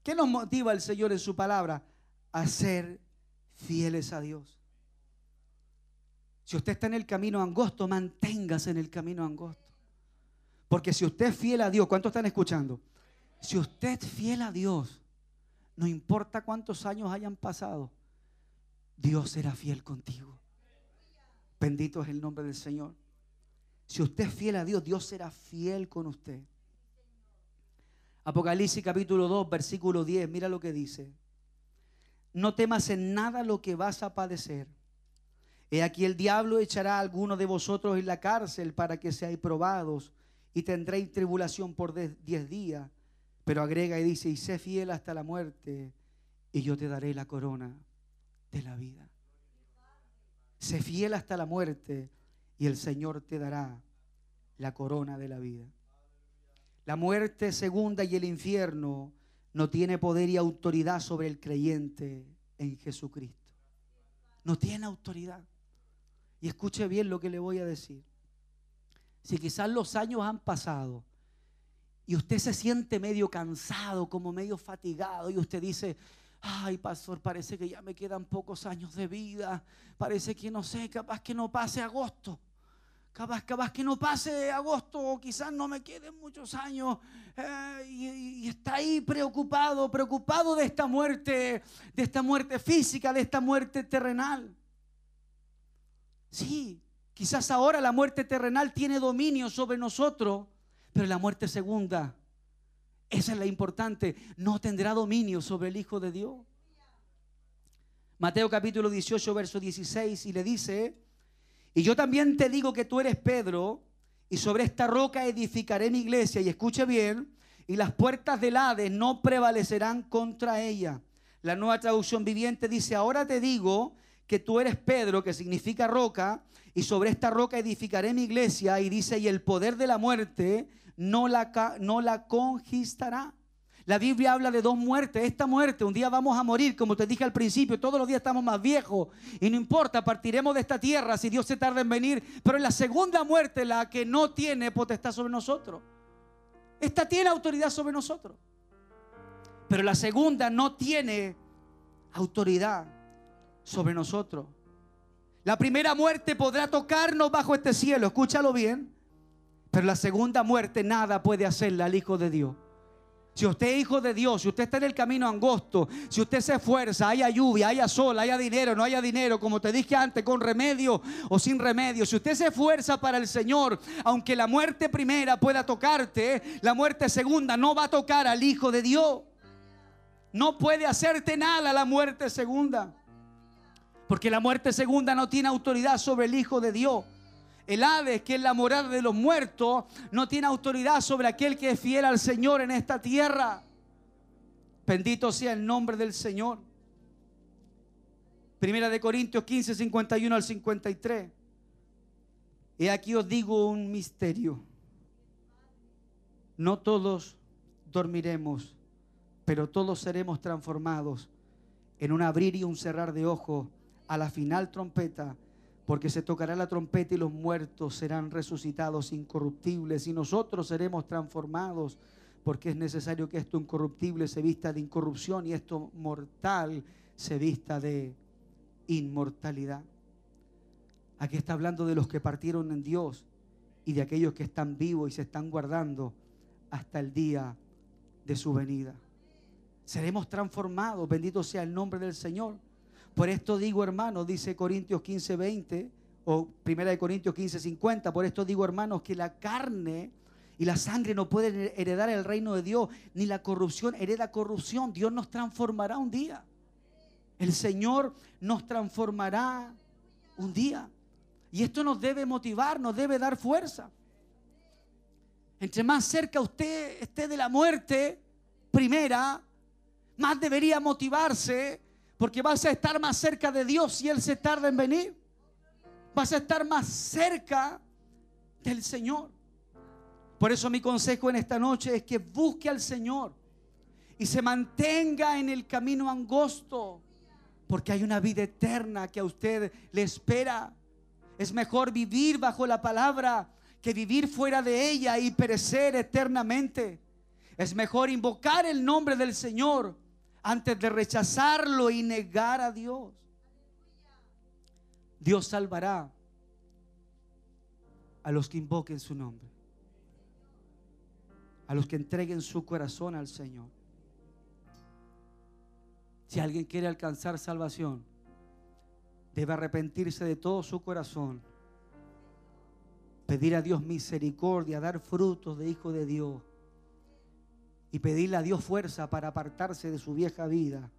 ¿Qué nos motiva el Señor en su palabra? A ser fieles a Dios. Si usted está en el camino angosto, manténgase en el camino angosto. Porque si usted es fiel a Dios, ¿cuántos están escuchando? Si usted es fiel a Dios, no importa cuántos años hayan pasado, Dios será fiel contigo. Bendito es el nombre del Señor. Si usted es fiel a Dios, Dios será fiel con usted. Apocalipsis capítulo 2, versículo 10, mira lo que dice. No temas en nada lo que vas a padecer. He aquí el diablo echará a alguno de vosotros en la cárcel para que seáis probados y tendréis tribulación por diez días. Pero agrega y dice, y sé fiel hasta la muerte y yo te daré la corona de la vida. Sé fiel hasta la muerte y el Señor te dará la corona de la vida. La muerte segunda y el infierno no tiene poder y autoridad sobre el creyente en Jesucristo. No tiene autoridad. Y escuche bien lo que le voy a decir. Si quizás los años han pasado y usted se siente medio cansado, como medio fatigado, y usted dice, ay pastor, parece que ya me quedan pocos años de vida, parece que no sé, capaz que no pase agosto. Capaz, capaz que no pase agosto o quizás no me queden muchos años eh, y, y está ahí preocupado, preocupado de esta muerte, de esta muerte física, de esta muerte terrenal. Sí, quizás ahora la muerte terrenal tiene dominio sobre nosotros, pero la muerte segunda, esa es la importante, no tendrá dominio sobre el Hijo de Dios. Mateo capítulo 18, verso 16, y le dice, y yo también te digo que tú eres Pedro, y sobre esta roca edificaré mi iglesia, y escuche bien, y las puertas del Hades no prevalecerán contra ella. La nueva traducción viviente dice, ahora te digo que tú eres Pedro, que significa roca, y sobre esta roca edificaré mi iglesia, y dice, y el poder de la muerte no la, no la conquistará. La Biblia habla de dos muertes. Esta muerte, un día vamos a morir, como te dije al principio, todos los días estamos más viejos y no importa, partiremos de esta tierra si Dios se tarda en venir, pero es la segunda muerte la que no tiene potestad sobre nosotros. Esta tiene autoridad sobre nosotros, pero la segunda no tiene autoridad sobre nosotros. La primera muerte podrá tocarnos bajo este cielo, escúchalo bien, pero la segunda muerte nada puede hacerla al Hijo de Dios. Si usted es hijo de Dios, si usted está en el camino angosto, si usted se esfuerza, haya lluvia, haya sol, haya dinero, no haya dinero, como te dije antes, con remedio o sin remedio, si usted se esfuerza para el Señor, aunque la muerte primera pueda tocarte, la muerte segunda no va a tocar al Hijo de Dios. No puede hacerte nada la muerte segunda. Porque la muerte segunda no tiene autoridad sobre el Hijo de Dios. El Hades, que es la morada de los muertos, no tiene autoridad sobre aquel que es fiel al Señor en esta tierra. Bendito sea el nombre del Señor. Primera de Corintios 15, 51 al 53. Y aquí os digo un misterio. No todos dormiremos, pero todos seremos transformados en un abrir y un cerrar de ojos a la final trompeta, porque se tocará la trompeta y los muertos serán resucitados incorruptibles y nosotros seremos transformados, porque es necesario que esto incorruptible se vista de incorrupción y esto mortal se vista de inmortalidad. Aquí está hablando de los que partieron en Dios y de aquellos que están vivos y se están guardando hasta el día de su venida. Seremos transformados, bendito sea el nombre del Señor. Por esto digo, hermanos, dice Corintios 15, 20, o Primera de Corintios 15, 50, por esto digo, hermanos, que la carne y la sangre no pueden heredar el reino de Dios, ni la corrupción hereda corrupción. Dios nos transformará un día. El Señor nos transformará un día. Y esto nos debe motivar, nos debe dar fuerza. Entre más cerca usted esté de la muerte primera, más debería motivarse porque vas a estar más cerca de Dios si Él se tarda en venir. Vas a estar más cerca del Señor. Por eso mi consejo en esta noche es que busque al Señor y se mantenga en el camino angosto, porque hay una vida eterna que a usted le espera. Es mejor vivir bajo la palabra que vivir fuera de ella y perecer eternamente. Es mejor invocar el nombre del Señor antes de rechazarlo y negar a Dios. Dios salvará a los que invoquen su nombre, a los que entreguen su corazón al Señor. Si alguien quiere alcanzar salvación, debe arrepentirse de todo su corazón, pedir a Dios misericordia, dar frutos de hijo de Dios y pedirle a Dios fuerza para apartarse de su vieja vida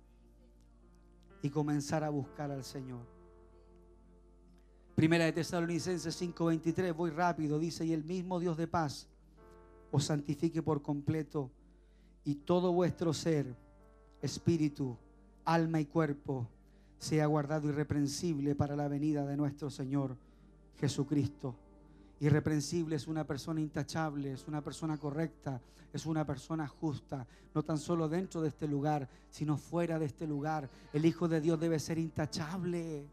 y comenzar a buscar al Señor. Primera de Tesalonicenses 5:23, voy rápido, dice, y el mismo Dios de paz os santifique por completo y todo vuestro ser, espíritu, alma y cuerpo sea guardado irreprensible para la venida de nuestro Señor Jesucristo. Irreprensible es una persona intachable, es una persona correcta, es una persona justa, no tan solo dentro de este lugar, sino fuera de este lugar. El Hijo de Dios debe ser intachable,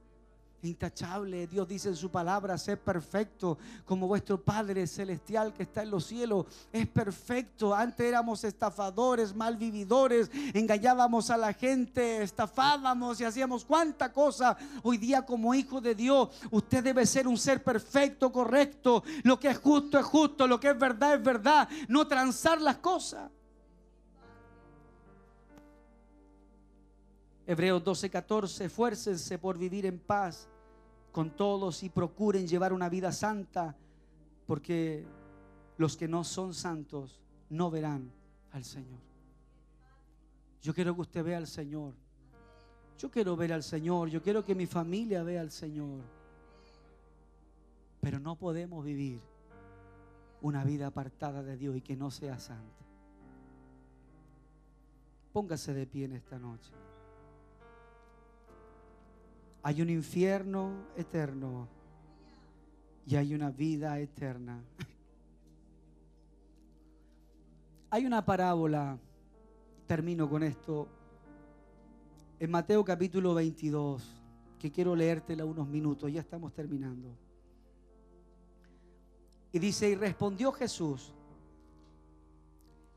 intachable. Dios dice en su palabra, sé perfecto como vuestro Padre celestial que está en los cielos. Es perfecto. Antes éramos estafadores, malvividores, engañábamos a la gente, estafábamos y hacíamos cuánta cosa. Hoy día como hijo de Dios, usted debe ser un ser perfecto, correcto. Lo que es justo es justo, lo que es verdad es verdad. No transar las cosas. Hebreos 12:14, esfuércense por vivir en paz con todos y procuren llevar una vida santa, porque los que no son santos no verán al Señor. Yo quiero que usted vea al Señor. Yo quiero ver al Señor. Yo quiero que mi familia vea al Señor. Pero no podemos vivir una vida apartada de Dios y que no sea santa. Póngase de pie en esta noche. Hay un infierno eterno y hay una vida eterna. Hay una parábola, termino con esto, en Mateo capítulo 22, que quiero leértela unos minutos, ya estamos terminando. Y dice, y respondió Jesús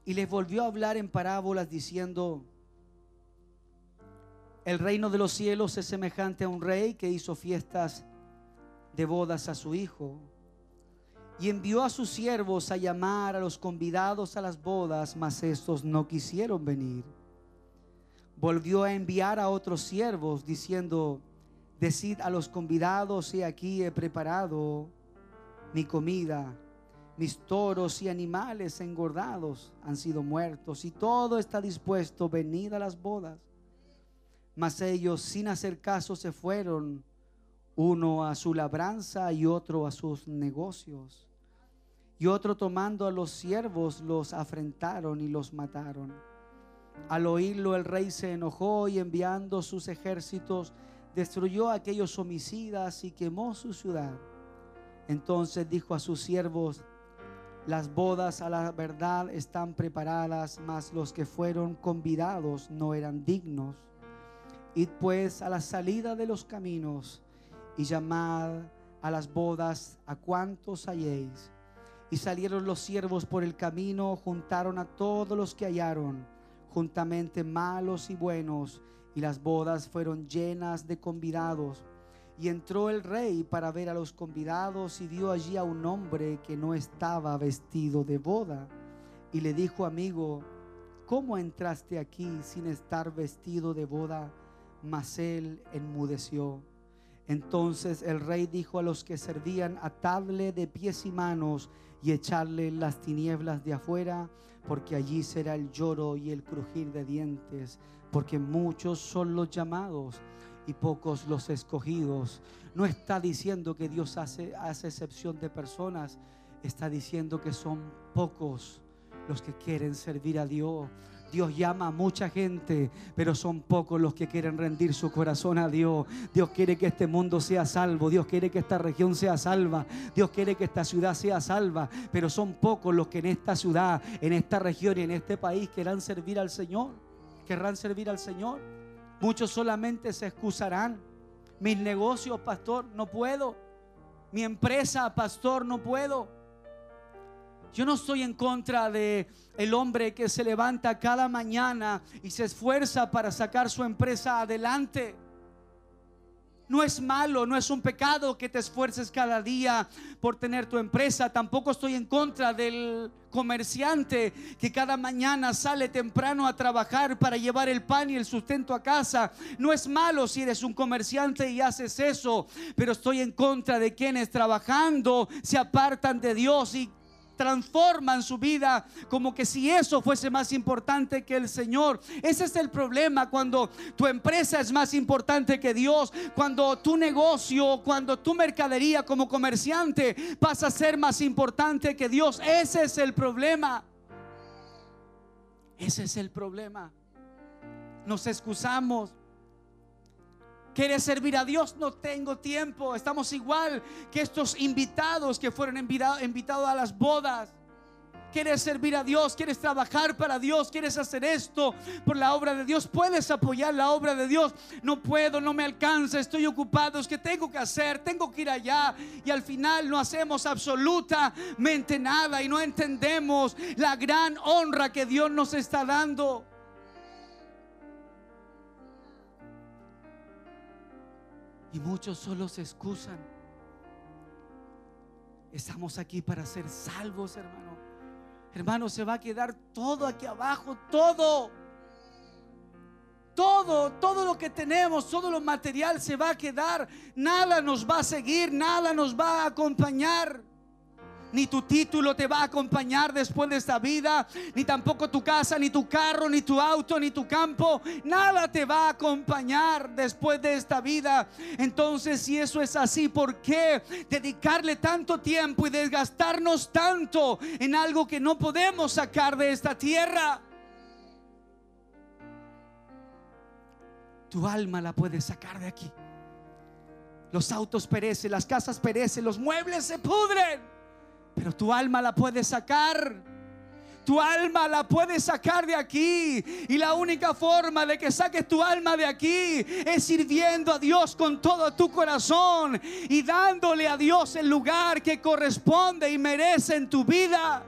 y les volvió a hablar en parábolas diciendo, el reino de los cielos es semejante a un rey que hizo fiestas de bodas a su hijo y envió a sus siervos a llamar a los convidados a las bodas, mas estos no quisieron venir. Volvió a enviar a otros siervos diciendo, decid a los convidados, he aquí he preparado mi comida, mis toros y animales engordados han sido muertos y todo está dispuesto, venid a las bodas. Mas ellos sin hacer caso se fueron, uno a su labranza y otro a sus negocios. Y otro tomando a los siervos los afrentaron y los mataron. Al oírlo el rey se enojó y enviando sus ejércitos destruyó a aquellos homicidas y quemó su ciudad. Entonces dijo a sus siervos, las bodas a la verdad están preparadas, mas los que fueron convidados no eran dignos. Id pues a la salida de los caminos y llamad a las bodas a cuantos halléis. Y salieron los siervos por el camino, juntaron a todos los que hallaron, juntamente malos y buenos, y las bodas fueron llenas de convidados. Y entró el rey para ver a los convidados y vio allí a un hombre que no estaba vestido de boda. Y le dijo, amigo, ¿cómo entraste aquí sin estar vestido de boda? Mas él enmudeció. Entonces el rey dijo a los que servían, atadle de pies y manos y echarle las tinieblas de afuera, porque allí será el lloro y el crujir de dientes, porque muchos son los llamados y pocos los escogidos. No está diciendo que Dios hace, hace excepción de personas, está diciendo que son pocos los que quieren servir a Dios. Dios llama a mucha gente, pero son pocos los que quieren rendir su corazón a Dios. Dios quiere que este mundo sea salvo. Dios quiere que esta región sea salva. Dios quiere que esta ciudad sea salva. Pero son pocos los que en esta ciudad, en esta región y en este país querrán servir al Señor. Querrán servir al Señor. Muchos solamente se excusarán. Mis negocios, pastor, no puedo. Mi empresa, pastor, no puedo. Yo no estoy en contra de el hombre que se levanta cada mañana y se esfuerza para sacar su empresa adelante. No es malo, no es un pecado que te esfuerces cada día por tener tu empresa. Tampoco estoy en contra del comerciante que cada mañana sale temprano a trabajar para llevar el pan y el sustento a casa. No es malo si eres un comerciante y haces eso, pero estoy en contra de quienes trabajando se apartan de Dios y transforman su vida como que si eso fuese más importante que el Señor. Ese es el problema cuando tu empresa es más importante que Dios, cuando tu negocio, cuando tu mercadería como comerciante pasa a ser más importante que Dios. Ese es el problema. Ese es el problema. Nos excusamos. ¿Quieres servir a Dios? No tengo tiempo. Estamos igual que estos invitados que fueron invitados invitados a las bodas. quieres servir a Dios, quieres trabajar para Dios, quieres hacer esto por la obra de Dios, puedes apoyar la obra de Dios. No puedo, no me alcanza, estoy ocupado, es que tengo que hacer, tengo que ir allá y al final no hacemos absolutamente nada y no entendemos la gran honra que Dios nos está dando. Y muchos solo se excusan. Estamos aquí para ser salvos, hermano. Hermano, se va a quedar todo aquí abajo, todo. Todo, todo lo que tenemos, todo lo material se va a quedar. Nada nos va a seguir, nada nos va a acompañar. Ni tu título te va a acompañar después de esta vida, ni tampoco tu casa, ni tu carro, ni tu auto, ni tu campo. Nada te va a acompañar después de esta vida. Entonces, si eso es así, ¿por qué dedicarle tanto tiempo y desgastarnos tanto en algo que no podemos sacar de esta tierra? Tu alma la puedes sacar de aquí. Los autos perecen, las casas perecen, los muebles se pudren. Pero tu alma la puedes sacar. Tu alma la puedes sacar de aquí. Y la única forma de que saques tu alma de aquí es sirviendo a Dios con todo tu corazón y dándole a Dios el lugar que corresponde y merece en tu vida.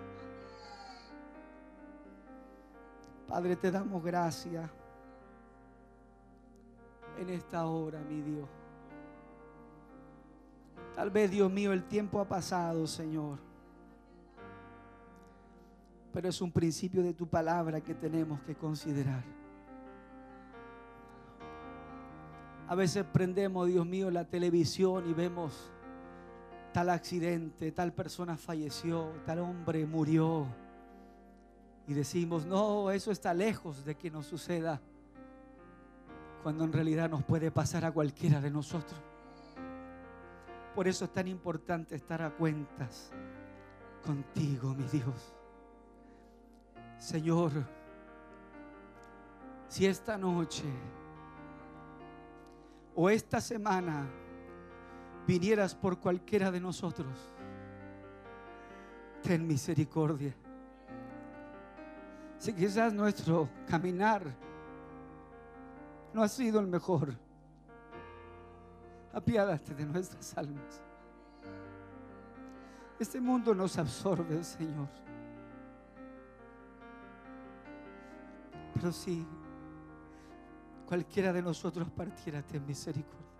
Padre, te damos gracias en esta hora, mi Dios. Tal vez, Dios mío, el tiempo ha pasado, Señor. Pero es un principio de tu palabra que tenemos que considerar. A veces prendemos, Dios mío, la televisión y vemos tal accidente, tal persona falleció, tal hombre murió. Y decimos, no, eso está lejos de que nos suceda. Cuando en realidad nos puede pasar a cualquiera de nosotros. Por eso es tan importante estar a cuentas contigo, mi Dios. Señor, si esta noche o esta semana vinieras por cualquiera de nosotros, ten misericordia. Si quizás nuestro caminar no ha sido el mejor, apiádate de nuestras almas. Este mundo nos absorbe, Señor. Pero si cualquiera de nosotros partiera, ten misericordia.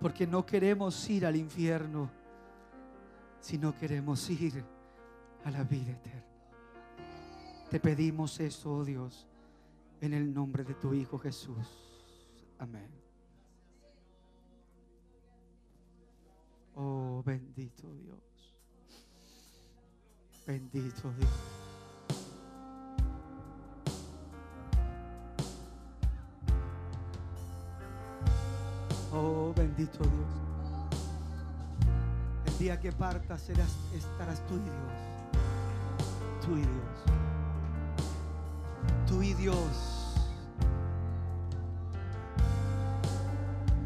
Porque no queremos ir al infierno, sino queremos ir a la vida eterna. Te pedimos eso, oh Dios, en el nombre de tu Hijo Jesús. Amén. Oh, bendito Dios. Bendito Dios. Oh, bendito Dios. El día que partas estarás tú y Dios. Tú y Dios. Tú y Dios.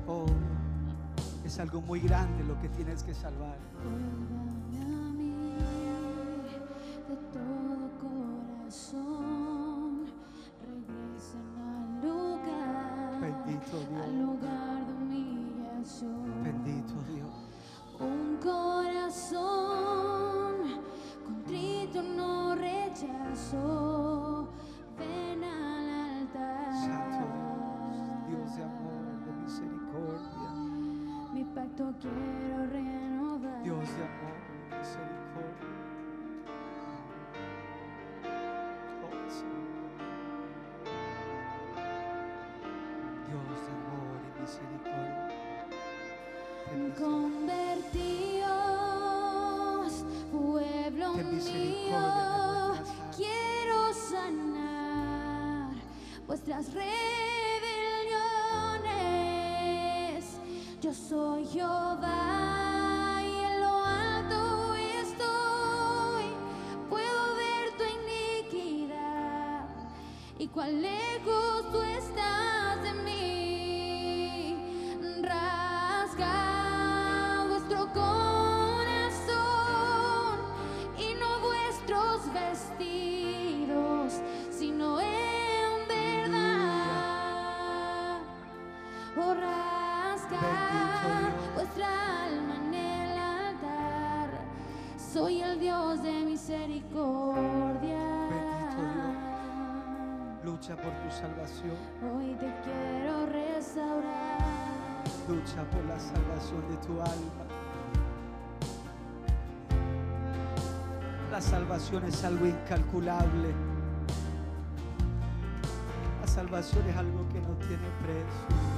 Oh, es algo muy grande lo que tienes que salvar. por la salvación de tu alma. La salvación es algo incalculable. La salvación es algo que no tiene precio.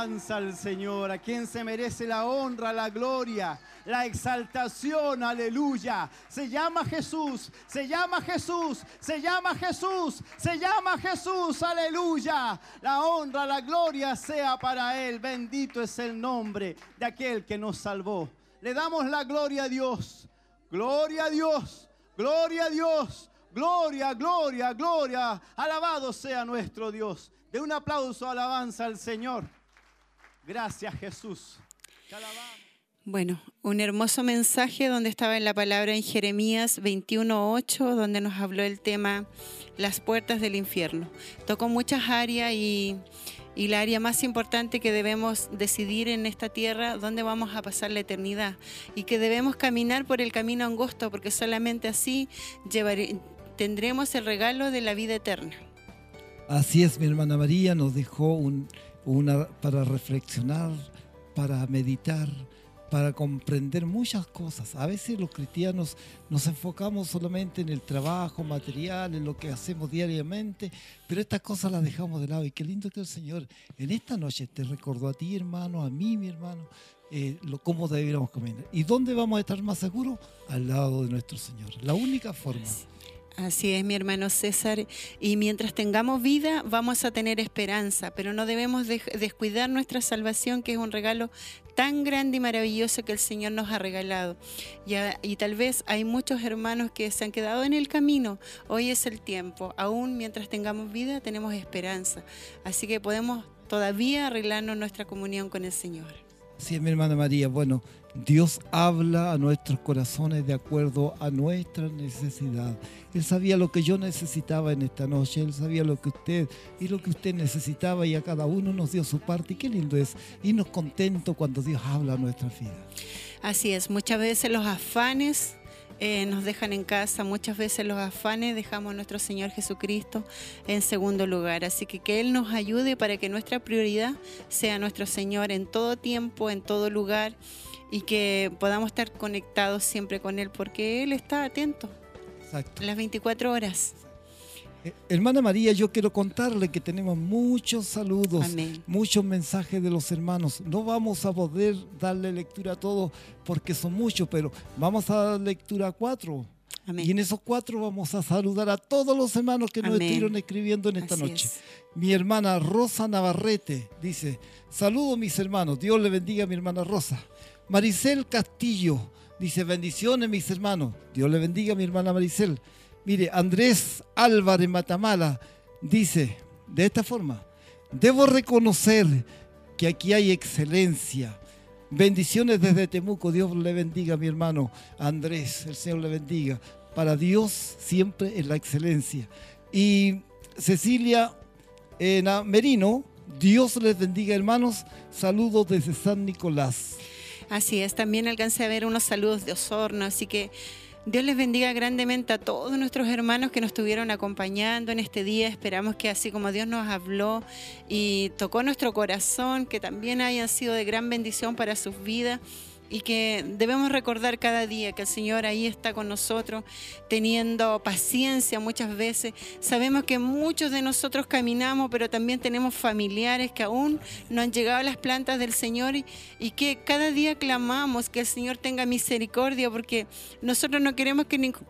Alabanza al Señor, a quien se merece la honra, la gloria, la exaltación, aleluya. Se llama Jesús, se llama Jesús, se llama Jesús, se llama Jesús, aleluya. La honra, la gloria sea para Él. Bendito es el nombre de aquel que nos salvó. Le damos la gloria a Dios, gloria a Dios, gloria a Dios. Gloria, gloria, gloria. Alabado sea nuestro Dios. De un aplauso, alabanza al Señor. Gracias Jesús. Bueno, un hermoso mensaje donde estaba en la palabra en Jeremías 21.8, donde nos habló el tema las puertas del infierno. Tocó muchas áreas y, y la área más importante que debemos decidir en esta tierra, dónde vamos a pasar la eternidad. Y que debemos caminar por el camino angosto, porque solamente así llevaré- tendremos el regalo de la vida eterna. Así es, mi hermana María nos dejó un- una para reflexionar, para meditar, para comprender muchas cosas. A veces los cristianos nos enfocamos solamente en el trabajo material, en lo que hacemos diariamente, pero estas cosas las dejamos de lado. Y qué lindo que el Señor en esta noche te recordó a ti, hermano, a mí, mi hermano, eh, lo, cómo debiéramos caminar. ¿Y dónde vamos a estar más seguros? Al lado de nuestro Señor. La única forma. Así es, mi hermano César. Y mientras tengamos vida, vamos a tener esperanza, pero no debemos descuidar nuestra salvación, que es un regalo tan grande y maravilloso que el Señor nos ha regalado. Y tal vez hay muchos hermanos que se han quedado en el camino. Hoy es el tiempo. Aún mientras tengamos vida, tenemos esperanza. Así que podemos todavía arreglarnos nuestra comunión con el Señor. Sí, mi hermana María. Bueno, Dios habla a nuestros corazones de acuerdo a nuestra necesidad. Él sabía lo que yo necesitaba en esta noche, Él sabía lo que usted y lo que usted necesitaba y a cada uno nos dio su parte. Y qué lindo es irnos contentos cuando Dios habla a nuestra vida. Así es, muchas veces los afanes eh, nos dejan en casa, muchas veces los afanes dejamos a nuestro Señor Jesucristo en segundo lugar. Así que que Él nos ayude para que nuestra prioridad sea nuestro Señor en todo tiempo, en todo lugar y que podamos estar conectados siempre con Él porque Él está atento Exacto. las 24 horas. Hermana María, yo quiero contarle que tenemos muchos saludos, Amén. muchos mensajes de los hermanos. No vamos a poder darle lectura a todos porque son muchos, pero vamos a dar lectura a cuatro. Amén. Y en esos cuatro vamos a saludar a todos los hermanos que nos Amén. estuvieron escribiendo en esta Así noche. es. Mi hermana Rosa Navarrete dice, saludos mis hermanos, Dios le bendiga a mi hermana Rosa. Maricel Castillo dice, bendiciones mis hermanos, Dios le bendiga a mi hermana Maricel. Mire, Andrés Álvarez Matamala dice de esta forma, debo reconocer que aquí hay excelencia. Bendiciones desde Temuco, Dios le bendiga mi hermano Andrés, el Señor le bendiga. Para Dios siempre es la excelencia. Y Cecilia eh, Merino, Dios les bendiga hermanos, saludos desde San Nicolás. Así es, también alcancé a ver unos saludos de Osorno, así que Dios les bendiga grandemente a todos nuestros hermanos que nos estuvieron acompañando en este día. Esperamos que así como Dios nos habló y tocó nuestro corazón, que también hayan sido de gran bendición para sus vidas y que debemos recordar cada día que el Señor ahí está con nosotros, teniendo paciencia muchas veces. Sabemos que muchos de nosotros caminamos, pero también tenemos familiares que aún no han llegado a las plantas del Señor y, que cada día clamamos que el Señor tenga misericordia porque nosotros no queremos que ning-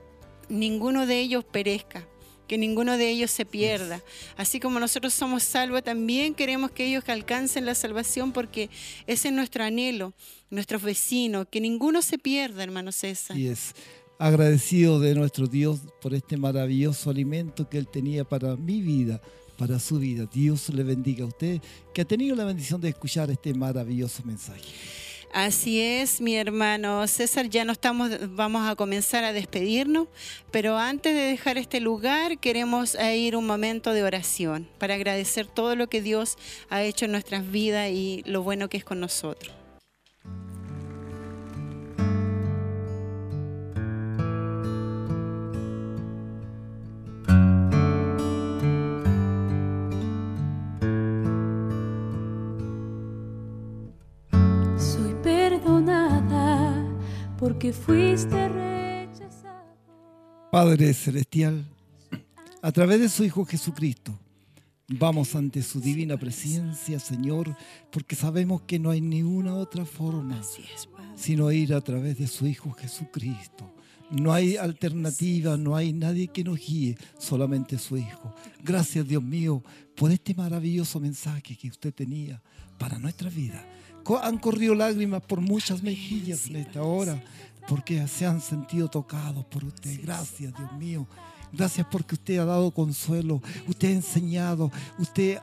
ninguno de ellos perezca. Que ninguno de ellos se pierda. Así como nosotros somos salvos, también queremos que ellos alcancen la salvación porque ese es nuestro anhelo, nuestros vecinos, que ninguno se pierda, hermano César. Y es agradecido de nuestro Dios por este maravilloso alimento que Él tenía para mi vida, para su vida. Dios le bendiga a usted que ha tenido la bendición de escuchar este maravilloso mensaje. Así es, mi hermano César, ya no estamos, vamos a comenzar a despedirnos, pero antes de dejar este lugar queremos eh, ir un momento de oración para agradecer todo lo que Dios ha hecho en nuestras vidas y lo bueno que es con nosotros. Porque fuiste rechazado. Padre Celestial, a través de su Hijo Jesucristo, Vamos ante su divina presencia, Señor, porque sabemos que no hay ni una otra forma sino ir a través de su Hijo Jesucristo. No hay alternativa, no hay nadie que nos guíe, solamente su Hijo. Gracias, Dios mío, por este maravilloso mensaje que usted tenía para nuestra vida. Han corrido lágrimas por muchas mejillas en esta hora, porque se han sentido tocados por usted. Gracias, Dios mío. Gracias porque usted ha dado consuelo, usted ha enseñado, usted,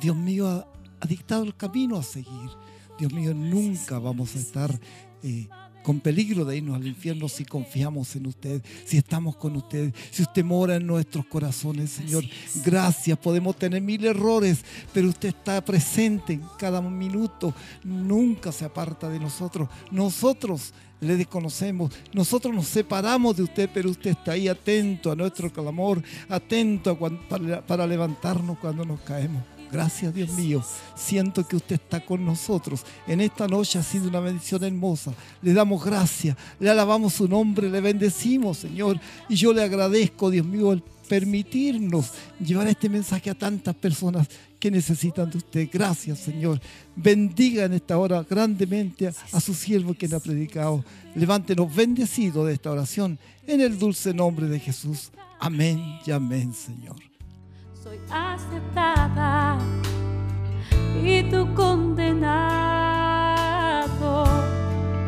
Dios mío, ha, ha dictado el camino a seguir. Dios mío, nunca vamos a estar eh, con peligro de irnos al infierno si confiamos en usted, si estamos con usted, si usted mora en nuestros corazones, Señor. Gracias, podemos tener mil errores, pero usted está presente en cada minuto, nunca se aparta de nosotros. Nosotros le desconocemos, nosotros nos separamos de usted, pero usted está ahí atento a nuestro clamor, atento a cuan- para, para levantarnos cuando nos caemos. Gracias Dios mío, siento que usted está con nosotros. En esta noche ha sido una bendición hermosa. Le damos gracias, le alabamos su nombre, le bendecimos Señor. Y yo le agradezco Dios mío el permitirnos llevar este mensaje a tantas personas que necesitan de usted. Gracias Señor. Bendiga en esta hora grandemente a, su siervo quien ha predicado. Levántenos bendecidos de esta oración en el dulce nombre de Jesús. Amén y amén Señor. Soy aceptada y tú condenado.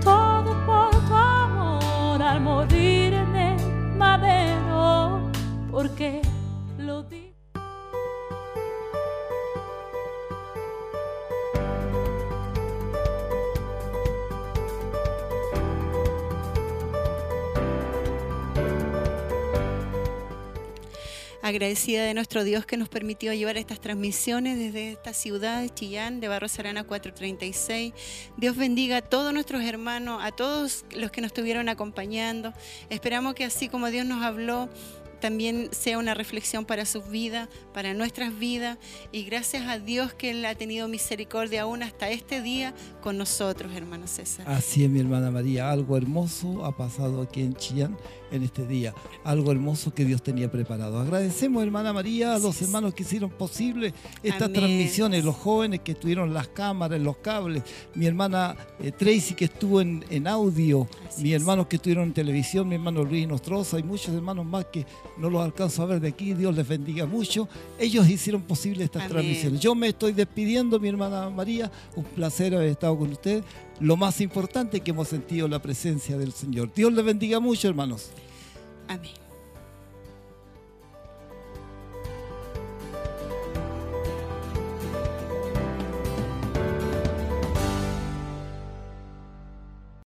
Todo por tu amor al morir en el madero, porque Agradecida de nuestro Dios que nos permitió llevar estas transmisiones desde esta ciudad de Chillán, de Barros Arana 436. Dios bendiga a todos nuestros hermanos, a todos los que nos estuvieron acompañando. Esperamos que así como Dios nos habló, también sea una reflexión para sus vidas, para nuestras vidas. Y gracias a Dios que Él ha tenido misericordia aún hasta este día con nosotros, hermano César. Así es, mi hermana María. Algo hermoso ha pasado aquí en Chillán en este día. Algo hermoso que Dios tenía preparado. Agradecemos, hermana María, a los hermanos que hicieron posible estas Amén. transmisiones, los jóvenes que estuvieron las cámaras, los cables, mi hermana eh, Tracy que estuvo en, en audio, Así mis es. hermanos que estuvieron en televisión, mi hermano Luis Nostroza y muchos hermanos más que no los alcanzo a ver de aquí. Dios les bendiga mucho. Ellos hicieron posible estas Amén. transmisiones. Yo me estoy despidiendo, mi hermana María. Un placer haber estado con usted. Lo más importante que hemos sentido la presencia del Señor. Dios les bendiga mucho, hermanos. Amén.